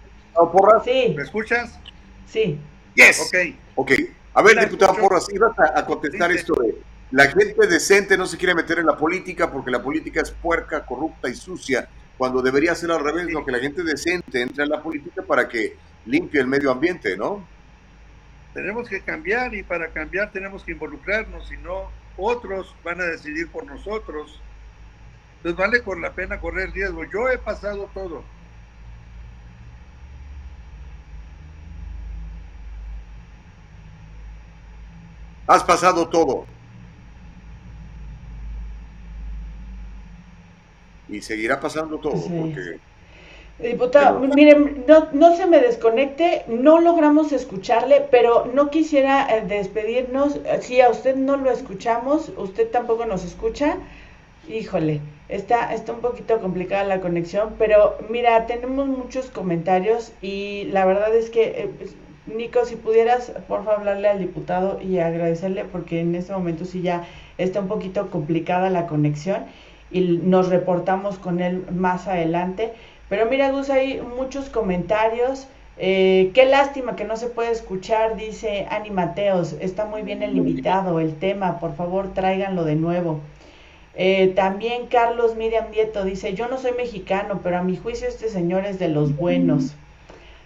¿Me escuchas? Sí. Yes. Ok. Ok. A ver, diputado Porras, ibas a, contestar esto de la gente decente no se quiere meter en la política porque la política es puerca, corrupta y sucia, cuando debería ser al revés, lo que la gente decente entre en la política para que limpie el medio ambiente, ¿no? Tenemos que cambiar y para cambiar tenemos que involucrarnos, si no, otros van a decidir por nosotros. Entonces vale con la pena correr riesgo. Yo he pasado todo. Has pasado todo. Y seguirá pasando todo, porque Diputado, miren, no, no se me desconecte, no logramos escucharle, pero no quisiera eh, despedirnos. Si a usted no lo escuchamos, usted tampoco nos escucha. Híjole, está, está un poquito complicada la conexión, pero mira, tenemos muchos comentarios y la verdad es que, eh, pues, Nico, si pudieras, por favor, hablarle al diputado y agradecerle, porque en este momento sí ya está un poquito complicada la conexión y nos reportamos con él más adelante. Pero mira, Gus, hay muchos comentarios. Eh, qué lástima que no se puede escuchar, dice Ani Mateos. Está muy bien el invitado, el tema, por favor tráiganlo de nuevo. Eh, también Carlos Miriam Nieto dice, yo no soy mexicano, pero a mi juicio este señor es de los buenos.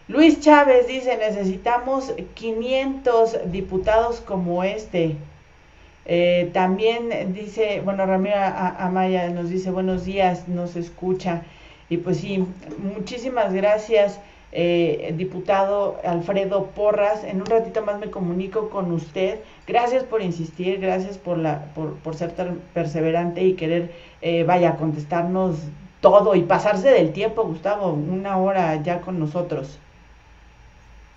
Luis Chávez dice, necesitamos 500 diputados como este. Eh, también dice, bueno, Ramiro Amaya nos dice, buenos días, nos escucha. Y pues sí, muchísimas gracias, eh, diputado Alfredo Porras. En un ratito más me comunico con usted. Gracias por insistir, gracias por, la, por, por ser tan perseverante y querer, eh, vaya, contestarnos todo y pasarse del tiempo, Gustavo, una hora ya con nosotros.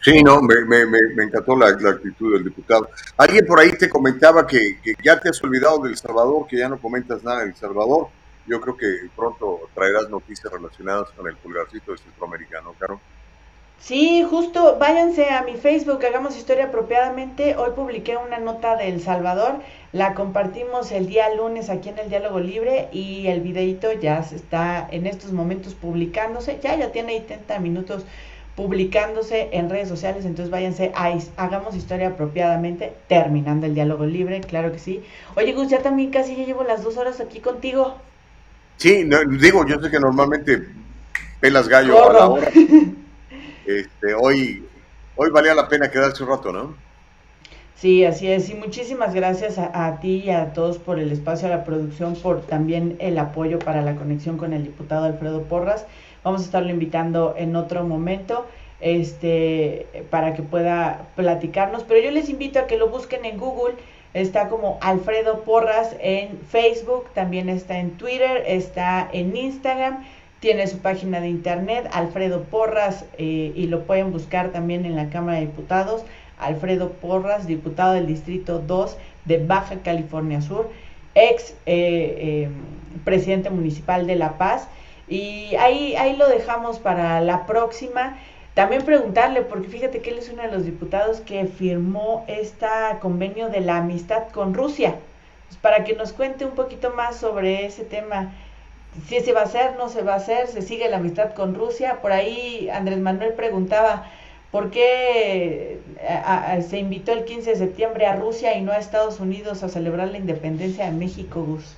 Sí, no, me, me, me encantó la, actitud del diputado. Alguien por ahí te comentaba que, que ya te has olvidado del Salvador, que ya no comentas nada del Salvador yo creo que pronto traerás noticias relacionadas con el pulgarcito de centroamericano, Caro. Sí, justo, váyanse a mi Facebook, hagamos historia apropiadamente. Hoy publiqué una nota de El Salvador, la compartimos el día lunes aquí en el Diálogo Libre y el videito ya se está en estos momentos publicándose, ya ya tiene 30 minutos publicándose en redes sociales, entonces váyanse a Hagamos Historia Apropiadamente, terminando el Diálogo Libre, claro que sí. Oye Gus, ya también casi ya llevo las dos horas aquí contigo. Sí, digo, yo sé que normalmente pelas gallo a la hora. Este, hoy, hoy valía la pena quedarse un rato, ¿no? Sí, así es. Y muchísimas gracias a, ti y a todos por el espacio, a la producción, por también el apoyo para la conexión con el diputado Alfredo Porras. Vamos a estarlo invitando en otro momento este, para que pueda platicarnos. Pero yo les invito a que lo busquen en Google Está como Alfredo Porras en Facebook, también está en Twitter, está en Instagram, tiene su página de internet, Alfredo Porras, eh, y lo pueden buscar también en la Cámara de Diputados. Alfredo Porras, diputado del Distrito 2 de Baja California Sur, ex eh, eh, presidente municipal de La Paz. Y ahí, ahí lo dejamos para la próxima. También preguntarle, porque fíjate que él es uno de los diputados que firmó este convenio de la amistad con Rusia, pues para que nos cuente un poquito más sobre ese tema, si se va a hacer, no se va a hacer, se sigue la amistad con Rusia. Por ahí Andrés Manuel preguntaba, ¿por qué se invitó el 15 de septiembre a Rusia y no a Estados Unidos a celebrar la independencia de México, Gus?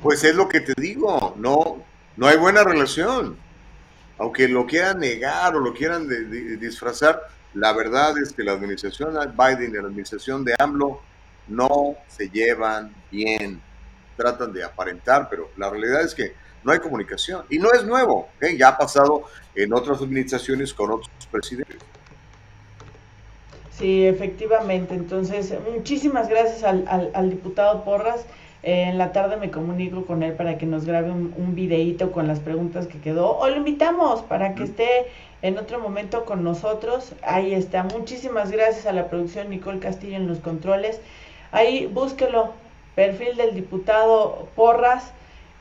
Pues es lo que te digo, no, no hay buena relación aunque lo quieran negar o lo quieran disfrazar, la verdad es que la administración Biden y la administración de AMLO no se llevan bien. Tratan de aparentar, pero la realidad es que no hay comunicación. Y no es nuevo, ya ha pasado en otras administraciones con otros presidentes. Sí, efectivamente. Entonces, muchísimas gracias al, al diputado Porras en la tarde me comunico con él para que nos grabe un, un, videíto con las preguntas que quedó. O lo invitamos para que esté en otro momento con nosotros. Ahí está. Muchísimas gracias a la producción Nicole Castillo en los controles. Ahí búsquelo. Perfil del diputado Porras,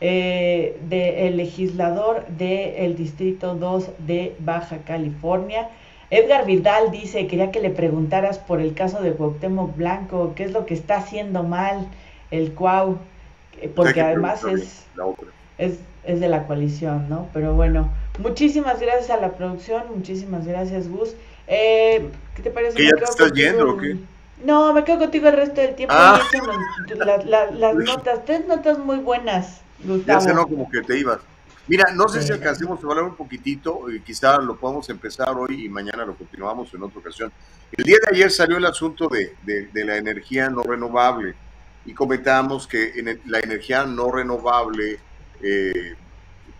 eh, del legislador del Distrito 2 de Baja California. Edgar Vidal dice, quería que le preguntaras por el caso de Cuauhtémoc Blanco, qué es lo que está haciendo mal el Cuau, porque además es, es, es, de la coalición, ¿no? Pero bueno, muchísimas gracias a la producción, muchísimas gracias Gus. Eh, ¿Qué te parece? ¿Que ya te estás yendo o qué? No, me quedo contigo el resto del tiempo. Ah. las notas, tres notas muy buenas, Gustavo. Ya se no, como que te ibas. Mira, no sé si alcancemos a hablar un poquitito, y quizá lo podamos empezar hoy y mañana lo continuamos en otra ocasión. El día de ayer salió el asunto de, de, de la energía no renovable y comentábamos que la energía no renovable eh,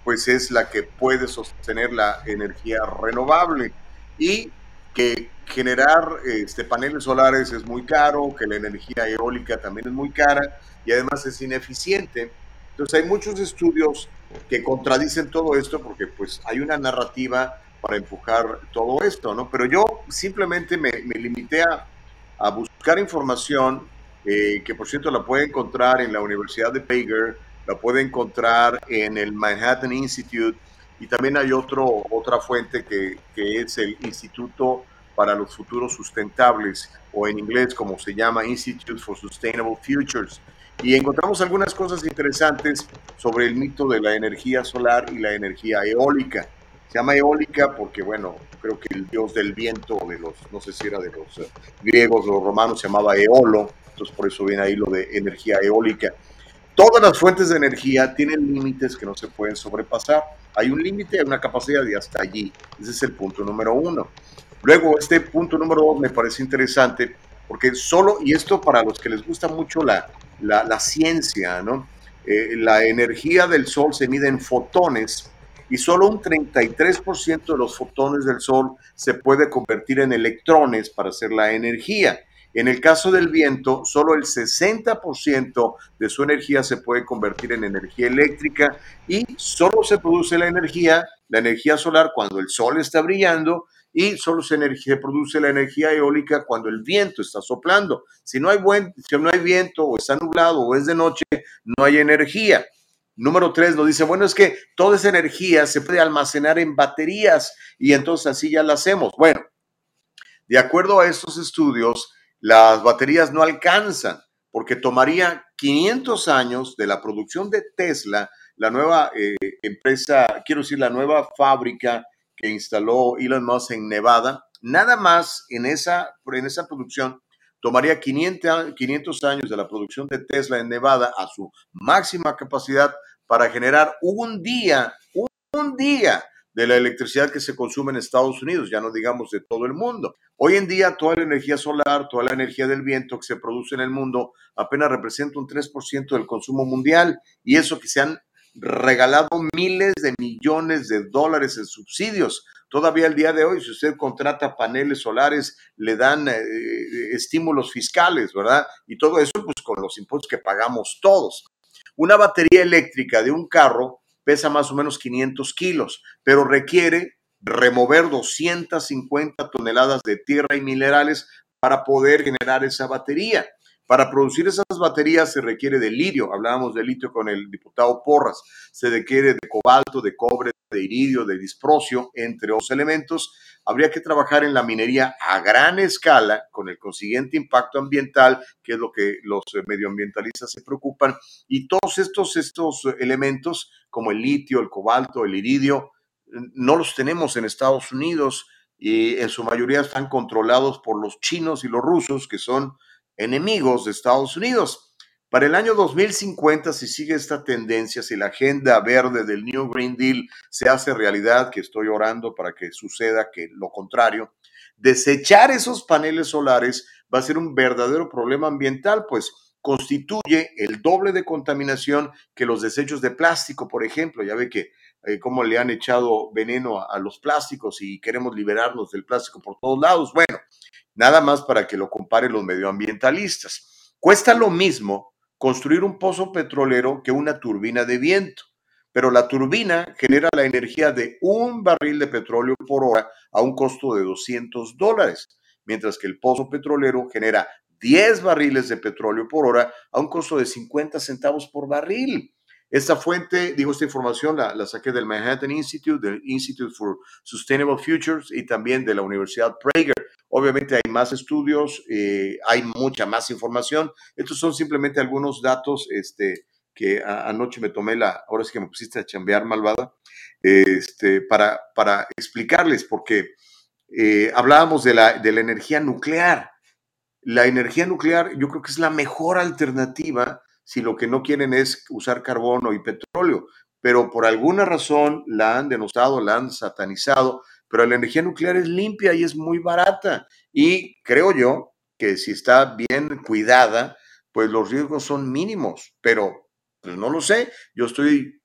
pues es la que puede sostener la energía renovable y que generar este, paneles solares es muy caro, que la energía eólica también es muy cara y además es ineficiente. Entonces hay muchos estudios que contradicen todo esto porque pues hay una narrativa para empujar todo esto, ¿no? Pero yo simplemente me, limité a, a, buscar información eh, que por cierto la puede encontrar en la Universidad de Baker, la puede encontrar en el Manhattan Institute y también hay otro, otra fuente que, que es el Instituto para los Futuros Sustentables o en inglés como se llama Institute for Sustainable Futures. Y encontramos algunas cosas interesantes sobre el mito de la energía solar y la energía eólica. Se llama eólica porque, bueno, creo que el dios del viento, de los, no sé si era de los eh, griegos los romanos, se llamaba Eolo, por eso viene ahí lo de energía eólica. Todas las fuentes de energía tienen límites que no se pueden sobrepasar. Hay un límite, hay una capacidad de hasta allí. Ese es el punto número uno. Luego, este punto número dos me parece interesante porque solo, y esto para los que les gusta mucho la, la, ciencia, ¿no? Eh, la energía del Sol se mide en fotones y solo un 33% de los fotones del Sol se puede convertir en electrones para hacer la energía. En el caso del viento, solo el 60% de su energía se puede convertir en energía eléctrica y solo se produce la energía, la energía solar cuando el sol está brillando y solo se, produce la energía eólica cuando el viento está soplando. Si no hay, buen, si no hay viento o está nublado o es de noche, no hay energía. Número tres nos dice, bueno, es que toda esa energía se puede almacenar en baterías y entonces así ya la hacemos. Bueno, de acuerdo a estos estudios, las baterías no alcanzan, porque tomaría 500 años de la producción de Tesla, la nueva eh, empresa, quiero decir, la nueva fábrica que instaló Elon Musk en Nevada, nada más en esa, en esa producción tomaría 500, 500 años de la producción de Tesla en Nevada a su máxima capacidad para generar un día, un día de la electricidad que se consume en Estados Unidos, ya no digamos de todo el mundo. Hoy en día toda la energía solar, toda la energía del viento que se produce en el mundo apenas representa un 3% del consumo mundial y eso que se han regalado miles de millones de dólares en subsidios. Todavía el día de hoy, si usted contrata paneles solares, le dan eh, estímulos fiscales, ¿verdad? Y todo eso pues con los impuestos que pagamos todos. Una batería eléctrica de un carro pesa más o menos 500 kilos, pero requiere remover 250 toneladas de tierra y minerales para poder generar esa batería. Para producir esas baterías se requiere de litio, hablábamos de litio con el diputado Porras, se requiere de cobalto, de cobre, de iridio, de disprocio, entre otros elementos. Habría que trabajar en la minería a gran escala, con el consiguiente impacto ambiental, que es lo que los medioambientalistas se preocupan, y todos estos, estos elementos, como el litio, el cobalto, el iridio, no los tenemos en Estados Unidos y en su mayoría están controlados por los chinos y los rusos, que son enemigos de Estados Unidos. Para el año 2050, si sigue esta tendencia, si la agenda verde del New Green Deal se hace realidad, que estoy orando para que suceda que lo contrario, desechar esos paneles solares va a ser un verdadero problema ambiental, pues constituye el doble de contaminación que los desechos de plástico, por ejemplo. Ya ve que eh, cómo le han echado veneno a, los plásticos y queremos liberarnos del plástico por todos lados. Bueno, nada más para que lo comparen los medioambientalistas. Cuesta lo mismo construir un pozo petrolero que una turbina de viento, pero la turbina genera la energía de un barril de petróleo por hora a un costo de 200 dólares, mientras que el pozo petrolero genera 10 barriles de petróleo por hora a un costo de 50 centavos por barril. Esta fuente, digo, esta información la, la, saqué del Manhattan Institute, del Institute for Sustainable Futures y también de la Universidad Prager. Obviamente hay más estudios, eh, hay mucha más información. Estos son simplemente algunos datos este, que anoche me tomé la, ahora sí que me pusiste a chambear, malvada, este, para, para explicarles, porque eh, hablábamos de la, de la energía nuclear. La energía nuclear yo creo que es la mejor alternativa si lo que no quieren es usar carbono y petróleo, pero por alguna razón la han denostado, la han satanizado, pero la energía nuclear es limpia y es muy barata. Y creo yo que si está bien cuidada, pues los riesgos son mínimos, pero pues no lo sé. Yo estoy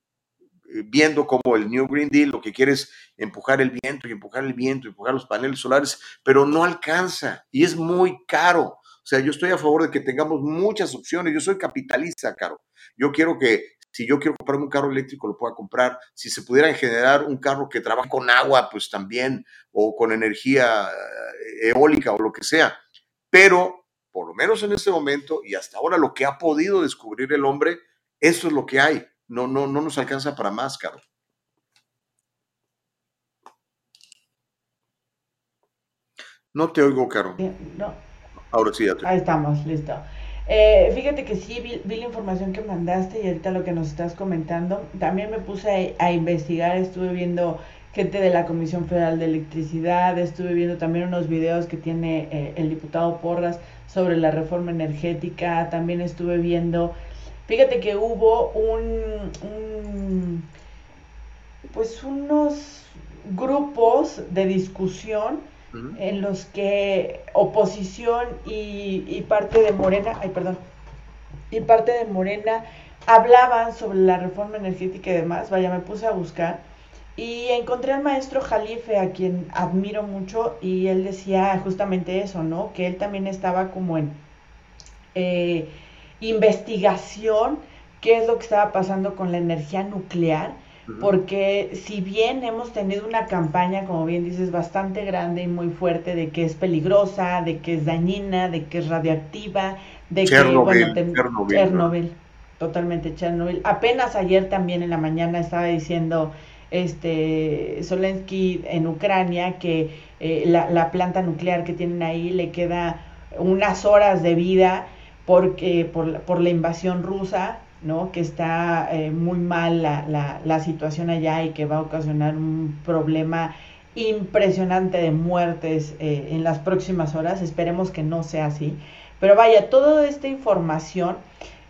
eh, viendo como el New Green Deal lo que quiere es empujar el viento y empujar el viento empujar los paneles solares, pero no alcanza y es muy caro. O sea, yo estoy a favor de que tengamos muchas opciones. Yo soy capitalista, caro. Yo quiero que si yo quiero comprarme un carro eléctrico, lo pueda comprar. Si se pudiera generar un carro que trabaje con agua, pues también, o con energía eh, eólica o lo que sea. Pero, por lo menos en este momento y hasta ahora, lo que ha podido descubrir el hombre, eso es lo que hay. No, no, no nos alcanza para más, caro. No te oigo, Caro. No. Ahora sí, ya te Ahí estamos, listo. Eh, fíjate que sí, vi, vi, la información que mandaste y ahorita lo que nos estás comentando. También me puse a, investigar, estuve viendo gente de la Comisión Federal de Electricidad, estuve viendo también unos videos que tiene eh, el diputado Porras sobre la reforma energética, también estuve viendo, fíjate que hubo un, un pues unos grupos de discusión en los que oposición y, y, parte de Morena, ay perdón, y parte de Morena hablaban sobre la reforma energética y demás, vaya, me puse a buscar y encontré al maestro Jalife, a quien admiro mucho, y él decía justamente eso, ¿no? Que él también estaba como en eh, investigación, qué es lo que estaba pasando con la energía nuclear porque si bien hemos tenido una campaña, como bien dices, bastante grande y muy fuerte de que es peligrosa, de que es dañina, de que es radioactiva, de que, bueno, Chernobyl, Chernobyl totalmente Chernobyl. Apenas ayer también en la mañana estaba diciendo este Zelensky en Ucrania que eh, la, la planta nuclear que tienen ahí le queda unas horas de vida porque por, por la invasión rusa ¿no? que está eh, muy mal la, la, la, situación allá y que va a ocasionar un problema impresionante de muertes eh, en las próximas horas. Esperemos que no sea así. Pero vaya, toda esta información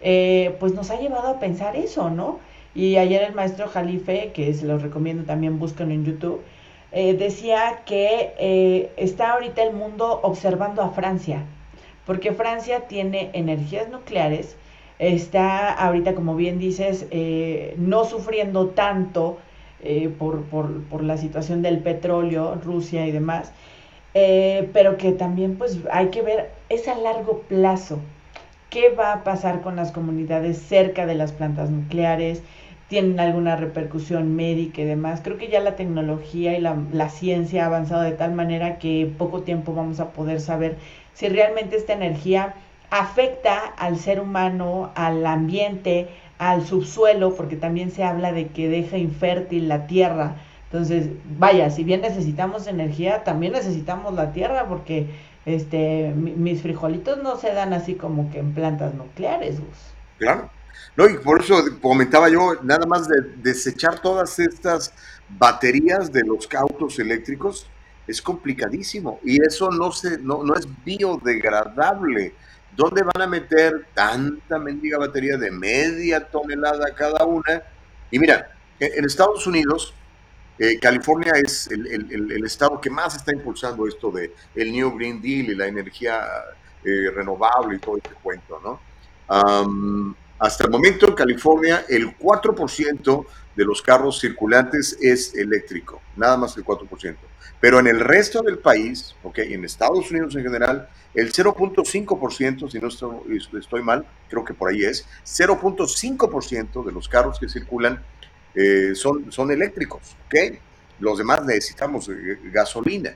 eh, pues nos ha llevado a pensar eso, ¿no? Y ayer el maestro Jalife, que se los recomiendo también, busquen en YouTube, decía que está ahorita el mundo observando a Francia, porque Francia tiene energías nucleares, está ahorita, como bien dices, eh, no sufriendo tanto eh, por, por, por, la situación del petróleo, Rusia y demás, eh, pero que también pues hay que ver, es a largo plazo. ¿Qué va a pasar con las comunidades cerca de las plantas nucleares? ¿Tienen alguna repercusión médica y demás? Creo que ya la tecnología y la, la ciencia ha avanzado de tal manera que poco tiempo vamos a poder saber si realmente esta energía afecta al ser humano, al ambiente, al subsuelo, porque también se habla de que deja infértil la tierra. Entonces, vaya, si bien necesitamos energía, también necesitamos la tierra, porque este, mis frijolitos no se dan así como que en plantas nucleares. Claro. No, y por eso comentaba yo, nada más de desechar todas estas baterías de los autos eléctricos es complicadísimo y eso no, se, no, no es biodegradable. ¿Dónde van a meter tanta mendiga batería de media tonelada cada una? Y mira, en Estados Unidos, eh, California es el, estado que más está impulsando esto de el New Green Deal y la energía eh, renovable y todo este cuento, ¿no? Hasta el momento en California el 4% de los carros circulantes es eléctrico, nada más el 4%. Pero en el resto del país, ok, en Estados Unidos en general, el 0.5%, si no estoy, mal, creo que por ahí es, 0.5% de los carros que circulan eh, son, son eléctricos, ¿ok? Los demás necesitamos eh, gasolina.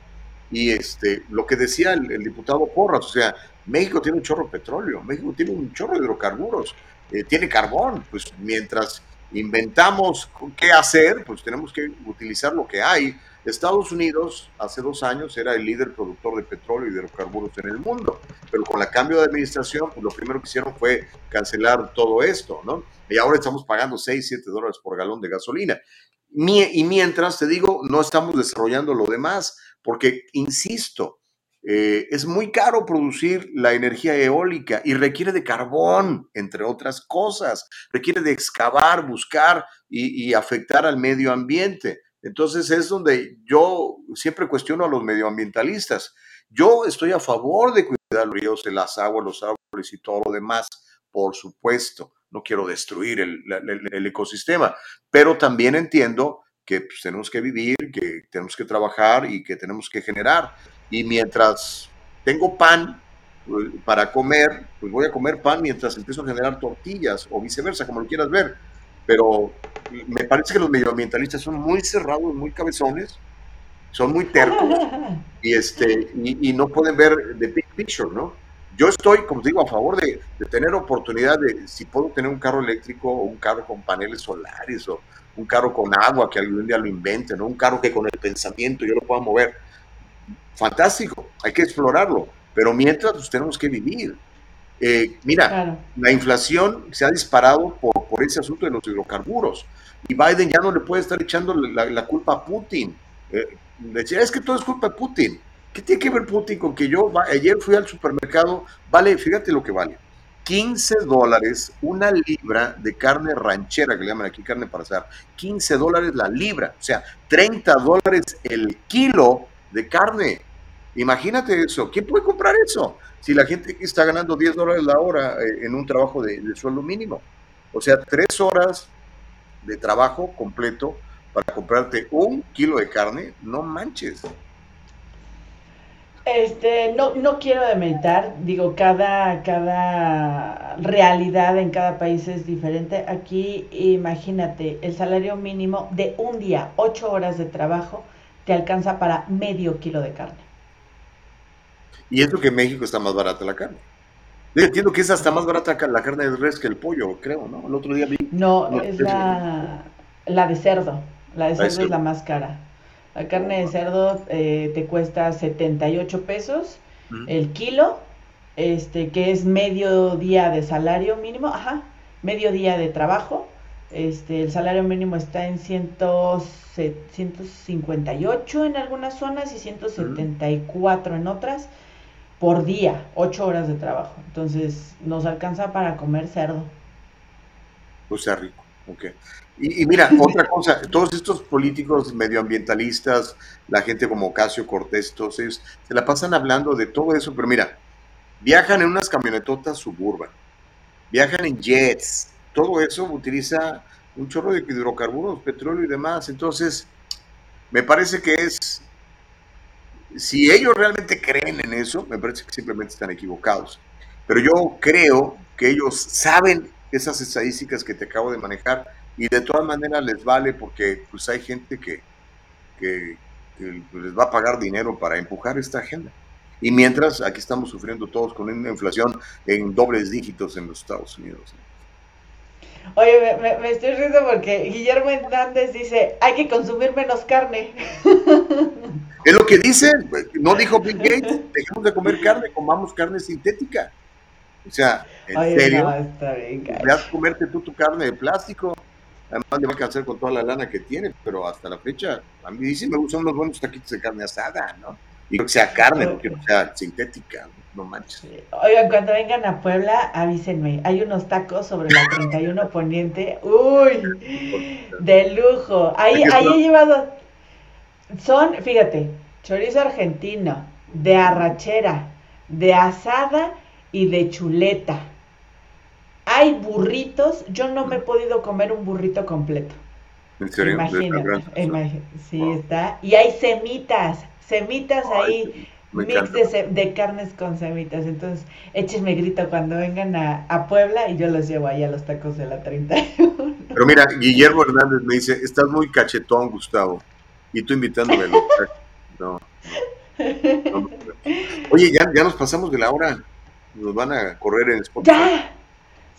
Y este, lo que decía el, el, diputado Porras, o sea, México tiene un chorro de petróleo, México tiene un chorro de hidrocarburos, eh, tiene carbón, pues mientras inventamos qué hacer, pues tenemos que utilizar lo que hay Estados Unidos hace dos años era el líder productor de petróleo y de hidrocarburos en el mundo, pero con el cambio de administración, pues lo primero que hicieron fue cancelar todo esto, ¿no? Y ahora estamos pagando 6, 7 dólares por galón de gasolina. Y mientras, te digo, no estamos desarrollando lo demás, porque, insisto, eh, es muy caro producir la energía eólica y requiere de carbón, entre otras cosas. Requiere de excavar, buscar y afectar al medio ambiente. Entonces es donde yo siempre cuestiono a los medioambientalistas. Yo estoy a favor de cuidar los ríos, las aguas, los árboles y todo lo demás. por supuesto, no quiero destruir el, ecosistema, pero también entiendo que pues, tenemos que vivir, que tenemos que trabajar y que tenemos que generar. Y mientras tengo pan pues, para comer, pues voy a comer pan mientras empiezo a generar tortillas o viceversa, como lo quieras ver. Pero me parece que los medioambientalistas son muy cerrados, muy cabezones, son muy tercos y, este, y, no pueden ver the big picture, ¿no? Yo estoy, como digo, a favor de, tener oportunidad de, si puedo tener un carro eléctrico o un carro con paneles solares o un carro con agua que algún día lo inventen, ¿no? un carro que con el pensamiento yo lo pueda mover. Fantástico, hay que explorarlo, pero mientras pues, tenemos que vivir. Eh, mira, la inflación se ha disparado por, ese asunto de los hidrocarburos y Biden ya no le puede estar echando la, culpa a Putin. Eh, decía, es que todo es culpa de Putin. ¿Qué tiene que ver Putin con que yo ayer fui al supermercado? Vale, fíjate lo que vale. 15 dólares una libra de carne ranchera, que le llaman aquí carne para asar. 15 dólares la libra, o sea, 30 dólares el kilo de carne. Imagínate eso. ¿Quién puede comprar eso? Si la gente está ganando 10 dólares la hora eh, en un trabajo de, de sueldo mínimo. O sea, tres horas de trabajo completo para comprarte un kilo de carne, no manches. Este, no, no quiero demeritar, digo, cada, cada realidad en cada país es diferente. Aquí, imagínate, el salario mínimo de un día, ocho horas de trabajo, te alcanza para medio kilo de carne. Y eso que en México está más barata la carne. Yo entiendo que es hasta más barata la carne de res que el pollo, creo, ¿no? El otro día vi. No, es la, la de cerdo. La de cerdo es la más cara. La carne de cerdo eh, te cuesta 78 pesos el kilo, este, que es medio día de salario mínimo, ajá, medio día de trabajo. Este, el salario mínimo está en 158 en algunas zonas y 174 en otras por día, 8 horas de trabajo. Entonces, nos alcanza para comer cerdo. Pues sea rico, ok. Y, mira, otra cosa, todos estos políticos medioambientalistas, la gente como Casio Cortés, todos ellos, se la pasan hablando de todo eso, pero mira, viajan en unas camionetotas suburban, viajan en jets, todo eso utiliza un chorro de hidrocarburos, petróleo y demás. Entonces, me parece que es, si ellos realmente creen en eso, me parece que simplemente están equivocados. Pero yo creo que ellos saben esas estadísticas que te acabo de manejar y de todas maneras les vale porque pues hay gente que, que, les va a pagar dinero para empujar esta agenda. Y mientras aquí estamos sufriendo todos con una inflación en dobles dígitos en los Estados Unidos. Oye, me, estoy riendo porque Guillermo Hernández dice, hay que consumir menos carne. Es lo que dice, no dijo Bill Gates, dejemos de comer carne, comamos carne sintética. O sea, en serio, no, está bien, comerte tú tu carne de plástico. Además le va a alcanzar con toda la lana que tiene, pero hasta la fecha, a mí sí me gustan los buenos taquitos de carne asada, ¿no? Y que sea carne, no que sea sintética, no manches. Oigan, cuando vengan a Puebla, avísenme. Hay unos tacos sobre la 31 Poniente. ¡Uy! De lujo. Ahí, ahí he llevado. Son, fíjate, chorizo argentino, de arrachera, de asada y de chuleta hay burritos, yo no me he podido comer un burrito completo. ¿En serio? Imagínate, sí está. Y hay semitas, semitas ahí, mix de, carnes con semitas. Entonces, échenme grito cuando vengan a, Puebla y yo los llevo ahí a los tacos de la 31. Pero mira, Guillermo Hernández me dice, estás muy cachetón, Gustavo. Y tú invitándome. no, no, Oye, ya, ya nos pasamos de la hora. Nos van a correr en Spotify. ¡Ya!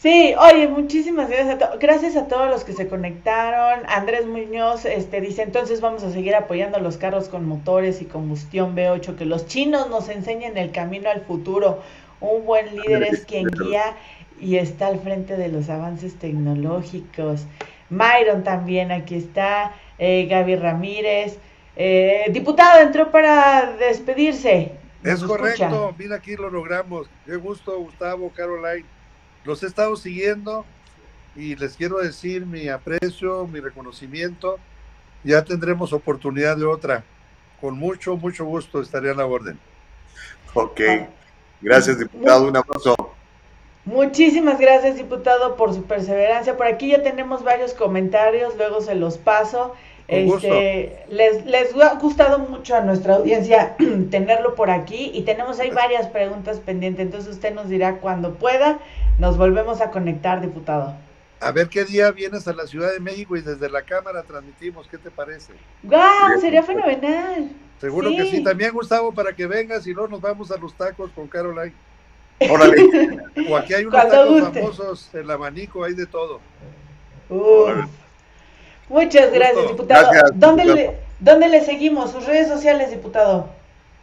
Sí, oye, muchísimas gracias a, gracias a todos los que se conectaron. Andrés Muñoz este, dice, entonces vamos a seguir apoyando los carros con motores y combustión V8, que los chinos nos enseñen el camino al futuro. Un buen líder es quien guía y está al frente de los avances tecnológicos. Myron también, aquí está. Eh, Gaby Ramírez. Eh, diputado, entró para despedirse. Es correcto, mira aquí lo logramos. Qué gusto, Gustavo, Caroline los he estado siguiendo y les quiero decir mi aprecio, mi reconocimiento. Ya tendremos oportunidad de otra. Con mucho, mucho gusto estaría a la orden. Ok. Gracias, diputado. Un abrazo. Muchísimas gracias, diputado, por su perseverancia. Por aquí ya tenemos varios comentarios, luego se los paso. Este, les, les ha gustado mucho a nuestra audiencia tenerlo por aquí y tenemos ahí varias preguntas pendientes, entonces usted nos dirá cuando pueda, nos volvemos a conectar, diputado. A ver qué día vienes a la Ciudad de México y desde la cámara transmitimos, ¿qué te parece? ¡Guau! sería fenomenal. Seguro que sí, también Gustavo, para que vengas y luego nos vamos a los tacos con Caroline. Órale. O aquí hay unos tacos famosos, el abanico, hay de todo. Muchas gracias, diputado. ¿Dónde, Le, ¿Dónde le seguimos? Sus redes sociales, diputado.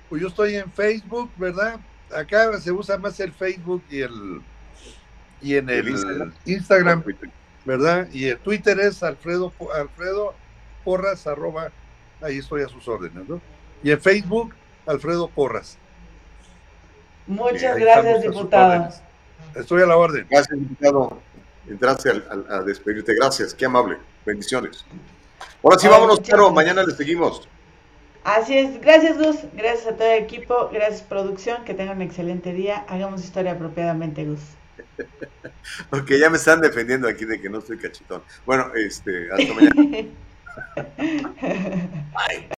Pues yo estoy en Facebook, ¿verdad? Acá se usa más el Facebook y el y en el, Instagram, ¿verdad? Y el Twitter es Alfredo Alfredo Porras arroba, ahí estoy a sus órdenes, ¿no? Y en Facebook Alfredo Porras. Muchas gracias, diputado. Estoy a la orden. Gracias, diputado. Entraste a despedirte. Gracias, qué amable. Bendiciones. Ahora sí, vámonos, pero mañana le seguimos. Así es, gracias Gus, gracias a todo el equipo, gracias producción, que tengan un excelente día, hagamos historia apropiadamente Gus. Porque ya me están defendiendo aquí de que no estoy cachetón. Bueno, este, hasta mañana.